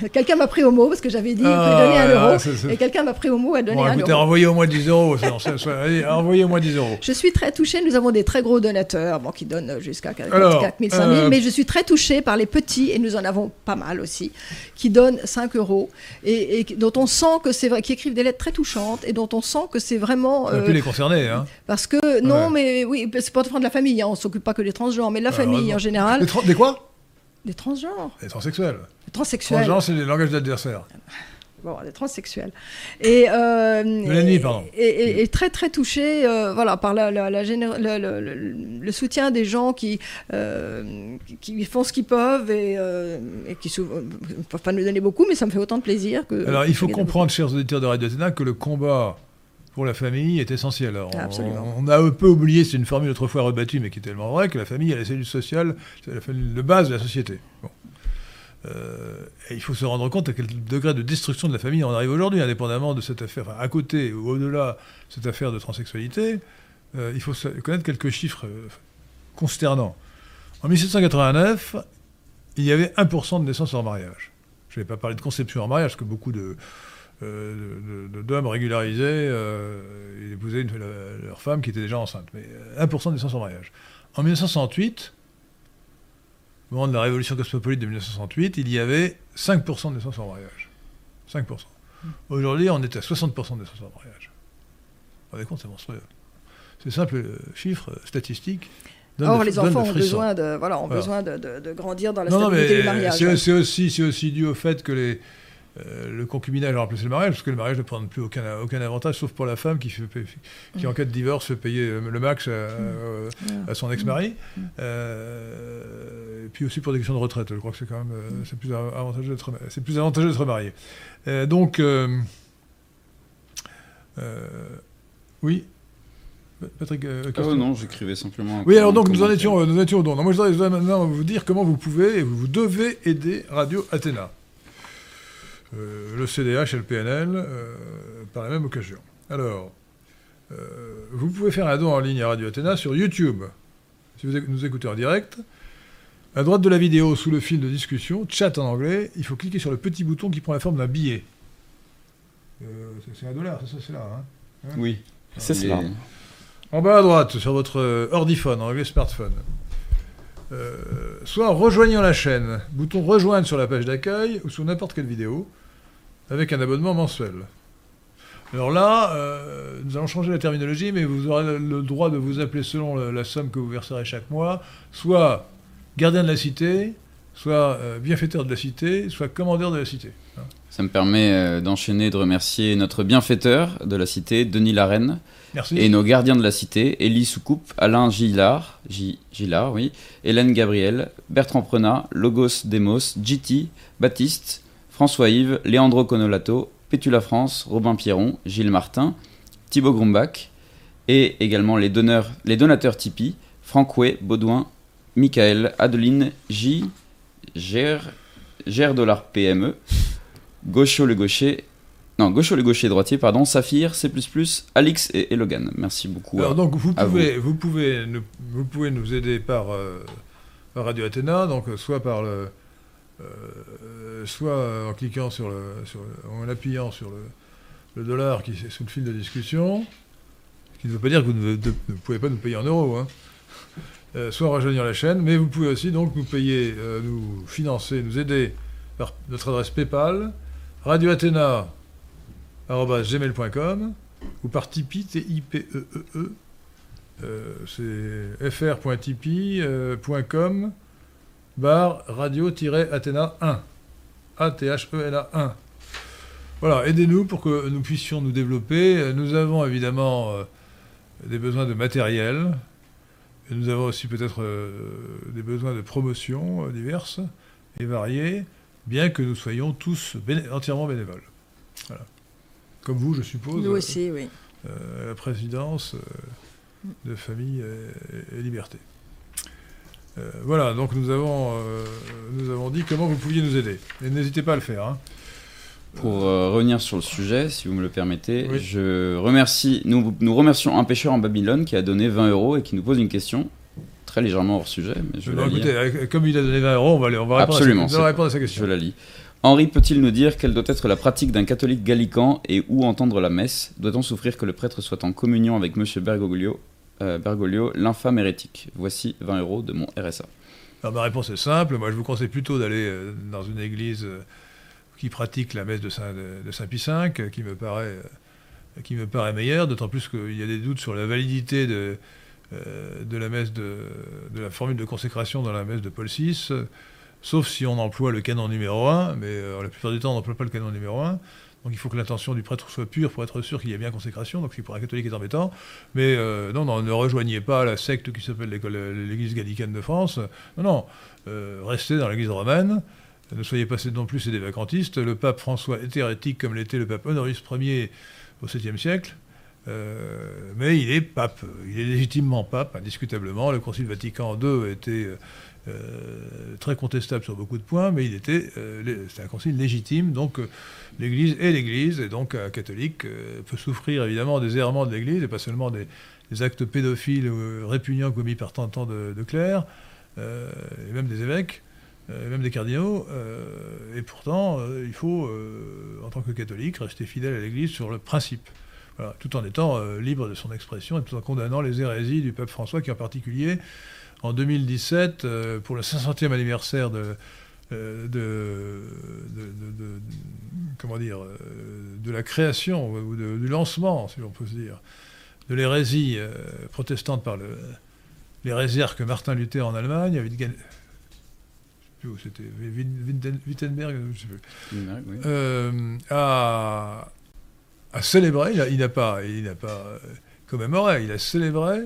quelqu'un m'a pris au mot parce que j'avais dit ah, donner un euro et quelqu'un m'a pris au mot à donner bon, un écoutez, euro. Envoyez au moins 10 euros. Allez, envoyez au moins 10 euros. Je suis très touchée. Nous avons des très gros donateurs bon, qui donnent jusqu'à 4 000, 5 000. Mais je suis très touchée par les petits et nous en avons pas mal aussi qui donnent 5 euros et, dont on sent que c'est vrai, qui écrivent des lettres très touchantes et dont on sent que c'est vraiment. On euh, les concerner. Hein. Parce que non, mais oui, c'est pas de la famille. Hein, on s'occupe pas que des transgenres, mais de la famille en général. Des quoi? Des transgenres. Des transsexuels. Des transsexuels. Transgenres, c'est le langage d'adversaire. Bon, des transsexuels. Et, euh, pardon. Et, très, très touché euh, voilà, par la, la, le, soutien des gens qui, euh, qui, font ce qu'ils peuvent et, euh, et qui ne peuvent pas nous donner beaucoup, mais ça me fait autant de plaisir que. Alors, il faut comprendre, chers auditeurs de Radio Athéna, que le combat pour la famille est essentiel. Alors, on, a un peu oublié, c'est une formule autrefois rebattue, mais qui est tellement vraie, que la famille est la cellule sociale, c'est la famille de base de la société. Bon. Euh, et il faut se rendre compte à quel degré de destruction de la famille on arrive aujourd'hui, indépendamment de cette affaire, enfin, à côté ou au-delà de cette affaire de transsexualité. Euh, il faut connaître quelques chiffres euh, consternants. En 1789, il y avait 1% de naissances hors mariage. Je ne vais pas parler de conception hors mariage, parce que beaucoup de, d'hommes régularisaient, ils épousaient leur femme qui était déjà enceinte. Mais 1% de naissances hors mariage. En 1968, au moment de la révolution cosmopolite de 1968, il y avait 5% de naissances en mariage. 5%. Aujourd'hui, on est à 60% de naissances en mariage. Vous vous rendez compte, c'est monstrueux. C'est simple euh, chiffre euh, statistique. Or, les enfants ont besoin, de, voilà, ont besoin de, de, grandir dans la non, stabilité du mariage. C'est aussi, aussi dû au fait que les, euh, le concubinage a remplacé le mariage, parce que le mariage ne prend plus aucun, aucun avantage, sauf pour la femme qui, fait, qui en cas de divorce, fait payer le max à, son ex-mari. Euh, et puis aussi pour des questions de retraite. Je crois que c'est quand même euh, c'est plus avantageux d'être, c'est plus avantageux d'être marié. donc, oui. Patrick, ah non, j'écrivais simplement. Oui, alors donc nous en étions, nous étions au don. moi, je voudrais maintenant vous dire comment vous pouvez et vous devez aider Radio Athéna. Euh, le CDH et le PNL euh, par la même occasion. Alors, euh, vous pouvez faire un don en ligne à Radio Athéna sur YouTube. Si vous nous écoutez en direct, à droite de la vidéo, sous le fil de discussion, chat en anglais, il faut cliquer sur le petit bouton qui prend la forme d'un billet. c'est un dollar, c'est ça, c'est là. Hein, hein oui, c'est cela. En bas à droite, sur votre ordiphone, en anglais smartphone. soit en rejoignant la chaîne, bouton rejoindre sur la page d'accueil ou sur n'importe quelle vidéo, avec un abonnement mensuel. Alors là, euh, nous allons changer la terminologie, mais vous aurez le droit de vous appeler selon la somme que vous verserez chaque mois, soit gardien de la cité, soit euh, bienfaiteur de la cité, soit commandeur de la cité. Ça me permet euh, d'enchaîner et de remercier notre bienfaiteur de la cité, Denis Larenne, Merci. et nos gardiens de la cité, Élie Soucoupe, Alain Gillard, Gillard oui, Hélène Gabriel, Bertrand Prenat, Logos Demos, GT, Baptiste, François-Yves, Leandro Conolato, Pétula France, Robin Pierron, Gilles Martin, Thibaut Grumbach et également les, donneurs, les donateurs Tipeee, Franck Baudouin, Michael, Adeline, J, Gère, Gère Dollar PME, Gaucho le gaucher, non, Gaucho le gaucher droitier, pardon, Saphir, C++, Alix et Elogan. Merci beaucoup. Alors donc vous pouvez, vous. pouvez, nous, vous pouvez nous aider par, euh, Radio Athéna, donc soit par le euh, soit en cliquant sur le, en appuyant sur le, dollar qui est sous le fil de discussion, ce qui ne veut pas dire que vous ne, pouvez pas nous payer en euros, hein. euh, soit en rejoignant la chaîne, mais vous pouvez aussi donc nous payer, euh, nous financer, nous aider par notre adresse PayPal, radioathena.gmail.com ou par Tipeee, T-I-P-E-E-E, -E -E, c'est fr.tipeee.com bar radio-athéna 1. A-T-H-E-N-A 1. Voilà, aidez-nous pour que nous puissions nous développer. Nous avons évidemment euh, des besoins de matériel. Et nous avons aussi peut-être euh, des besoins de promotion euh, diverses et variées, bien que nous soyons tous entièrement bénévoles. Voilà. Comme vous, je suppose. Nous aussi, oui. la présidence de Famille et Liberté. Euh, voilà, donc nous avons, euh, nous avons dit comment vous pouviez nous aider. Et n'hésitez pas à le faire. Hein. Pour euh, revenir sur le sujet, si vous me le permettez, je remercie, nous, nous remercions un pêcheur en Babylone qui a donné 20 euros et qui nous pose une question très légèrement hors sujet. Mais je écoutez, comme il a donné 20 euros, on va, on va Absolument, répondre, à sa, question. Je la lis. Henri peut-il nous dire quelle doit être la pratique d'un catholique gallican et où entendre la messe? Doit-on souffrir que le prêtre soit en communion avec M. Bergoglio? Euh, Bergoglio, l'infâme hérétique. Voici 20 euros de mon RSA. Ma réponse est simple. Moi, je vous conseille plutôt d'aller euh, dans une église euh, qui pratique la messe de Saint, de, Saint Pie V, qui me paraît, meilleure, d'autant plus qu'il y a des doutes sur la validité de, la de la formule de consécration dans la messe de Paul VI, sauf si on emploie le canon numéro 1, mais la plupart du temps, on n'emploie pas le canon numéro 1. Donc il faut que l'intention du prêtre soit pure pour être sûr qu'il y ait bien consécration, donc ce qui pour un catholique est embêtant. Mais euh, non, non, ne rejoignez pas la secte qui s'appelle l'Église gallicane de France. Non, non, euh, restez dans l'Église romaine. Ne soyez pas non plus des vacantistes. Le pape François est hérétique comme l'était le pape Honorius Ier au 7e siècle. Euh, mais il est pape, il est légitimement pape, indiscutablement. Le Concile Vatican II était très contestable sur beaucoup de points, mais il était, c'est un concile légitime, donc l'Église est l'Église, et donc un catholique peut souffrir évidemment des errements de l'Église, et pas seulement des, actes pédophiles répugnants commis par tant, de, clercs, et même des évêques, et même des cardinaux, et pourtant il faut, en tant que catholique, rester fidèle à l'Église sur le principe. tout en étant libre de son expression et tout en condamnant les hérésies du pape François, qui en particulier en 2017, euh, pour le 500e anniversaire de, euh, de, comment dire, euh, de la création, ou du lancement, si l'on peut se dire, de l'hérésie protestante par le, l'hérésie que Martin Luther en Allemagne, Wittgen, c'était Wittenberg, je sais plus, a, célébré, il n'a pas, il n'a pas commémoré, il a célébré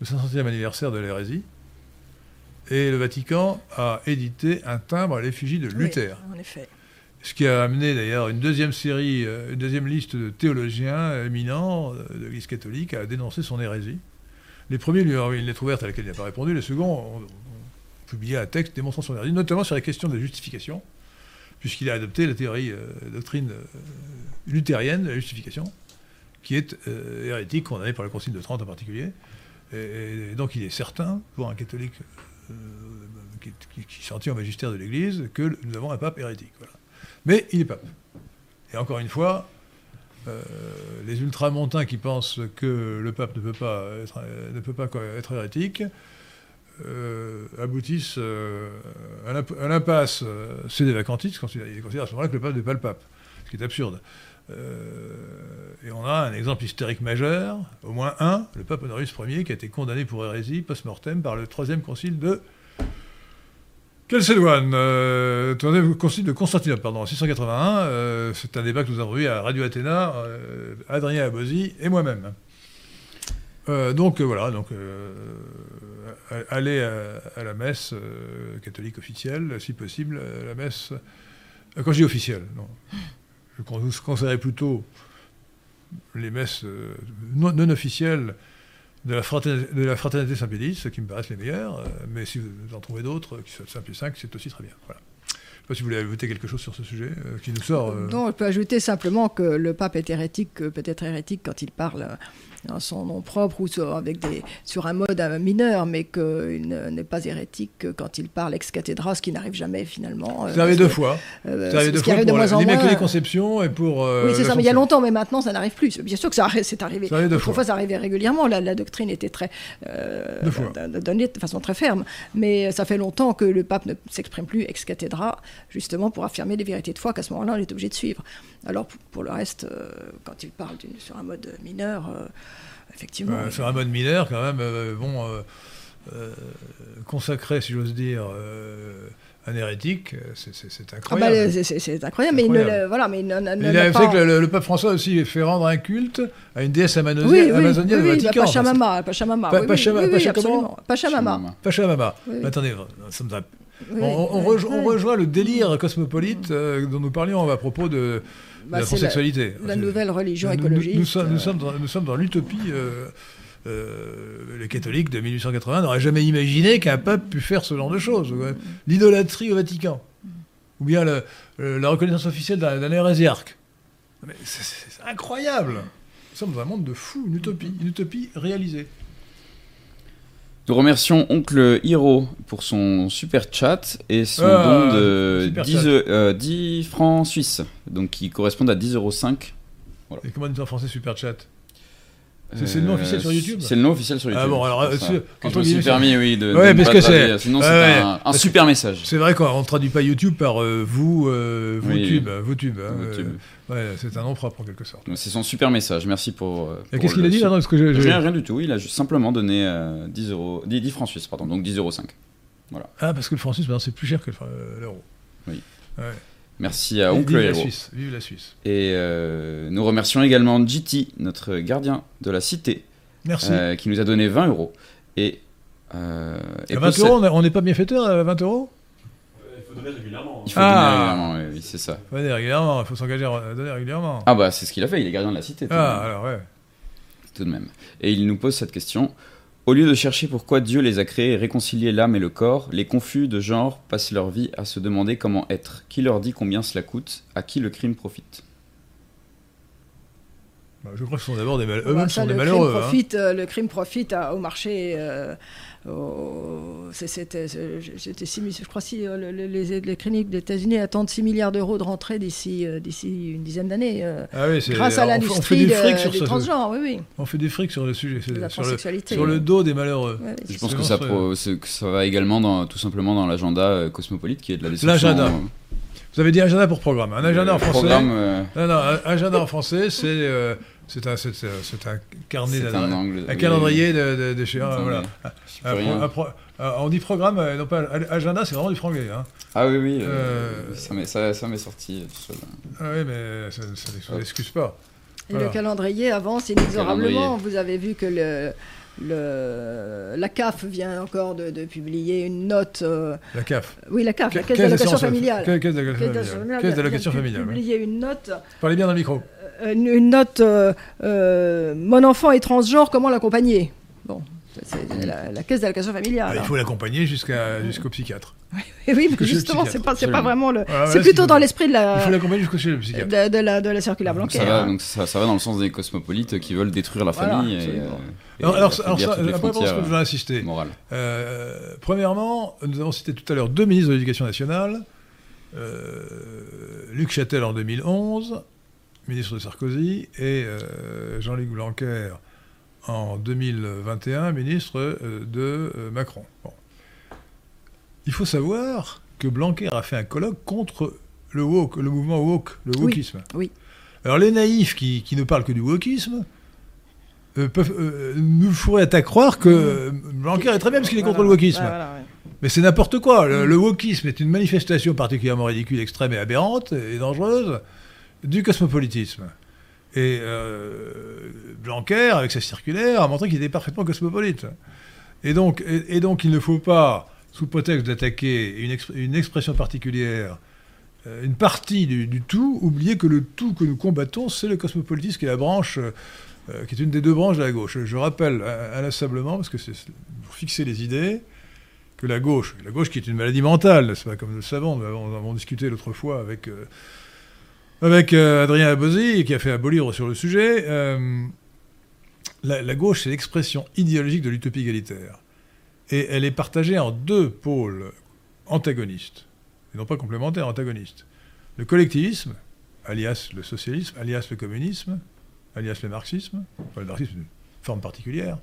le 500e anniversaire de l'hérésie, et le Vatican a édité un timbre à l'effigie de Luther. Oui, en effet. Ce qui a amené d'ailleurs une deuxième série, euh, une deuxième liste de théologiens éminents euh, de l'Église catholique à dénoncer son hérésie. Les premiers lui ont envoyé une lettre ouverte à laquelle il n'a pas répondu, les seconds ont, publié un texte démontrant son hérésie, notamment sur la question de la justification, puisqu'il a adopté la théorie, euh, doctrine luthérienne de la justification, qui est hérétique, condamnée par le Concile de Trente en particulier. et, donc il est certain, pour un catholique euh, qui, qui, au magistère de l'Église que nous avons un pape hérétique. Mais il est pape. Et encore une fois, les ultramontains qui pensent que le pape ne peut pas être, hérétique aboutissent à l'impasse. C'est des vacantistes, ils considèrent à ce moment-là que le pape n'est pas le pape, ce qui est absurde. Et on a un exemple historique majeur, au moins un, le pape Honorius Ier, qui a été condamné pour hérésie post-mortem par le troisième concile de Chalcédoine, euh, concile de Constantinople, pardon, en 681. Euh, c'est un débat que nous avons eu à Radio Athéna, euh, Adrien Abosi et moi-même. Euh, donc voilà, donc aller à, la messe catholique officielle, si possible, la messe. quand je dis officielle, non. Je conseillerais plutôt les messes non, non officielles de la fraternité, de la fraternité Saint-Pédis, qui me paraissent les meilleurs, euh, mais si vous en trouvez d'autres, qui sont 5 plus 5, c'est aussi très bien. Voilà. Je ne sais pas si vous voulez ajouter quelque chose sur ce sujet euh, qui nous sort. Euh. Non, je peux ajouter simplement que le pape est hérétique, peut-être hérétique quand il parle dans son nom propre ou sur, avec des, sur un mode mineur, mais qu'il n'est pas hérétique quand il parle ex cathedra, ce qui n'arrive jamais finalement. Ça arrive deux fois. Euh, ça arrive deux fois pour l'Immaculée Conception et pour. oui, c'est ça, mais il y a longtemps, mais maintenant ça n'arrive plus. Bien sûr que ça c'est arrivé. Ça deux fois. ça arrivait régulièrement. La, la doctrine était très euh, donnée de façon très ferme, mais ça fait longtemps que le pape ne s'exprime plus ex cathedra, justement pour affirmer des vérités de foi qu'à ce moment-là on est obligé de suivre. Alors pour, le reste, euh, quand il parle sur un mode mineur, euh, effectivement. sur un mode mineur, quand même, euh, bon, consacré, si j'ose dire un hérétique, c'est incroyable. Ah bah, c'est incroyable, mais il voilà, mais il, a fait que le, pape François aussi fait rendre un culte à une déesse amazonienne, oui, amazonienne oui, oui, Vatican. Pachamama, Pachamama. Pachamama, Pachamama. Pachamama. Attendez, on, rejoint le délire cosmopolite dont nous parlions à propos de, bah, la transsexualité. La, nouvelle religion écologique. Nous, sommes, dans, l'utopie. Euh, euh, les catholiques de 1880 n'auraient jamais imaginé qu'un pape pût faire ce genre de choses. L'idolâtrie au Vatican. Ou bien la reconnaissance officielle d'un hérésiarque. C'est incroyable. Nous sommes dans un monde de fous, une utopie, une utopie réalisée. Nous remercions Oncle Hiro pour son super chat et son ah, don de 10, euh, francs suisses, donc qui correspondent à 10,05 euros. Et comment dit en français super chat? C'est le nom officiel sur YouTube C'est le nom officiel sur YouTube. Ah bon, alors, euh, je me suis permis, oui, de. Ouais, parce que c'est. Sinon, c'est un, un super message. C'est vrai qu'on ne traduit pas YouTube par euh, vous, euh, vous, tube, vous tube. Hein, ouais, c'est un nom propre en quelque sorte. C'est son super message. Merci pour. Et qu'est-ce qu'il a dit là que rien, rien du tout. Il a juste simplement donné 10, euros, 10, francs suisses, pardon, donc 10,05 euros. Voilà. Ah, parce que le franc suisse, c'est plus cher que l'euro. Oui. Ouais. Merci à Oncle Vive la Suisse. Vive la Suisse. Et euh, nous remercions également GT, notre gardien de la cité, Merci. Euh, qui nous a donné 20 euros. Et, euh, et 20 euros, on n'est pas bienfaiteur à 20 euros? Il faut donner régulièrement. Il faut donner ah. régulièrement, oui, c'est ça. Il faut donner régulièrement, il faut s'engager à donner régulièrement. Ah bah c'est ce qu'il a fait, il est gardien de la cité. ah alors ouais. Tout de même. Et il nous pose cette question. Au lieu de chercher pourquoi Dieu les a créés et réconcilié l'âme et le corps, les confus de genre passent leur vie à se demander comment être, qui leur dit combien cela coûte, à qui le crime profite? Bah, je crois que ce sont d'abord des, mal... Eux sont des malheureux. Crime hein. profite, euh, Le crime profite au marché euh, c'était, je crois si euh, les, les, cliniques des États-Unis attendent 6 milliards d'euros de rentrée d'ici, euh, d'ici une dizaine d'années, euh, ah grâce à l'industrie de, des transgenres. Oui, oui. On fait des frics sur le sujet, la sur, le, sur le dos des malheureux. je pense que ça, que ça va également dans, tout simplement dans l'agenda cosmopolite qui est de la destruction. L'agenda. Vous avez dit agenda pour programme. Un agenda en français. Programme, non, non, un agenda en français, c'est c'est un, c'est, un carnet un, calendrier d'échéance. Voilà. on dit programme, euh, non pas agenda, c'est vraiment du franglais. Hein. Ah oui, oui, euh, ça, m'est, ça, sorti tout seul. Ah oui, mais ça ne s'excuse pas. Et le calendrier avance inexorablement. Vous avez vu que le, le, la CAF vient encore de, publier une note. Euh, la CAF Oui, la CAF, la Caisse d'allocation familiale. Caisse d'allocation familiale. Caisse publié une note. Parlez bien dans le micro. Euh, une, note euh, Mon enfant est transgenre, comment l'accompagner? Bon, c'est la, caisse d'allocation familiale. il faut l'accompagner jusqu'au psychiatre. Oui, oui mais justement, c'est pas, pas vraiment le. c'est plutôt dans l'esprit de la. Il faut l'accompagner jusqu'au psychiatre. De, de, la, de la circulaire bancaire. Ça va, donc ça, va dans le sens des cosmopolites qui veulent détruire la famille. et, alors, alors, ça, après, je voudrais insister. Euh, premièrement, nous avons cité tout à l'heure deux ministres de l'Éducation nationale. Luc Châtel en 2011 ministre de Sarkozy, et Jean-Luc Blanquer, en 2021, ministre de Macron. Il faut savoir que Blanquer a fait un colloque contre le woke, le mouvement woke, le wokisme. Oui. Alors les naïfs qui, ne parlent que du wokisme euh, peuvent, euh, nous feraient à croire que Blanquer est très bien parce qu'il est contre le wokisme. Mais c'est n'importe quoi. Le, le, wokisme est une manifestation particulièrement ridicule, extrême et aberrante et dangereuse du cosmopolitisme. Et euh, Blanquer, avec sa circulaire, a montré qu'il était parfaitement cosmopolite. Et donc, et, donc il ne faut pas, sous prétexte d'attaquer une, une, expression particulière, euh, une partie du, tout, oublier que le tout que nous combattons, c'est le cosmopolitisme, qui est la branche, euh, qui est une des deux branches de la gauche. Je rappelle inlassablement, parce que c'est pour fixer les idées, que la gauche, la gauche qui est une maladie mentale, c'est pas comme nous le savons, nous avons, discuté l'autre fois avec, euh, avec Adrien Abosi, qui a fait un beau livre sur le sujet. La, la, gauche, c'est l'expression idéologique de l'utopie égalitaire. Et elle est partagée en deux pôles antagonistes non pas complémentaires, antagonistes. Le collectivisme, alias le socialisme, alias le communisme, alias le marxisme, enfin le marxisme, une forme particulière,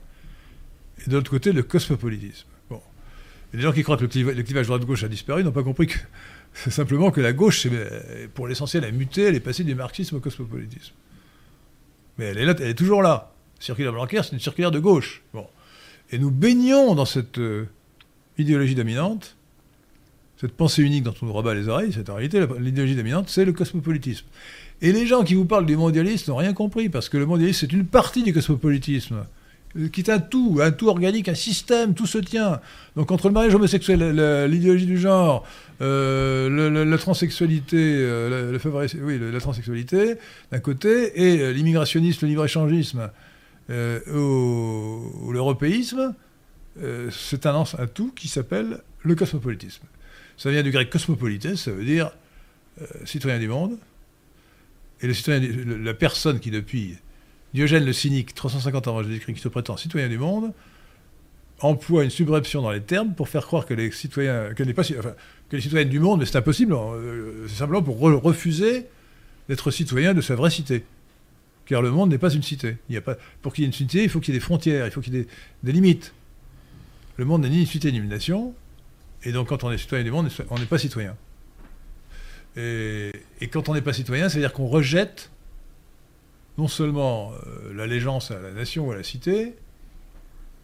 et de l'autre côté, le cosmopolitisme. Bon. Et les gens qui croient que le clivage droite-gauche a disparu n'ont pas compris que c'est simplement que la gauche, pour l'essentiel, a muté, elle est passée du marxisme au cosmopolitisme. Mais elle est, là, elle est toujours là. Circulaire Blanquer, c'est une circulaire de gauche. Bon. Et nous baignons dans cette euh, idéologie dominante cette pensée unique dont on nous rabat les oreilles, c'est en réalité l'idéologie dominante, c'est le cosmopolitisme. Et les gens qui vous parlent du mondialisme n'ont rien compris, parce que le mondialisme, c'est une partie du cosmopolitisme, euh, qui est un tout, un tout organique, un système, tout se tient. Donc entre le mariage homosexuel, l'idéologie du genre, euh, la transsexualité, euh, oui, la transsexualité d'un côté, et l'immigrationnisme, le libre-échangisme ou, l'européisme, c'est un, tout qui s'appelle le cosmopolitisme. Ça vient du grec cosmopolite, ça veut dire euh, citoyen du monde. Et le citoyen, la personne qui, depuis Diogène le cynique, 350 ans avant Jésus-Christ, qui se prétend citoyen du monde, emploie une subreption dans les termes pour faire croire que les citoyens, du monde, mais c'est impossible, hein, euh, c'est simplement pour refuser d'être citoyen de sa vraie cité. Car le monde n'est pas une cité. Pour qu'il y ait une cité, il faut qu'il y ait des frontières, il faut qu'il y ait des, limites. Le monde n'est ni une cité ni une nation, et donc, quand on est citoyen du monde, on n'est pas citoyen. Et, quand on n'est pas citoyen, ça veut dire qu'on rejette non seulement euh, l'allégeance à la nation ou à la cité,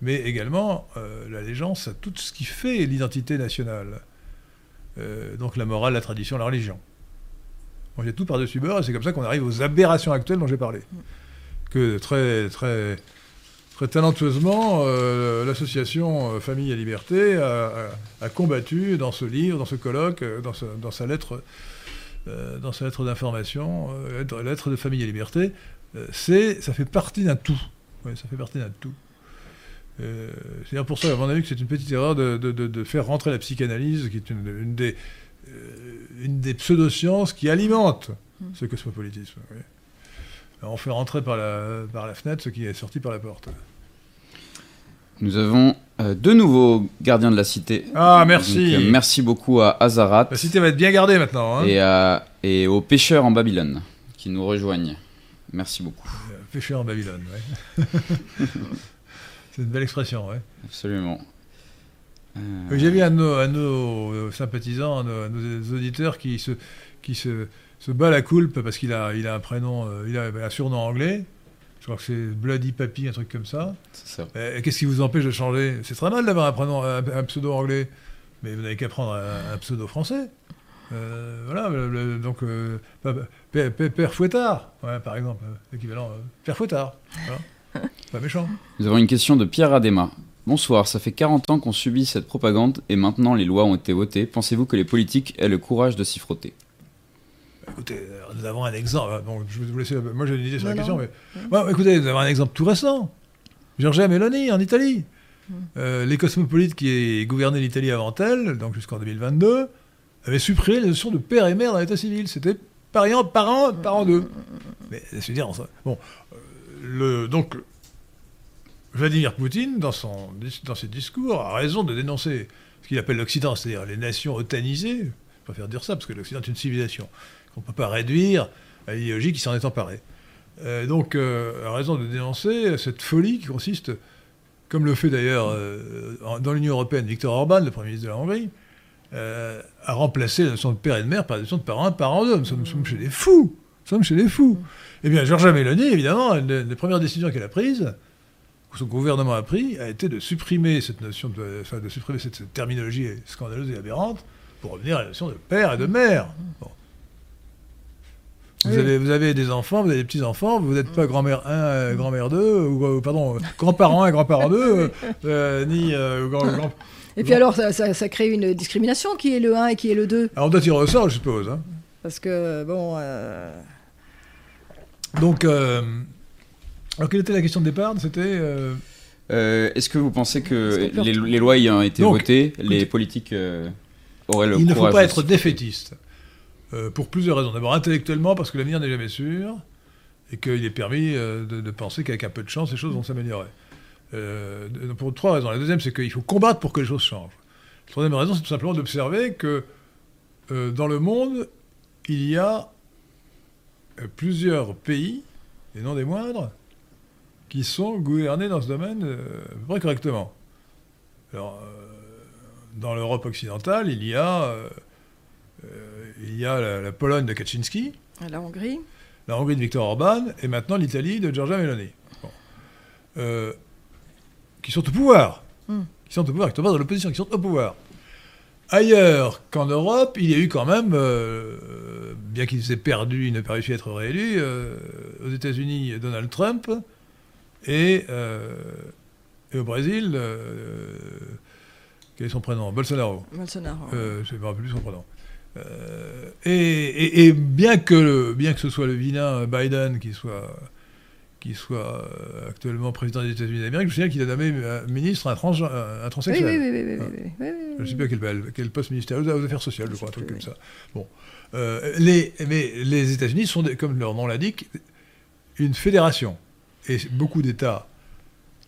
mais également euh, l'allégeance à tout ce qui fait l'identité nationale. Euh, donc la morale, la tradition, la religion. On jette tout par-dessus bord, et c'est comme ça qu'on arrive aux aberrations actuelles dont j'ai parlé. Que très, très très talentueusement, l'association Famille et Liberté a, combattu dans ce livre, dans ce colloque, dans, sa lettre, dans sa lettre d'information, lettre de Famille et Liberté. C'est, ça fait partie d'un tout. ça fait partie d'un tout. c'est pour ça, à mon avis, que c'est une petite erreur de, faire rentrer la psychanalyse, qui est une, des, une des pseudosciences qui alimente mmh. ce cosmopolitisme. On fait rentrer par la, par la fenêtre ce qui est sorti par la porte. Nous avons euh, deux nouveaux gardiens de la cité. Ah, merci. Euh, merci beaucoup à Azarat. La cité va être bien gardée maintenant. Hein. Et, à, et aux pêcheurs en Babylone qui nous rejoignent. Merci beaucoup. Euh, pêcheurs en Babylone, oui. C'est une belle expression, oui. Absolument. J'ai vu un de nos, sympathisants, à nos, auditeurs qui se, qui se, se bat la coulpe parce qu'il a, il a un prénom, il a un surnom anglais. Je crois que c'est Bloody Papy, un truc comme ça. ça. Qu'est-ce qui vous empêche de changer? C'est très mal d'avoir un, pseudo anglais, mais vous n'avez qu'à prendre un, pseudo français. Euh, voilà, donc euh, Père, Fouettard, par exemple, l'équivalent euh, Père Fouettard. pas méchant. Nous avons une question de Pierre Adema. Bonsoir, ça fait 40 ans qu'on subit cette propagande et maintenant les lois ont été votées. Pensez-vous que les politiques aient le courage de s'y frotter? Écoutez, nous avons un exemple. Bon, je vais vous laisser. Moi, j'ai une idée sur la question, mais. écoutez, nous avons un exemple tout récent. Giorgia Meloni, en Italie. Hmm. Euh, les cosmopolites qui gouvernaient l'Italie avant elle, donc jusqu'en 2022, avaient supprimé la notion de père et mère dans l'état civil. C'était parent, parent, parent d'eux. Mais c'est dire, bon, euh, le, donc Vladimir Poutine, dans, son, dans ses discours, a raison de dénoncer ce qu'il appelle l'Occident, c'est-à-dire les nations otanisées. Je préfère dire ça parce que l'Occident est une civilisation. On ne peut pas réduire à l'idéologie qui s'en est emparée. donc, a raison de dénoncer cette folie qui consiste, comme le fait d'ailleurs dans l'Union européenne Victor Orban, le Premier ministre de la Hongrie, à remplacer la notion de père et de mère par la notion de parent un, parent deux. Nous sommes, chez les fous. Nous sommes chez les fous. Eh bien, Georgia Meloni, évidemment, les premières décisions qu'elle a prises, que son gouvernement a pris, a été de supprimer cette notion, de, enfin, de supprimer cette, terminologie scandaleuse et aberrante pour revenir à la notion de père et de mère. Vous, avez, vous avez des enfants, vous avez des petits-enfants, vous n'êtes pas grand-mère 1, euh, grand-mère 2, ou euh, pardon, grand-parent 1, grand-parent 2, euh, ni grand, grand, Et puis alors, ça, ça, crée une discrimination, qui est le 1 et qui est le 2 Alors on doit tirer au sort, je suppose. Hein. Parce que, bon... Donc, euh, alors quelle était la question de départ? C'était. Euh, euh, est-ce que vous pensez que les, lois ayant été votées, les politiques auraient le Il ne faut pas être défaitiste. pour plusieurs raisons. D'abord, intellectuellement, parce que l'avenir n'est jamais sûr, et qu'il est permis de, penser qu'avec un peu de chance, les choses vont s'améliorer. Pour trois raisons. La deuxième, c'est qu'il faut combattre pour que les choses changent. La troisième raison, c'est tout simplement d'observer que dans le monde, il y a euh, plusieurs pays, et non des moindres, qui sont gouvernés dans ce domaine euh, correctement. Alors, euh, dans l'Europe occidentale, il y a, euh, il y a la, Pologne de Kaczynski, la Hongrie, la Hongrie de Viktor Orban, et maintenant l'Italie de Giorgia Meloni, qui sont au pouvoir, hmm. qui sont au pouvoir, qui sont pas dans l'opposition, qui sont au pouvoir. Ailleurs qu'en Europe, il y a eu quand même, euh, bien qu'il s'est perdu, il n'a pas réussi à être réélu, euh, aux États-Unis, Donald Trump, et, euh, au Brésil, quel est son prénom? Bolsonaro. Bolsonaro. je ne me rappelle plus son prénom. Et, bien, que bien que ce soit le vilain Biden qui soit qui soit euh, actuellement président des États-Unis d'Amérique, je me souviens qu'il a nommé un ministre un, trans, un transsexuel. Oui, oui, oui, oui, oui, Je ne sais pas quel, quel poste ministériel, aux affaires sociales, je crois, un truc comme ça. Bon. Euh, les, mais les États-Unis sont, comme leur nom l'indique, une fédération. Et beaucoup d'États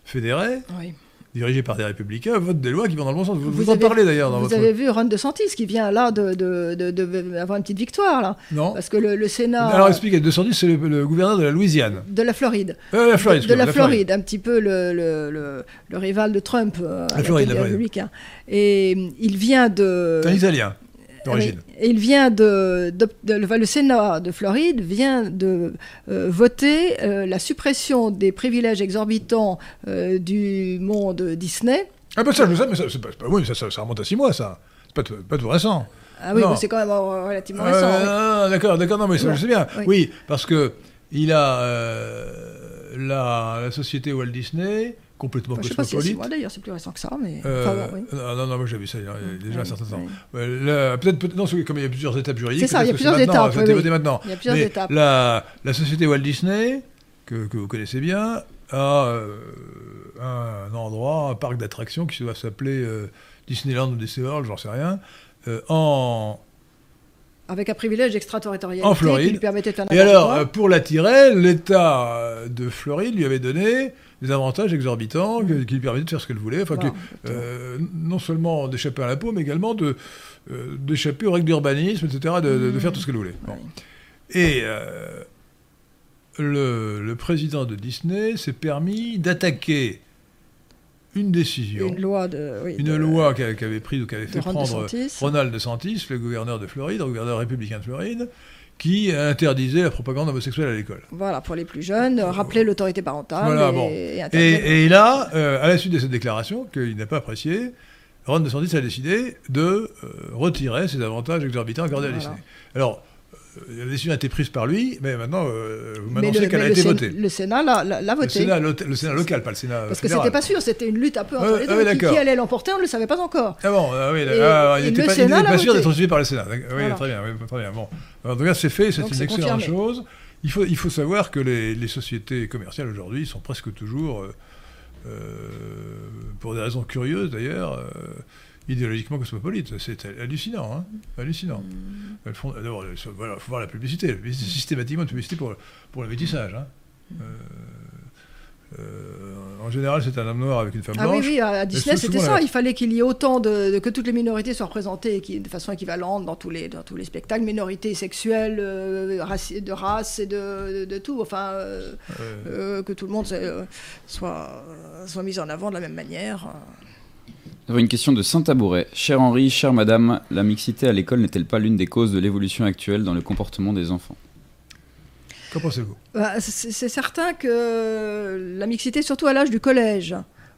fédérés oui dirigés par des républicains, votent des lois qui vont dans le bon sens. Vous, vous, en parlez d'ailleurs dans vous votre... Vous avez vu Ron DeSantis qui vient là de, de, de, avoir une petite victoire là. Non. Parce que le, Sénat. Alors expliquez, DeSantis c'est le, gouverneur de la Louisiane. De la Floride. Euh, la Floride. De, la, Floride, un petit peu le, le, rival de Trump. Euh, la Floride, la Floride. Et il vient de. Un Italien. Et il vient de, le Sénat de Floride vient de euh, voter euh, la suppression des privilèges exorbitants euh, du monde Disney. Ah ben ça je sais, mais ça, pas, oui, ça, ça, remonte à six mois ça. C'est pas, pas tout récent. Ah oui, c'est quand même relativement récent. Ah, d'accord, d'accord, non mais ça, je sais bien. Oui, parce que il a la, la société Walt Disney complètement enfin, cosmopolite. Je sais pas si moi d'ailleurs, c'est plus récent que ça, mais. Euh, oui. Non, non, moi j'ai vu ça il y a déjà un certain temps. Peut-être, peut non, comme il y a plusieurs étapes juridiques. C'est ça, il y a plusieurs étapes. Oui, maintenant. Il y a plusieurs mais étapes. La, la société Walt Disney, que, que vous connaissez bien, a euh, un endroit, un parc d'attractions qui doit s'appeler euh, Disneyland ou Disney World, j'en sais rien, en avec un privilège extraterritorial en Floride. qui lui permettait de faire Et alors, pour l'attirer, l'État de Floride lui avait donné des avantages exorbitants qui lui permettaient de faire ce qu'elle voulait, enfin, euh, non seulement d'échapper à l'impôt, mais également de, euh, d'échapper aux règles d'urbanisme, etc., de, de, faire tout ce qu'elle voulait. Et euh, le, le, président de Disney s'est permis d'attaquer une décision, une loi, de, une loi qu'avait prise ou qu'avait fait prendre Ronald DeSantis, le gouverneur de Floride, le gouverneur républicain de Floride, qui interdisait la propagande homosexuelle à l'école. Voilà, pour les plus jeunes, rappeler l'autorité parentale. Voilà, et, et, là, euh, à la suite de cette déclaration, qu'il n'a pas appréciée, Ron DeSantis a décidé de euh, retirer ses avantages exorbitants accordés à Disney. Alors, la décision a été prise par lui, mais maintenant, euh, vous m'annoncez qu'elle a été votée. Le Sénat l'a votée. Le Sénat, local, pas le Sénat Parce que c'était pas sûr, c'était une lutte un peu entre les deux. qui, qui, allait l'emporter, on ne le savait pas encore. Ah bon, ah oui, ah, il n'était pas, sûr d'être suivi par le Sénat. Oui, très bien, très bien. Bon. En tout cas, c'est fait, c'est une excellente chose. Il faut, il faut savoir que les, les sociétés commerciales aujourd'hui sont presque toujours, euh, euh, pour des raisons curieuses d'ailleurs, euh, idéologiquement cosmopolite. C'est hallucinant, hein hallucinant. Mm. il faut voir la publicité. Systématiquement, une publicité pour, pour le métissage. Hein. En général, c'est un homme noir avec une femme blanche. Ah oui, oui, à Disney, c'était ça. Il fallait qu'il y ait autant de, que toutes les minorités soient représentées de façon équivalente dans tous les, dans tous les spectacles, minorités sexuelles, de race et de, de, tout. Enfin, que tout le monde soit, soit mis en avant de la même manière. Une question de Saint-Tabouret. Cher Henri, chère Madame, la mixité à l'école n'est-elle pas l'une des causes de l'évolution actuelle dans le comportement des enfants? Qu'en pensez-vous? Bah, C'est certain que la mixité, surtout à l'âge du collège,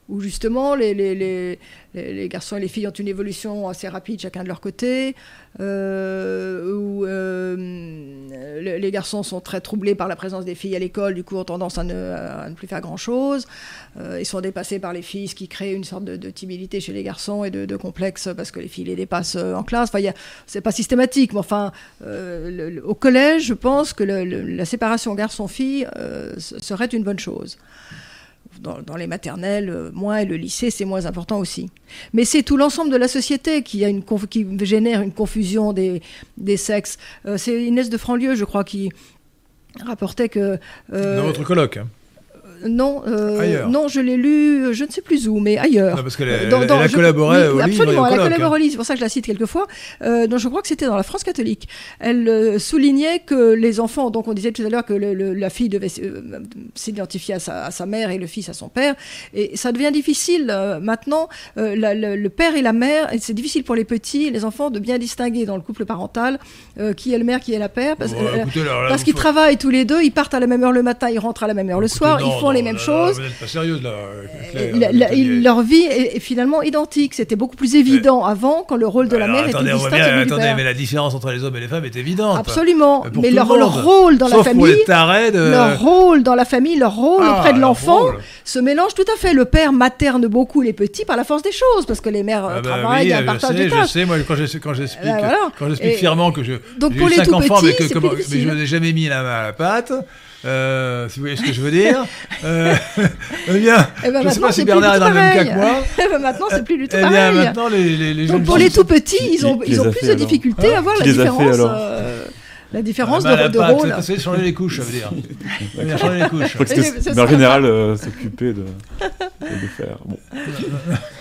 où justement les, les, les, garçons et les filles ont une évolution assez rapide chacun de leur côté, euh, où euh, les garçons sont très troublés par la présence des filles à l'école, du coup ont tendance à ne, plus faire grand-chose, euh, ils sont dépassés par les filles, ce qui crée une sorte de, timidité chez les garçons et de, complexe parce que les filles les dépassent en classe. Enfin, c'est pas systématique, mais enfin, au collège, je pense que la séparation garçon-fille serait une bonne chose dans, les maternelles, euh, moins, et le lycée, c'est moins important aussi. Mais c'est tout l'ensemble de la société qui, a une qui génère une confusion des, des sexes. Euh, c'est Inès de Franlieu, je crois, qui rapportait que... Euh, dans votre colloque hein. Non, euh, non, je l'ai lu, je ne sais plus où, mais ailleurs. parce qu'elle a, collaboré au Absolument, elle a collaboré au livre, c'est pour ça que je la cite quelquefois. Euh, donc je crois que c'était dans la France catholique. Elle euh, soulignait que les enfants, donc on disait tout à l'heure que la fille devait s'identifier à sa, mère et le fils à son père, et ça devient difficile maintenant. le père et la mère, et c'est difficile pour les petits, les enfants, de bien distinguer dans le couple parental qui est le mère, qui est la père, parce, parce qu'ils travaillent tous les deux, ils partent à la même heure le matin, ils rentrent à la même heure le soir, ils font les mêmes choses. pas sérieuse là. Euh, leur vie est, finalement identique. C'était beaucoup plus évident avant quand le rôle de la mère était distinct mais, Attendez, mais la différence entre les hommes et les femmes est évidente. Absolument. Mais leur, rôle dans la famille, leur rôle dans la famille, leur rôle ah, auprès de l'enfant se mélange tout à fait. Le père materne beaucoup les petits par la force des choses parce que les mères ah bah travaillent, partage des tâches. Je sais, moi quand j'explique quand j'explique fièrement que je donc pour les tout enfants, mais je n'ai jamais mis la main à la pâte. Euh, si vous voyez ce que je veux dire. Euh, eh bien, eh ben je ne sais pas si Bernard est dans le même cas que moi. Eh ben maintenant, c'est plus du tout eh bien, maintenant, les, les, les Donc, pour les tout petits, ils ont, ils ont plus de difficultés à voir la différence. Euh, la différence ah, bah, de, de rôle. C'est changer les couches, ça veut dire. changer les couches. Mais en général, euh, s'occuper de, de faire. Bon.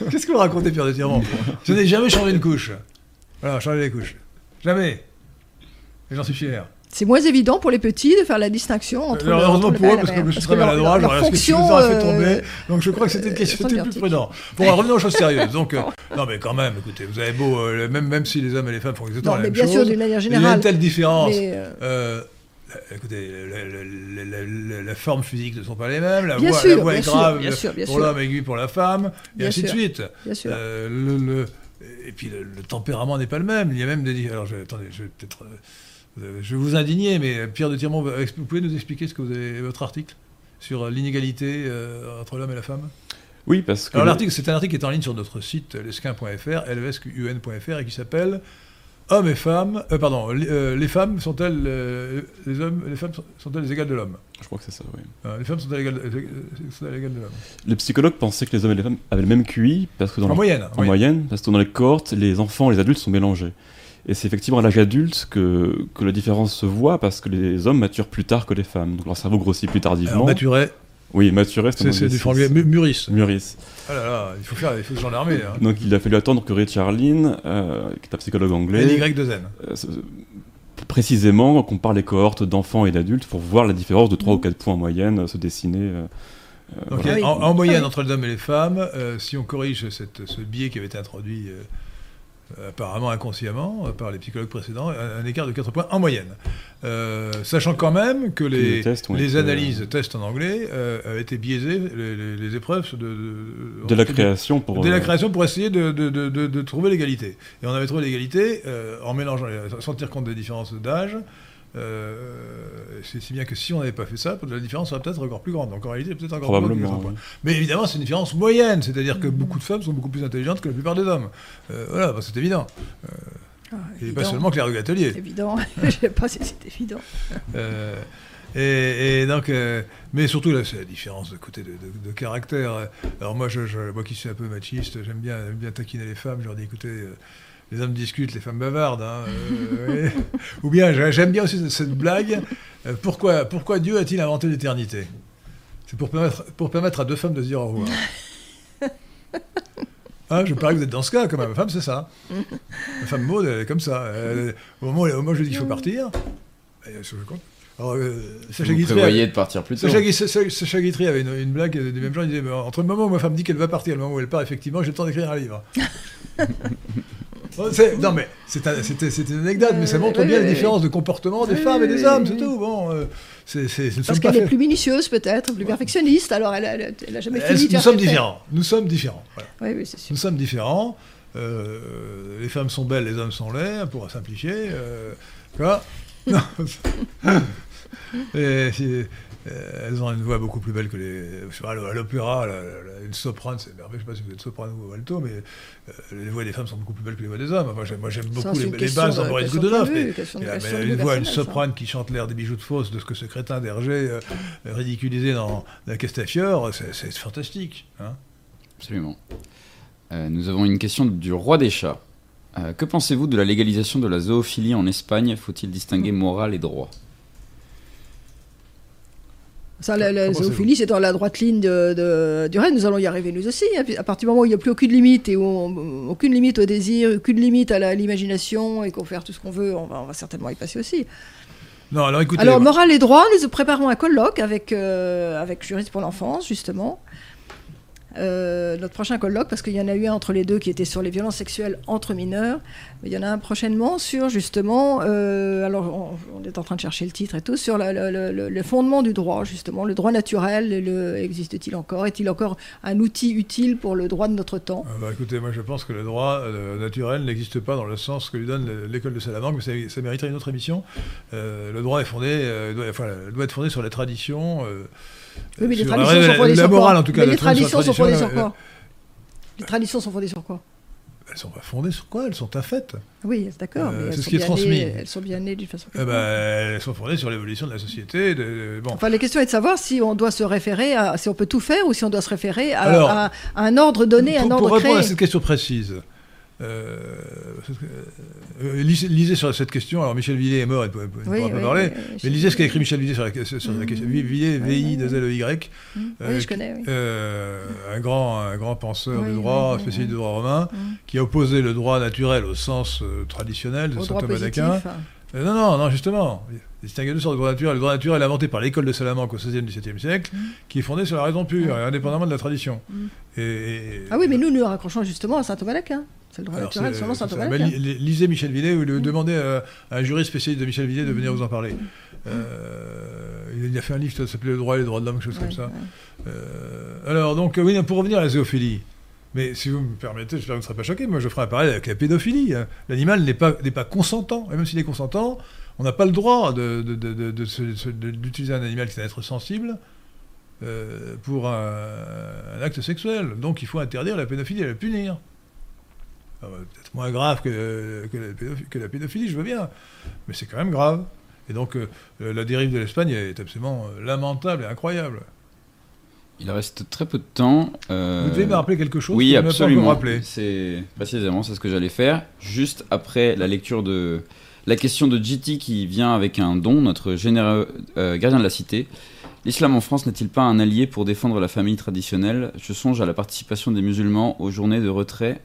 Qu'est-ce que vous racontez, Pierre de Tirmont Je n'ai jamais changé une couche. Voilà, changer les couches. Jamais. Et j'en suis fier c'est moins évident pour les petits de faire la distinction entre. Alors, heureusement pour eux, parce que je suis très maladroit, leur fonction, a fait tomber. Euh, donc je crois que c'était une question plus prudent. Pour revenir aux choses sérieuses. Donc, euh, non, mais quand même, écoutez, vous avez beau, euh, même, même si les hommes et les femmes font exactement la même bien sûr, d'une manière générale. Il y a une telle différence. écoutez, la, forme physique ne sont pas les mêmes, la voix, la voix est grave pour l'homme, aiguë pour la femme, et ainsi de suite. Bien sûr. le, et puis le, tempérament n'est pas le même. Il y a même des. Alors, attendez, je vais peut-être. Euh, je vais vous indigner, mais Pierre de Tirmont, vous pouvez nous expliquer ce que vous avez, votre article sur l'inégalité euh, entre l'homme et la femme? Oui, parce que. Alors, l'article, c'est un article qui est en ligne sur notre site lesquin.fr, lesqun.fr, et qui s'appelle Hommes et femmes. Euh, pardon, les femmes sont-elles. les hommes, les femmes sont-elles égales de l'homme? Je crois que c'est ça, oui. les femmes sont-elles égales, de l'homme? Les psychologues pensaient que les hommes et les femmes avaient le même QI, parce que dans en moyenne. En moyenne, parce que dans les cohortes, les enfants et les adultes sont mélangés. Et c'est effectivement à l'âge adulte que, que la différence se voit parce que les hommes maturent plus tard que les femmes. Donc leur cerveau grossit plus tardivement. Alors, Oui, maturer, c'est du franglais. Mûrisse. Mûrisse. Ah là là, il faut faire, il faut gendarmer. Hein. Donc il a fallu attendre que Ray Charlene, euh, qui est un psychologue anglais. Y de Zen. Euh, précisément, qu'on parle les cohortes d'enfants et d'adultes pour voir la différence de 3 ou 4 points en moyenne euh, se dessiner. Donc, en, moyenne entre les hommes et les femmes, si on corrige cette, ce biais qui avait été introduit euh, apparemment inconsciemment, euh, par les psychologues précédents, un, écart de 4 points en moyenne. Euh, sachant quand même que les, les, analyses, tests en anglais, avaient été biaisées, les, épreuves de, de, la création pour... De la création pour essayer de, de trouver l'égalité. Et on avait trouvé l'égalité en mélangeant, sans tenir compte des différences d'âge, euh, c'est si bien que si on n'avait pas fait ça, la différence serait peut-être encore plus grande. Donc en réalité, peut-être encore plus grande. Mais évidemment, c'est une différence moyenne, c'est-à-dire que beaucoup de femmes sont beaucoup plus intelligentes que la plupart des hommes. Euh, voilà, bah, c'est évident. Euh, ah, et pas seulement Claire du Atelier. Évident, je ne sais pas si c'est évident. et, donc, mais surtout là, c'est la différence de côté de, caractère. Alors moi, je, moi qui suis un peu machiste, j'aime bien, bien taquiner les femmes. Je leur dis, écoutez les hommes discutent, les femmes bavardent. Hein, euh, Ou bien, j'aime bien aussi cette, blague. Euh, pourquoi, pourquoi Dieu a-t-il inventé l'éternité? C'est pour permettre, pour permettre à deux femmes de se dire au revoir. Ah, je parie que vous êtes dans ce cas, quand même. Ma femme, c'est ça. Ma femme Maud, elle est comme ça. au, moment, où je lui dis qu'il faut partir, alors, euh, Sacha Guitry. Avait, de partir plus tôt. Sacha, Guitry avait une, blague du même genre. Il disait Entre le moment où ma femme dit qu'elle va partir et le moment où elle part, effectivement, j'ai le temps d'écrire un livre. non, mais c'est une anecdote, mais ça montre bien la différence de comportement des femmes et des hommes, c'est tout. Bon, euh, Parce qu'elle est plus minutieuse, peut-être, plus perfectionniste, alors elle n'a jamais fini Nous sommes différents. Nous sommes différents. Nous sommes différents. Euh, les femmes sont belles, les hommes sont laids, pour simplifier. Euh, quoi et, euh, elles ont une voix beaucoup plus belle que les. À l'opéra, une soprane, c'est merveilleux. Je ne sais pas si vous êtes soprano ou alto, mais euh, les voix des femmes sont beaucoup plus belles que les voix des hommes. moi, j'aime beaucoup les, les basses dans Boris Godunov. Mais, une voix, une soprane qui chante l'air des bijoux de fausse de ce que ce crétin d'Hergé euh, ridiculisé dans la Castafiore, c'est fantastique. Hein. Absolument. nous avons une question du roi des chats. que pensez-vous de la légalisation de la zoophilie en Espagne? Faut-il distinguer morale et droit? Ça, la, zoophilie, c'est dans la droite ligne de, du reste. Nous allons y arriver nous aussi. Hein. À partir du moment où il n'y a plus aucune limite et où aucune limite au désir, aucune limite à l'imagination et qu'on fait tout ce qu'on veut, on va, certainement y passer aussi. Non, alors écoutez. Alors, morale et droit, nous préparons un colloque avec, euh, avec Juriste pour l'enfance, justement. Euh, notre prochain colloque, parce qu'il y en a eu un entre les deux qui était sur les violences sexuelles entre mineurs. Il y en a un prochainement sur justement, euh, alors on, est en train de chercher le titre et tout, sur le, fondement du droit, justement, le droit naturel, existe-t-il encore? Est-il encore un outil utile pour le droit de notre temps? Ah bah Écoutez, moi je pense que le droit euh, naturel n'existe pas dans le sens que lui donne l'école de Salamanque, mais ça, mériterait une autre émission. le droit est fondé, doit, doit être fondé sur les traditions. Oui, mais les traditions sont fondées sur quoi en tout cas, les traditions sont fondées sur quoi Les traditions sont fondées sur quoi elles sont pas fondées sur quoi Elles sont à fait. Oui, d'accord. Euh, c'est ce qui est transmis. elles sont bien nées d'une façon. Eh ben, elles sont fondées sur l'évolution de la société. bon. Enfin, la question est de savoir si on doit se référer à, si on peut tout faire ou si on doit se référer à, un ordre donné, pour, un ordre pour répondre à cette question précise, euh, euh, lisez, sur cette question. Alors Michel Villet est mort, il ne pourra pas parler. mais lisez ce qu'a écrit Michel Villet sur la, question. Villet, V-I, de L, Y. Oui, je connais. Euh, un grand, un grand penseur du droit, spécialiste du droit romain, mmh. qui a opposé le droit naturel au sens traditionnel de saint Thomas d'Aquin. Non, non, non, justement. Il distingue deux sortes de droit naturel. Le droit naturel inventé par l'école de Salamanque au XVIe et XVIIe siècle, mmh. qui est fondé sur la raison pure, indépendamment de la tradition. Et, ah oui, mais nous, nous raccrochons justement à saint Thomas d'Aquin. C'est le droit naturel selon saint Thomas d'Aquin. Lisez Michel Villet, ou demandez à, un juriste spécialiste de Michel Villet de venir vous en parler. Euh, il a fait un livre qui s'appelait Le droit et les droits de l'homme, quelque chose comme ça. Euh, alors, donc, oui, pour revenir à la zoophilie. Mais si vous me permettez, j'espère que vous ne serez pas choqué, moi je ferai un parallèle avec la pédophilie. Hein. L'animal n'est pas, pas consentant, et même s'il est consentant, on n'a pas le droit d'utiliser un animal qui est un être sensible euh, pour un, acte sexuel. Donc il faut interdire la pédophilie et la punir. Peut-être moins grave que, que, la pédophilie, je veux bien, mais c'est quand même grave. Et donc euh, la dérive de l'Espagne est absolument euh, lamentable et incroyable. Il reste très peu de temps. Vous devez me rappeler quelque chose Oui, absolument. C'est précisément c'est ce que j'allais faire. Juste après la lecture de la question de GT qui vient avec un don, notre généreux euh, gardien de la cité. L'islam en France n'est-il pas un allié pour défendre la famille traditionnelle? Je songe à la participation des musulmans aux journées de retrait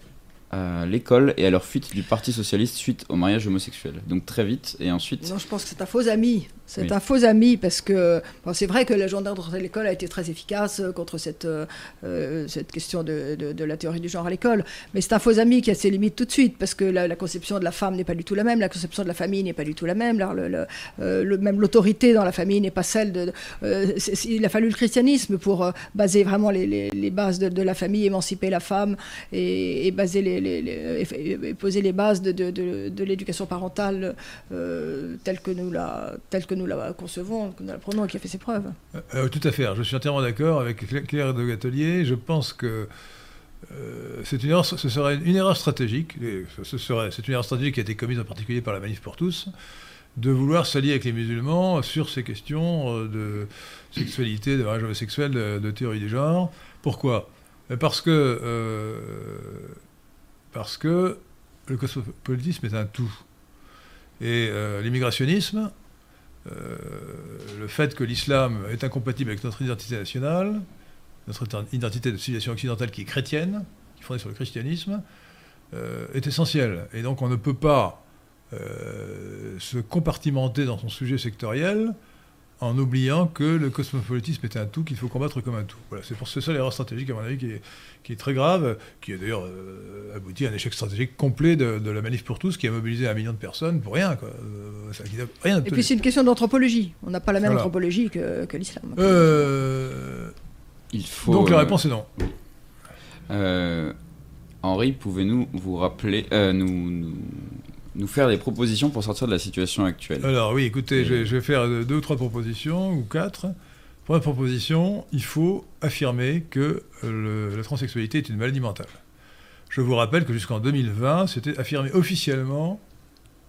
à l'école et à leur fuite du Parti Socialiste suite au mariage homosexuel. Donc très vite et ensuite... Non, je pense que c'est un faux ami. C'est un faux ami parce que c'est vrai que la gendarme de l'école a été très efficace euh, contre cette, euh, euh, cette question de, de, la théorie du genre à l'école. Mais c'est un faux ami qui a ses limites tout de suite parce que la, conception de la femme n'est pas du tout la même, la conception de la famille n'est pas du tout la même. Le, le, même l'autorité dans la famille n'est pas celle de. il a fallu le christianisme pour baser vraiment les, les, bases de, la famille, émanciper la femme et, baser les, poser les bases de, l'éducation parentale telle que nous la telle que nous la concevons, que nous la prenons et qui a fait ses preuves. Euh, euh, tout à fait. Je suis entièrement d'accord avec Claire de Gatelier. Je pense que euh, une erreur, ce serait une erreur stratégique. ce c'est une erreur stratégique qui a été commise en particulier par la Manif pour tous, de vouloir s'allier avec les musulmans sur ces questions de sexualité, de mariage homosexuel, de, théorie du genre. Pourquoi? Parce que le cosmopolitisme est un tout. Et l'immigrationnisme le fait que l'islam est incompatible avec notre identité nationale, notre identité de civilisation occidentale qui est chrétienne, qui est fondée sur le christianisme, est essentiel. Et donc on ne peut pas se compartimenter dans son sujet sectoriel en oubliant que le cosmopolitisme est un tout qu'il faut combattre comme un tout. Voilà, c'est pour ça l'erreur stratégique, à mon avis, qui est, qui est très grave, qui a d'ailleurs euh, abouti à un échec stratégique complet de, la manif pour tous, qui a mobilisé un million de personnes pour rien. Quoi. Euh, rien Et puis c'est une question d'anthropologie. On n'a pas la même anthropologie que, que l'islam. Euh, Il faut, Donc la réponse est non. Henri, pouvez-nous vous rappeler, nous nous faire des propositions pour sortir de la situation actuelle. Alors oui, écoutez, je, vais, faire deux ou trois propositions, ou quatre. Première proposition, il faut affirmer que la transsexualité est une maladie mentale. Je vous rappelle que jusqu'en 2020, c'était affirmé officiellement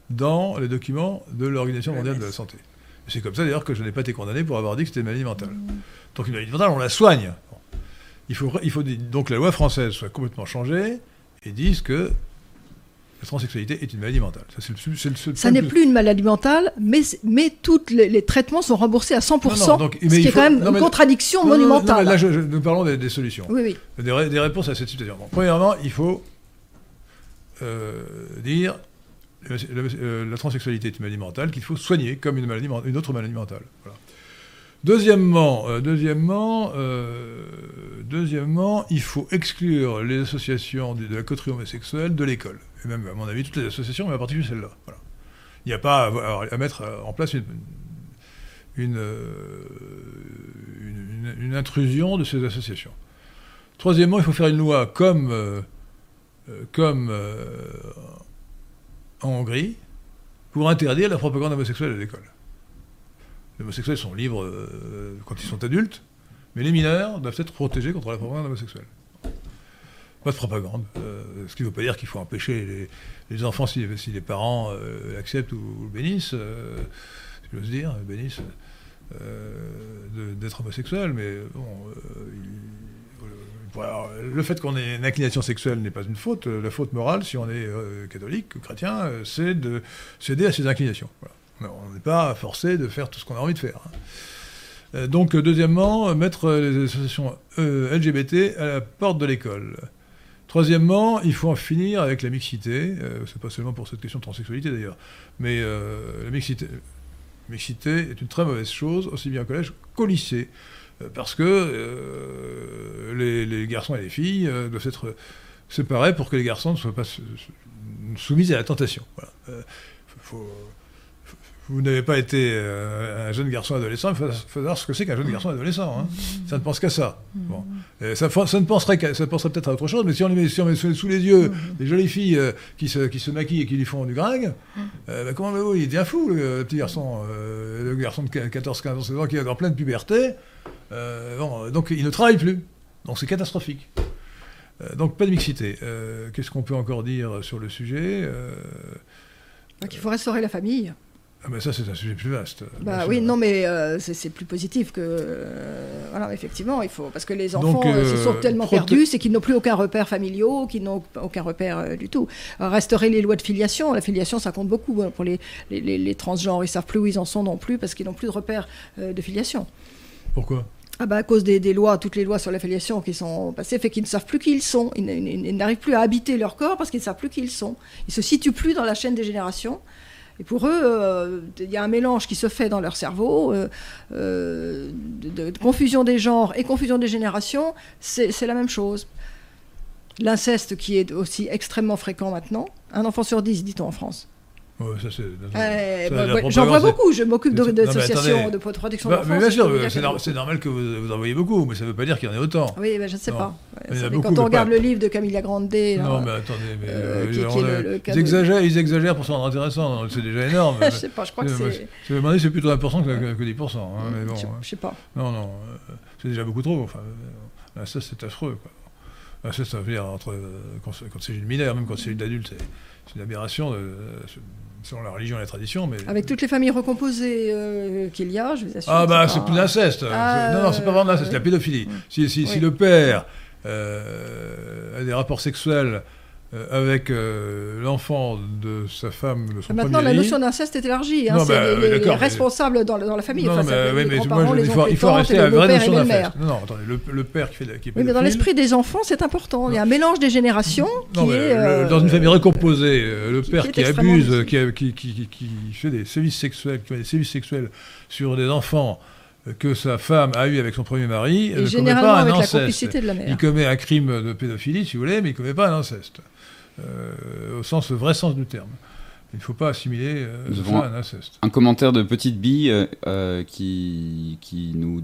dans les documents de l'Organisation mondiale de la santé. C'est comme ça d'ailleurs que je n'ai pas été condamné pour avoir dit que c'était une maladie mentale. Donc une maladie mentale, on la soigne. Il faut, il faut donc que la loi française soit complètement changée et dise que la transsexualité est une maladie mentale. Ça, ça n'est plus une maladie mentale, mais, mais tous les, traitements sont remboursés à 100%, ce qui est quand même une contradiction monumentale. là, nous parlons des, solutions, oui, oui. Des, réponses à cette situation. premièrement, il faut euh, dire euh, la transsexualité est une maladie mentale qu'il faut soigner comme une, maladie, une autre maladie mentale. Deuxièmement, euh, deuxièmement, deuxièmement, il faut exclure les associations de, la coterie homosexuelle de l'école et même à mon avis toutes les associations, mais en particulier celle-là. Il n'y a pas à, mettre en place une, euh, une, intrusion de ces associations. Troisièmement, il faut faire une loi comme, euh, euh, comme en Hongrie pour interdire la propagande homosexuelle à l'école. Les homosexuels sont libres quand ils sont adultes, mais les mineurs doivent être protégés contre la propagande homosexuelle. Pas de propagande. Euh, ce qui ne veut pas dire qu'il faut empêcher les, enfants, si, les parents euh, acceptent ou, bénissent, euh, si j'ose dire, bénissent, d'être homosexuels. Mais bon, le fait qu'on ait une inclination sexuelle n'est pas une faute. La faute morale, si on est catholique ou chrétien, c'est de céder à ses inclinations. On n'est pas forcé de faire tout ce qu'on a envie de faire. Hein. Donc, deuxièmement, mettre les associations LGBT à la porte de l'école. Troisièmement, il faut en finir avec la mixité. Euh, c'est pas seulement pour cette question de transsexualité d'ailleurs, mais euh, la mixité, est une très mauvaise chose, aussi bien au collège qu'au lycée, euh, parce que les, garçons et les filles doivent être séparés pour que les garçons ne soient pas soumis à la tentation. Vous n'avez pas été euh, un jeune garçon adolescent, il faut, savoir ce que c'est qu'un jeune garçon adolescent. Hein. Ça ne pense qu'à ça. Bon. ça, ça, ne penserait ça penserait peut-être à autre chose, mais si on, met, si on met sous, les yeux des jolies filles euh, qui, se, qui se maquillent et qui lui font du gringue, euh, bah, comment vous, il devient fou, le, petit garçon, le garçon de 14, 15 ans, 16 ans qui est en pleine puberté. Bon, donc il ne travaille plus. Donc c'est catastrophique. donc pas de mixité. Qu'est-ce qu'on peut encore dire sur le sujet Il faut restaurer la famille. Ah ben ça, c'est un sujet plus vaste. Bah oui, non, mais euh, c'est plus positif que. Euh, voilà, effectivement, il faut. Parce que les enfants euh, se sont tellement perdus, c'est qu'ils n'ont plus aucun repère familial, qu'ils n'ont aucun repère du tout. restaurer les lois de filiation. La filiation, ça compte beaucoup hein, pour les, les, les, transgenres. Ils savent plus où ils en sont non plus parce qu'ils n'ont plus de repère de filiation. Pourquoi? Ah bah à cause des, des, lois, toutes les lois sur la filiation qui sont passées, fait qu'ils ne savent plus qui ils sont. Ils, n'arrivent plus à habiter leur corps parce qu'ils ne savent plus qui ils sont. Ils se situent plus dans la chaîne des générations. Et pour eux, euh, il y a un mélange qui se fait dans leur cerveau euh, euh, de, confusion des genres et confusion des générations, c'est la même chose. L'inceste qui est aussi extrêmement fréquent maintenant, un enfant sur dix, dit-on en France. J'en vois beaucoup, je m'occupe d'associations de, protection de l'enfance. Mais bien sûr, c'est normal que vous, en voyez beaucoup, mais ça ne veut pas dire qu'il y en ait autant. Oui, je ne sais pas. quand on regarde le livre de Camilla Grande. non, mais attendez, mais euh, ils, exagèrent, ils exagèrent pour se rendre intéressant, c'est déjà énorme. je ne sais pas, je crois que c'est. C'est plutôt 1% que, que 10%. Hein, mais bon, je ne sais pas. Non, non, euh, c'est déjà beaucoup trop. Enfin, euh, ça, c'est affreux. Quoi. Ça, ça veut dire, entre, quand, c'est une mineure, même quand c'est une adulte, c'est une aberration. De, selon la religion et la tradition. Mais... Avec toutes les familles recomposées euh, qu'il y a, je vous assure. Ah, bah, c'est plus l'inceste. Ah, non, non, c'est pas vraiment l'inceste, c'est la pédophilie. Si, si, si, le père euh, a des rapports sexuels avec euh, l'enfant de sa femme, de son Maintenant, la notion d'inceste est élargie. Hein, c'est bah, les, responsables dans, dans, la famille. Non, enfin, mais, mais moi, il faut, il faut rester à la vraie notion d'inceste. Non, non, attendez, le, père qui fait la, qui Oui, mais dans l'esprit des enfants, c'est important. Il y a un mélange des générations qui est... Euh, dans une famille recomposée, le père qui, abuse, qui, fait des sévices sexuels, qui fait des sévices sexuels sur des enfants que sa femme a eu avec son premier mari, ne commet pas un inceste. Il commet un crime de pédophilie, si vous voulez, mais il ne commet pas un inceste. Euh, au sens, vrai sens du terme. Il ne faut pas assimiler euh, ça à un inceste. Un commentaire de Petite Bille euh, qui, qui nous,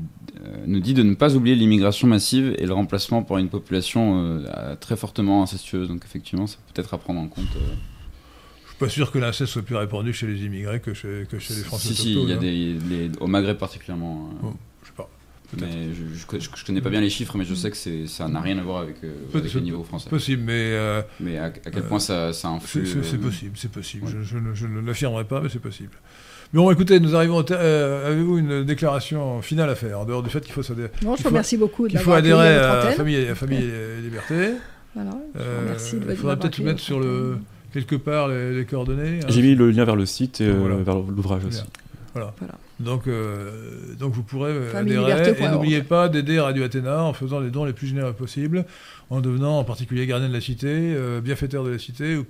nous dit de ne pas oublier l'immigration massive et le remplacement par une population très fortement incestueuse. Donc effectivement, ça peut être à prendre en compte. Je ne suis pas sûr que l'inceste soit plus répandu chez les immigrés que chez, que chez les Français. Si, si, il y a hein. des, au Maghreb particulièrement. Mais je, je, connais pas bien les chiffres, mais je sais que ça n'a rien à voir avec, euh, le niveau français. Possible, mais. Euh, mais à, quel point ça, ça influe C'est euh, possible, c'est possible. Je, ne l'affirmerai pas, mais c'est possible. Mais bon, écoutez, nous arrivons. Avez-vous une déclaration finale à faire, en dehors du fait qu'il faut s'adhérer Non, je vous remercie beaucoup. Il faut adhérer à la famille, à famille et Liberté. Voilà, je Il faudrait peut-être mettre sur le quelque part les, coordonnées. Hein. J'ai mis le lien vers le site et vers l'ouvrage aussi. Voilà. Donc, euh, donc vous pourrez euh, adhérer. Et n'oubliez pas d'aider Radio Athéna en faisant les dons les plus généreux possibles, en devenant en particulier gardien de la cité, euh, bienfaiteur de la cité, ou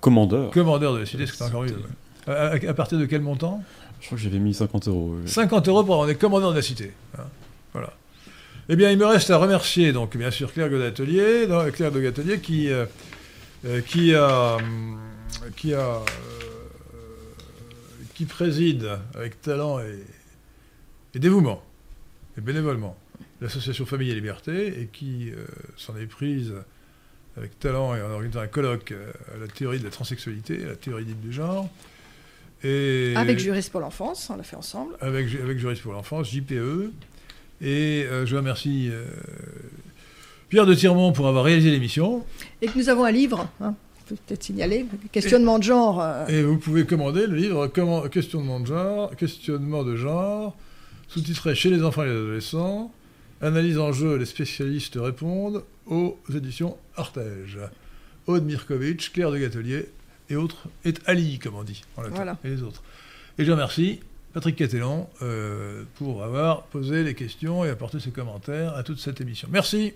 commandeur. Commandeur de la cité, c'est encore mieux. À, partir de quel montant? Je crois que j'avais mis 50 euros. 50 euros pour avoir des commandeurs de la cité. Hein. voilà. Eh bien, il me reste à remercier, donc, bien sûr, Claire Godatelier, Claire de Gatelier, qui, qui a. Qui a qui préside avec talent et, dévouement, et bénévolement, l'association Famille et Liberté, et qui euh, s'en est prise avec talent et en organisant un colloque euh, à la théorie de la transsexualité, à la théorie dite du genre. Et avec Juriste pour l'enfance, on l'a fait ensemble. Avec, avec Juriste pour l'enfance, JPE. Et euh, je remercie Pierre de Tirmont pour avoir réalisé l'émission. Et que nous avons un livre. Hein peut-être signaler, questionnement de genre. Euh. Et vous pouvez commander le livre Comment, Questionnement de genre, questionnement de genre, sous-titré Chez les enfants et les adolescents, analyse en jeu, les spécialistes répondent aux éditions Artege. Aude Mirkovitch, Claire de Gatelier et autres, et Ali, comme on dit, voilà. et les autres. Et je remercie Patrick Catellon euh, pour avoir posé les questions et apporté ses commentaires à toute cette émission. Merci.